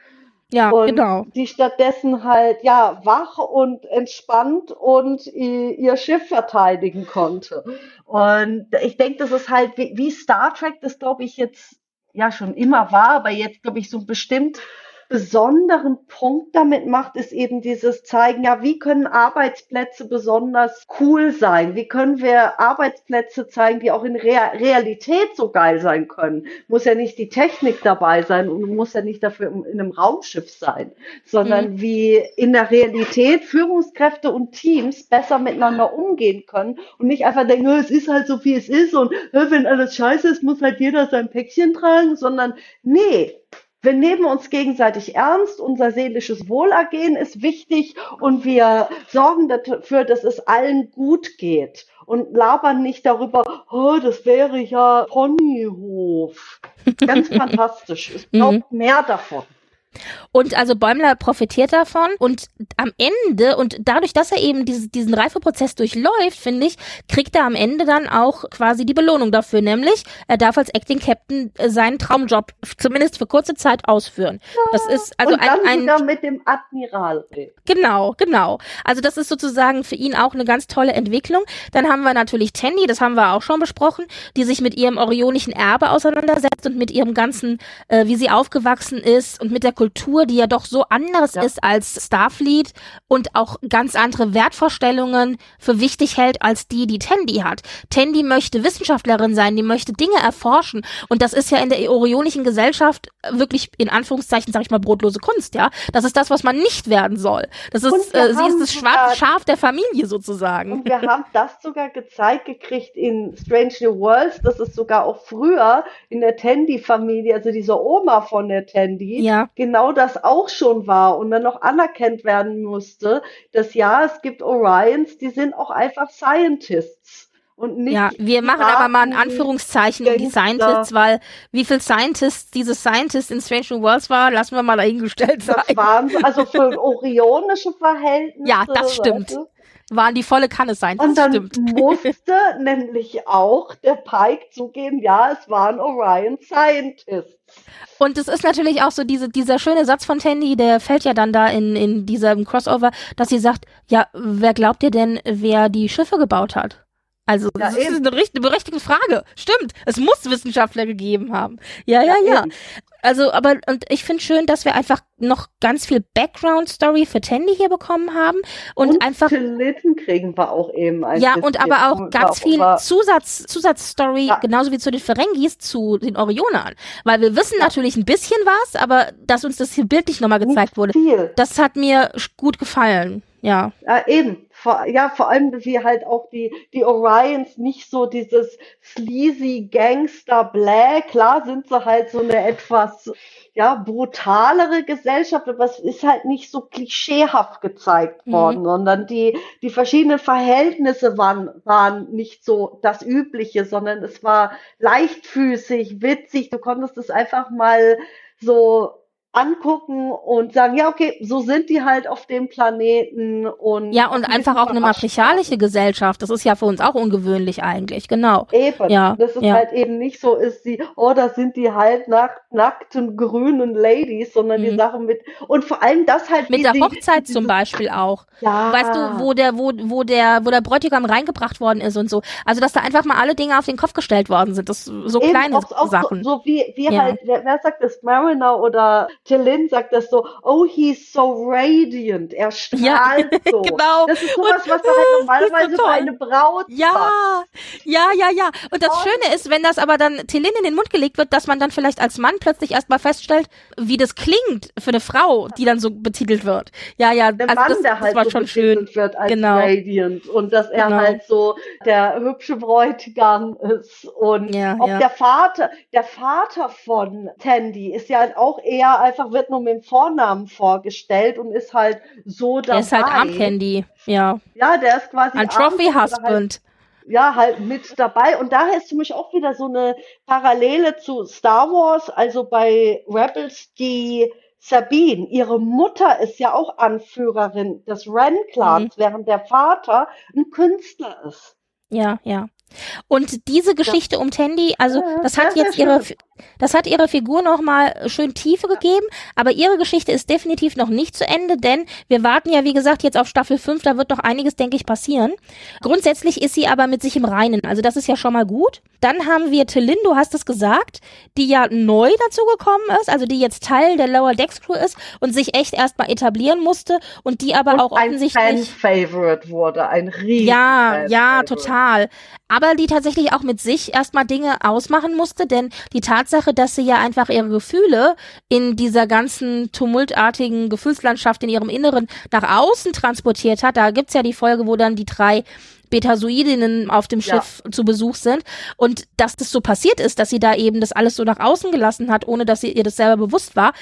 Ja, und genau. Die stattdessen halt, ja, wach und entspannt und ihr Schiff verteidigen konnte. Und ich denke, das ist halt, wie, wie Star Trek das, glaube ich, jetzt ja schon immer war, aber jetzt, glaube ich, so bestimmt besonderen Punkt damit macht, ist eben dieses Zeigen, ja, wie können Arbeitsplätze besonders cool sein? Wie können wir Arbeitsplätze zeigen, die auch in Re Realität so geil sein können? Muss ja nicht die Technik dabei sein und muss ja nicht dafür in einem Raumschiff sein, sondern mhm. wie in der Realität Führungskräfte und Teams besser miteinander umgehen können und nicht einfach denken, es ist halt so, wie es ist und wenn alles scheiße ist, muss halt jeder sein Päckchen tragen, sondern nee, wir nehmen uns gegenseitig ernst, unser seelisches Wohlergehen ist wichtig und wir sorgen dafür, dass es allen gut geht und labern nicht darüber, oh, das wäre ja Ponyhof. Ganz fantastisch. Es braucht mhm. mehr davon. Und also Bäumler profitiert davon und am Ende und dadurch, dass er eben diese, diesen Reifeprozess durchläuft, finde ich, kriegt er am Ende dann auch quasi die Belohnung dafür, nämlich er darf als Acting Captain äh, seinen Traumjob zumindest für kurze Zeit ausführen. Das ist also und dann ein, ein sogar mit dem Admiral. Genau, genau. Also das ist sozusagen für ihn auch eine ganz tolle Entwicklung. Dann haben wir natürlich Tandy, das haben wir auch schon besprochen, die sich mit ihrem orionischen Erbe auseinandersetzt und mit ihrem ganzen, äh, wie sie aufgewachsen ist und mit der Kultur Kultur, die ja doch so anders Ja. ist als Starfleet und auch ganz andere Wertvorstellungen für wichtig hält als die, die Tandy hat. Tandy möchte Wissenschaftlerin sein, die möchte Dinge erforschen und das ist ja in der orionischen Gesellschaft wirklich in Anführungszeichen, sag ich mal, brotlose Kunst, ja. Das ist das, was man nicht werden soll. Das ist, äh, sie ist das schwarze Schaf der Familie sozusagen. Und wir haben das sogar gezeigt gekriegt in Strange New Worlds, dass es sogar auch früher in der Tandy-Familie, also dieser Oma von der Tandy, Ja. genau das auch schon war und dann noch anerkannt werden musste, dass ja, es gibt Orions, die sind auch einfach Scientists und nicht Ja, wir machen aber mal in Piraten, Anführungszeichen um die. Scientists, weil wie viel Scientists diese Scientists in Strange New Worlds war, lassen wir mal dahingestellt sein. Das waren so- also für orionische Verhältnisse. Ja, das stimmt. weißt du? Waren die volle Kanne Scientists, Und dann stimmt. musste nämlich auch der Pike zugeben, ja, es waren Orion Scientists. Und es ist natürlich auch so diese, dieser schöne Satz von Tandy, der fällt ja dann da in, in diesem Crossover, dass sie sagt, ja, wer glaubt ihr denn, wer die Schiffe gebaut hat? Also, Ja, das ist eben. eine, richt- eine berechtigte Frage. Stimmt. Es muss Wissenschaftler gegeben haben. Ja, ja, ja. Also, aber, und ich finde schön, dass wir einfach noch ganz viel Background-Story für Tandy hier bekommen haben und, einfach, Tilliten kriegen wir auch eben. ja, und aber auch ganz viel Zusatz, Zusatzstory, Ja. genauso wie zu den Ferengis, zu den Orionern. Weil wir wissen natürlich ein bisschen was, aber dass uns das hier bildlich nochmal gezeigt wurde, Viel. das hat mir gut gefallen. Ja. Ja, eben. Vor, ja, vor allem, wie halt auch die, die Orions nicht so dieses sleazy Gangster Bläh. Klar sind sie halt so eine etwas, ja, brutalere Gesellschaft, aber es ist halt nicht so klischeehaft gezeigt Mhm. worden, sondern die, die verschiedenen Verhältnisse waren, waren nicht so das Übliche, sondern es war leichtfüßig, witzig. Du konntest es einfach mal so angucken und sagen, ja, okay, so sind die halt auf dem Planeten und Ja, und einfach auch eine matriarchalische Gesellschaft. Das ist ja für uns auch ungewöhnlich eigentlich, genau. Eben, Ja, dass es ja. halt eben nicht so ist, die, oh, da sind die halbnackt, nackten grünen Ladies, sondern die Mhm. Sachen mit, und vor allem das halt Mit der sie- Hochzeit zum Beispiel auch. Ja, Weißt du, wo der, wo, wo der, wo der Bräutigam reingebracht worden ist und so. Also, dass da einfach mal alle Dinge auf den Kopf gestellt worden sind. Das so Eben kleine auch, auch Sachen. So, so wie, wie Ja. halt, wer, wer sagt das, Mariner oder Tillin sagt das so, oh, he's so radiant, er strahlt so. genau. Das ist sowas, Und- was da halt so normalerweise für toll. eine Braut sagt. Ja, ja, ja, ja. Und das Und- Schöne ist, wenn das aber dann Telin in den Mund gelegt wird, dass man dann vielleicht als Mann plötzlich erstmal feststellt, wie das klingt für eine Frau, die dann so betitelt wird. Ja, ja, der also Mann, das, der halt das war so schon schön. wird als Genau. Radiant und dass er Genau. halt so der hübsche Bräutigam ist und Ja, auch ja. der Vater, der Vater von Tandy ist ja auch eher einfach wird nur mit dem Vornamen vorgestellt und ist halt so dabei. Der ist halt Arm Candy. Ja. Ja, der ist quasi Ein Trophy oder Halt, Husband. ja, halt mit dabei. Und daher ist für mich auch wieder so eine Parallele zu Star Wars, also bei Rebels, die Sabine, ihre Mutter ist ja auch Anführerin des Ren-Clans, während der Vater ein Künstler ist. Ja, ja. Und diese Geschichte um Tandy, also Ja, das hat jetzt ihre. Das hat ihre Figur nochmal schön Tiefe gegeben, aber ihre Geschichte ist definitiv noch nicht zu Ende, denn wir warten ja, wie gesagt, jetzt auf Staffel 5, da wird noch einiges, denke ich, passieren. Grundsätzlich ist sie aber mit sich im Reinen, also das ist ja schon mal gut. Dann haben wir Tillin, du hast es gesagt, die ja neu dazu gekommen ist, also die jetzt Teil der Lower Decks Crew ist und sich echt erstmal etablieren musste und die aber Und auch ein offensichtlich Fan-Favorite wurde, ein riesen ja, ja, total. Aber die tatsächlich auch mit sich erstmal Dinge ausmachen musste, denn die Tatsache, dass sie ja einfach ihre Gefühle in dieser ganzen tumultartigen Gefühlslandschaft in ihrem Inneren nach außen transportiert hat, da gibt's ja die Folge, wo dann die drei Betasoidinnen auf dem Ja. Schiff zu Besuch sind und dass das so passiert ist, dass sie da eben das alles so nach außen gelassen hat, ohne dass sie ihr das selber bewusst war,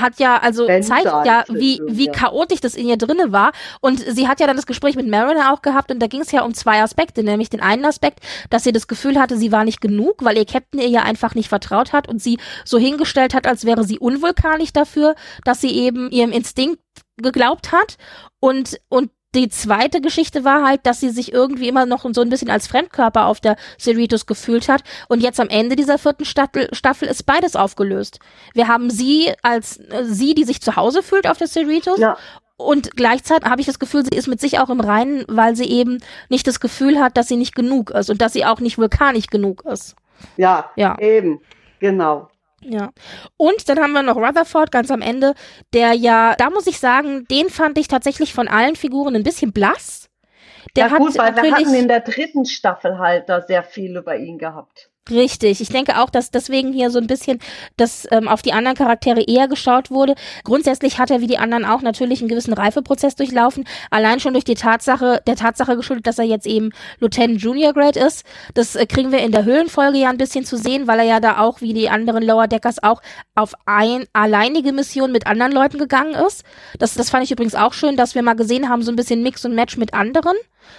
hat ja, also Wenn zeigt ja, wie, wie ja. chaotisch das in ihr drinne war. Und sie hat ja dann das Gespräch mit Mariner auch gehabt und da ging es ja um zwei Aspekte, nämlich den einen Aspekt, dass sie das Gefühl hatte, sie war nicht genug, weil ihr Captain ihr ja einfach nicht vertraut hat und sie so hingestellt hat, als wäre sie unvulkanisch dafür, dass sie eben ihrem Instinkt geglaubt hat und, und die zweite Geschichte war halt, dass sie sich irgendwie immer noch so ein bisschen als Fremdkörper auf der Cerritos gefühlt hat. Und jetzt am Ende dieser vierten Staffel, Staffel ist beides aufgelöst. Wir haben sie als äh, sie, die sich zu Hause fühlt auf der Cerritos. Ja. Und gleichzeitig habe ich das Gefühl, sie ist mit sich auch im Reinen, weil sie eben nicht das Gefühl hat, dass sie nicht genug ist und dass sie auch nicht vulkanisch genug ist. Ja, Ja. eben, genau. Ja. Und dann haben wir noch Rutherford ganz am Ende, der ja, da muss ich sagen, den fand ich tatsächlich von allen Figuren ein bisschen blass. Der ja, gut, weil wir hatten in der dritten Staffel halt da sehr viel über ihn gehabt. Richtig. Ich denke auch, dass deswegen hier so ein bisschen das ähm, auf die anderen Charaktere eher geschaut wurde. Grundsätzlich hat er wie die anderen auch natürlich einen gewissen Reifeprozess durchlaufen. Allein schon durch die Tatsache, der Tatsache geschuldet, dass er jetzt eben Lieutenant Junior Grade ist. Das äh, kriegen wir in der Höhlenfolge ja ein bisschen zu sehen, weil er ja da auch wie die anderen Lower Deckers auch auf ein alleinige Mission mit anderen Leuten gegangen ist. Das, das fand ich übrigens auch schön, dass wir mal gesehen haben, so ein bisschen Mix und Match mit anderen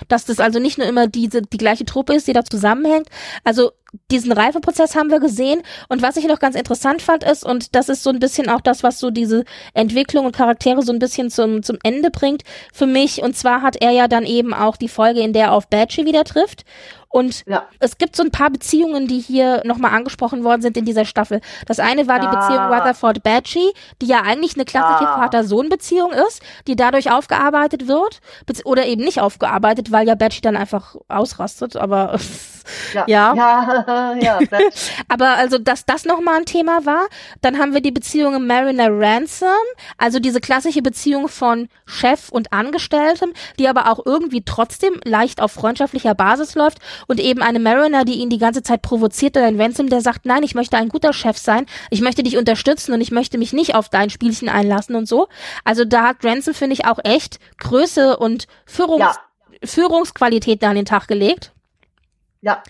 dass das also nicht nur immer diese die gleiche Truppe ist, die da zusammenhängt. Also diesen Reifeprozess haben wir gesehen. Und was ich noch ganz interessant fand ist und das ist so ein bisschen auch das, was so diese Entwicklung und Charaktere so ein bisschen zum zum Ende bringt für mich. Und zwar hat er ja dann eben auch die Folge, in der er auf Badgie wieder trifft und ja. es gibt so ein paar Beziehungen, die hier nochmal angesprochen worden sind in dieser Staffel. Das eine war die Beziehung Rutherford Badgie, die ja eigentlich eine klassische ja. Vater-Sohn-Beziehung ist, die dadurch aufgearbeitet wird, oder eben nicht aufgearbeitet, weil ja Badgie dann einfach ausrastet, aber ja. Ja, ja, ja aber also, dass das nochmal ein Thema war. Dann haben wir die Beziehung Mariner Ransom, also diese klassische Beziehung von Chef und Angestelltem, die aber auch irgendwie trotzdem leicht auf freundschaftlicher Basis läuft und eben eine Mariner, die ihn die ganze Zeit provoziert, oder ein Ransom, der sagt, nein, ich möchte ein guter Chef sein, ich möchte dich unterstützen und ich möchte mich nicht auf dein Spielchen einlassen und so. Also da hat Ransom, finde ich, auch echt Größe und Führungs ja. Führungsqualität da an den Tag gelegt. Ja.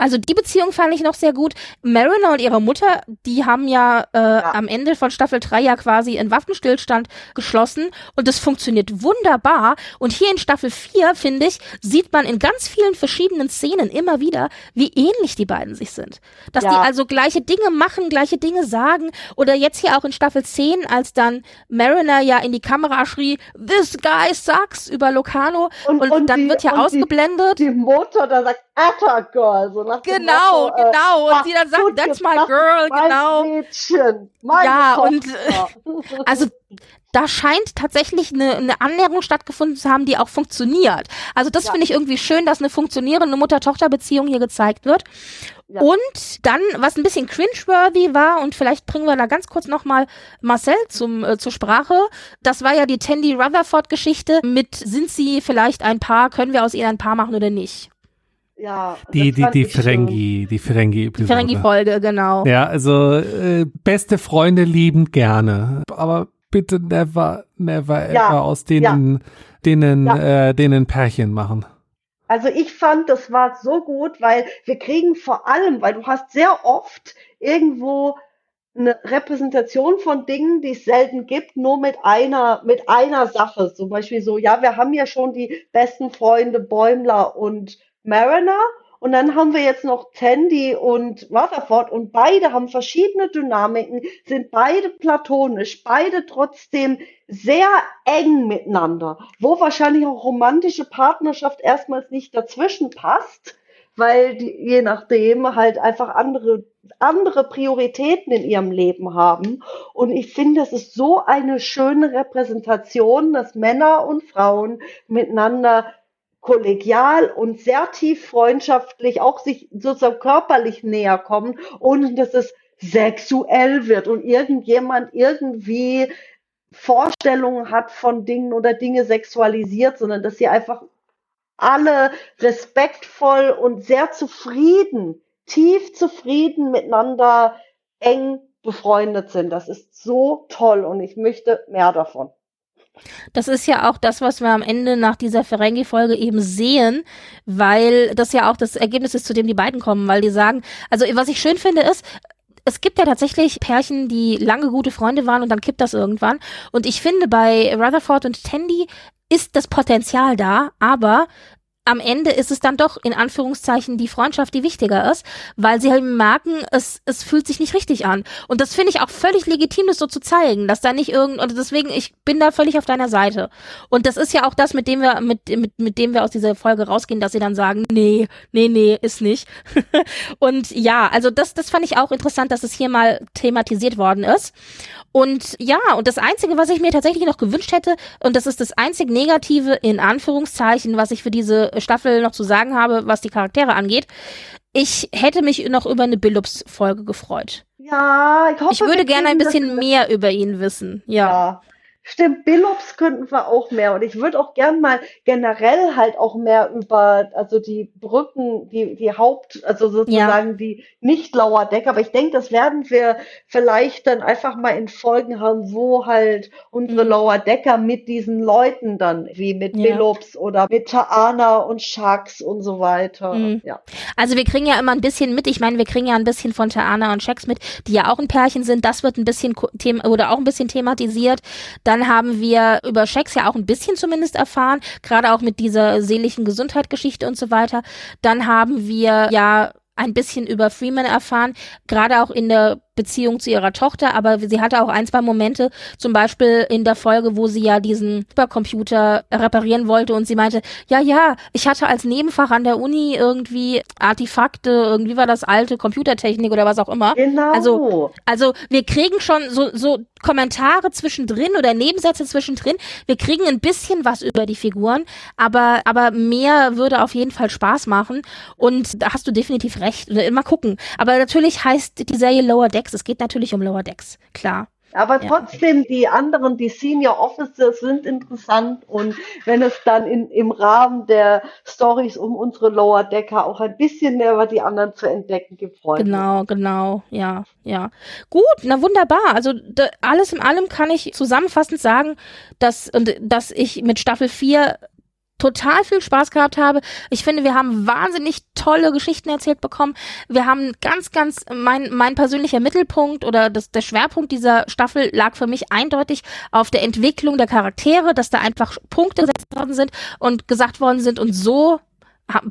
Also die Beziehung fand ich noch sehr gut. Mariner und ihre Mutter, die haben ja, äh, ja. am Ende von Staffel 3 ja quasi einen Waffenstillstand geschlossen und das funktioniert wunderbar. Und hier in Staffel 4, finde ich, sieht man in ganz vielen verschiedenen Szenen immer wieder, wie ähnlich die beiden sich sind. Dass ja. die also gleiche Dinge machen, gleiche Dinge sagen. Oder jetzt hier auch in Staffel 10, als dann Mariner ja in die Kamera schrie, This guy sucks über Locano und, und, und dann die, wird ja ausgeblendet. Die, die Mutter da sagt, Atta Girl, so nach Genau, Motto, äh, genau. Und sie dann sagt, that's my girl, mein genau. Mädchen, ja, Tochter. und äh, also da scheint tatsächlich eine, eine Annäherung stattgefunden zu haben, die auch funktioniert. Also das ja. finde ich irgendwie schön, dass eine funktionierende Mutter-Tochter-Beziehung hier gezeigt wird. Ja. Und dann, was ein bisschen cringeworthy war, und vielleicht bringen wir da ganz kurz nochmal Marcel zum, äh, zur Sprache. Das war ja die Tandy Rutherford-Geschichte mit, sind sie vielleicht ein Paar, können wir aus ihnen ein Paar machen oder nicht? Ja, die, die, die Ferengi, die Ferengi-Episode. Ferengi-Folge, genau. Ja, also äh, beste Freunde lieben gerne, aber bitte never, never ja, ever aus denen, ja. denen, ja. Äh, denen Pärchen machen. Also ich fand, das war so gut, weil wir kriegen vor allem, weil du hast sehr oft irgendwo eine Repräsentation von Dingen, die es selten gibt, nur mit einer, mit einer Sache. Zum Beispiel so, ja, wir haben ja schon die besten Freunde Bäumler und Mariner und dann haben wir jetzt noch Tandy und Rutherford und beide haben verschiedene Dynamiken, sind beide platonisch, beide trotzdem sehr eng miteinander, wo wahrscheinlich auch romantische Partnerschaft erstmals nicht dazwischen passt, weil die, je nachdem halt einfach andere andere Prioritäten in ihrem Leben haben. Und ich finde, das ist so eine schöne Repräsentation, dass Männer und Frauen miteinander kollegial und sehr tief freundschaftlich auch sich sozusagen körperlich näher kommen, ohne dass es sexuell wird und irgendjemand irgendwie Vorstellungen hat von Dingen oder Dinge sexualisiert, sondern dass sie einfach alle respektvoll und sehr zufrieden, tief zufrieden miteinander eng befreundet sind. Das ist so toll und ich möchte mehr davon. Das ist ja auch das, was wir am Ende nach dieser Ferengi-Folge eben sehen, weil das ja auch das Ergebnis ist, zu dem die beiden kommen, weil die sagen, also was ich schön finde ist, es gibt ja tatsächlich Pärchen, die lange gute Freunde waren und dann kippt das irgendwann. Und ich finde, bei Rutherford und Tandy ist das Potenzial da, aber am Ende ist es dann doch in Anführungszeichen die Freundschaft, die wichtiger ist, weil sie halt merken, es, es fühlt sich nicht richtig an. Und das finde ich auch völlig legitim, das so zu zeigen, dass da nicht irgend, und deswegen, ich bin da völlig auf deiner Seite. Und das ist ja auch das, mit dem wir, mit, mit, mit dem wir aus dieser Folge rausgehen, dass sie dann sagen, nee, nee, nee, ist nicht. und ja, also das, das fand ich auch interessant, dass es hier mal thematisiert worden ist. Und ja, und das Einzige, was ich mir tatsächlich noch gewünscht hätte, und das ist das einzig Negative in Anführungszeichen, was ich für diese Staffel noch zu sagen habe, was die Charaktere angeht, ich hätte mich noch über eine Billups-Folge gefreut. Ja, ich hoffe, Ich würde gerne ein bisschen mehr über ihn wissen. Ja. Ja. Stimmt, Billups könnten wir auch mehr. Und ich würde auch gern mal generell halt auch mehr über, also die Brücken, die, die Haupt, also sozusagen die nicht Lower Deck. Aber ich denke, das werden wir vielleicht dann einfach mal in Folgen haben, wo halt unsere Mhm. Lower Decker mit diesen Leuten dann, wie mit Ja. Billups oder mit Taana und Sharks und so weiter. Mhm. Ja. Also wir kriegen ja immer ein bisschen mit. Ich meine, wir kriegen ja ein bisschen von Taana und Shax mit, die ja auch ein Pärchen sind. Das wird ein bisschen ko- them oder auch ein bisschen thematisiert. Dann haben wir über Shax ja auch ein bisschen zumindest erfahren, gerade auch mit dieser seelischen Gesundheitsgeschichte und so weiter. Dann haben wir ja ein bisschen über Freeman erfahren, gerade auch in der Beziehung zu ihrer Tochter, aber sie hatte auch ein, zwei Momente, zum Beispiel in der Folge, wo sie ja diesen Supercomputer reparieren wollte und sie meinte, ja, ja, ich hatte als Nebenfach an der Uni irgendwie Artefakte, irgendwie war das alte Computertechnik oder was auch immer. Genau. Also- Also wir kriegen schon so, so Kommentare zwischendrin oder Nebensätze zwischendrin. Wir kriegen ein bisschen was über die Figuren, aber, aber mehr würde auf jeden Fall Spaß machen. Und da hast du definitiv recht. Mal gucken. Aber natürlich heißt die Serie Lower Decks. Es geht natürlich um Lower Decks. Klar. Aber Ja. trotzdem, die anderen, die Senior Officers sind interessant und wenn es dann in, im Rahmen der Stories um unsere Lower Decker auch ein bisschen mehr über die anderen zu entdecken gibt, freut mich. Genau, genau, ja, ja. Gut, na wunderbar. Also da, alles in allem kann ich zusammenfassend sagen, dass, und, dass ich mit Staffel 4 total viel Spaß gehabt habe. Ich finde, wir haben wahnsinnig tolle Geschichten erzählt bekommen. Wir haben ganz, ganz, mein, mein persönlicher Mittelpunkt oder das, der Schwerpunkt dieser Staffel lag für mich eindeutig auf der Entwicklung der Charaktere, dass da einfach Punkte gesetzt worden sind und gesagt worden sind und so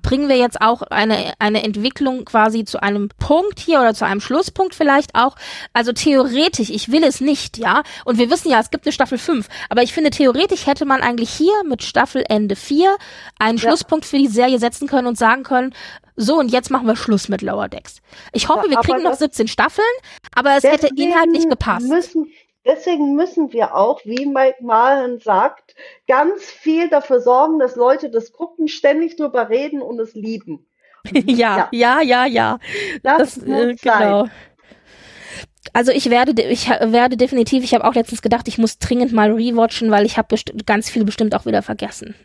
bringen wir jetzt auch eine, eine Entwicklung quasi zu einem Punkt hier oder zu einem Schlusspunkt vielleicht auch. Also theoretisch, ich will es nicht, ja. Und wir wissen ja, es gibt eine Staffel 5. Aber ich finde, theoretisch hätte man eigentlich hier mit Staffelende 4 einen Ja. Schlusspunkt für die Serie setzen können und sagen können, so und jetzt machen wir Schluss mit Lower Decks. Ich hoffe, Ja, wir kriegen noch das- 17 Staffeln, aber es hätte inhaltlich gepasst. Müssen, deswegen müssen wir auch, wie Mike Mahlen sagt, ganz viel dafür sorgen, dass Leute das gucken, ständig drüber reden und es lieben. ja, ja, ja, ja. Das, Das, muss äh, sein. genau. Also ich werde, de- ich werde definitiv, ich habe auch letztens gedacht, ich muss dringend mal rewatchen, weil ich habe ganz viel bestimmt auch wieder vergessen.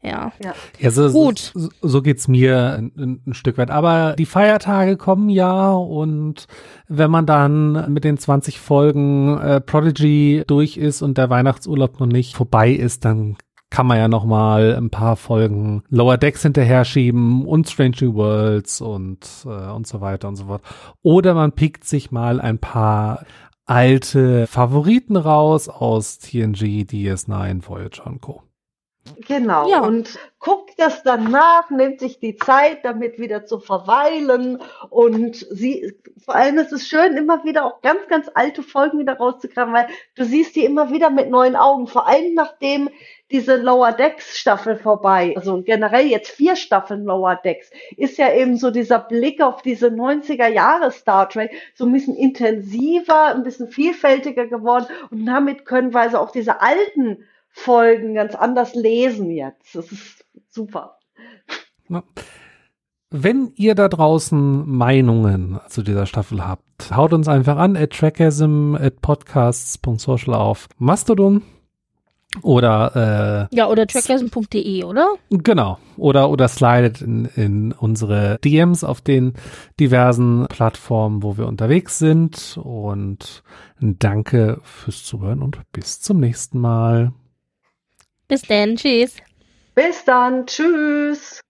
Ja. Ja, so, Gut. So, so geht's mir ein, ein Stück weit. Aber die Feiertage kommen ja und wenn man dann mit den 20 Folgen äh, Prodigy durch ist und der Weihnachtsurlaub noch nicht vorbei ist, dann kann man ja noch mal ein paar Folgen Lower Decks hinterher schieben und Strange New Worlds und äh, und so weiter und so fort. Oder man pickt sich mal ein paar alte Favoriten raus aus TNG, DS9, Voyager und Co. Genau. Ja. Und guckt das dann nach, nimmt sich die Zeit, damit wieder zu verweilen. Und sie, vor allem ist es schön, immer wieder auch ganz, ganz alte Folgen wieder rauszukramen, weil du siehst die immer wieder mit neuen Augen. Vor allem nachdem diese Lower Decks Staffel vorbei, also generell jetzt vier Staffeln Lower Decks, ist ja eben so dieser Blick auf diese 90er Jahre Star Trek so ein bisschen intensiver, ein bisschen vielfältiger geworden. Und damit können wir also auch diese alten Folgen ganz anders lesen jetzt. Das ist super. Ja. Wenn ihr da draußen Meinungen zu dieser Staffel habt, haut uns einfach an at trackasm at podcasts.social auf Mastodon oder Ja, oder trackgasm.de, oder? äh, genau oder oder slidet in, in unsere DMs auf den diversen Plattformen, wo wir unterwegs sind und danke fürs Zuhören und bis zum nächsten Mal. Bis dann, tschüss. Bis dann. Tschüss.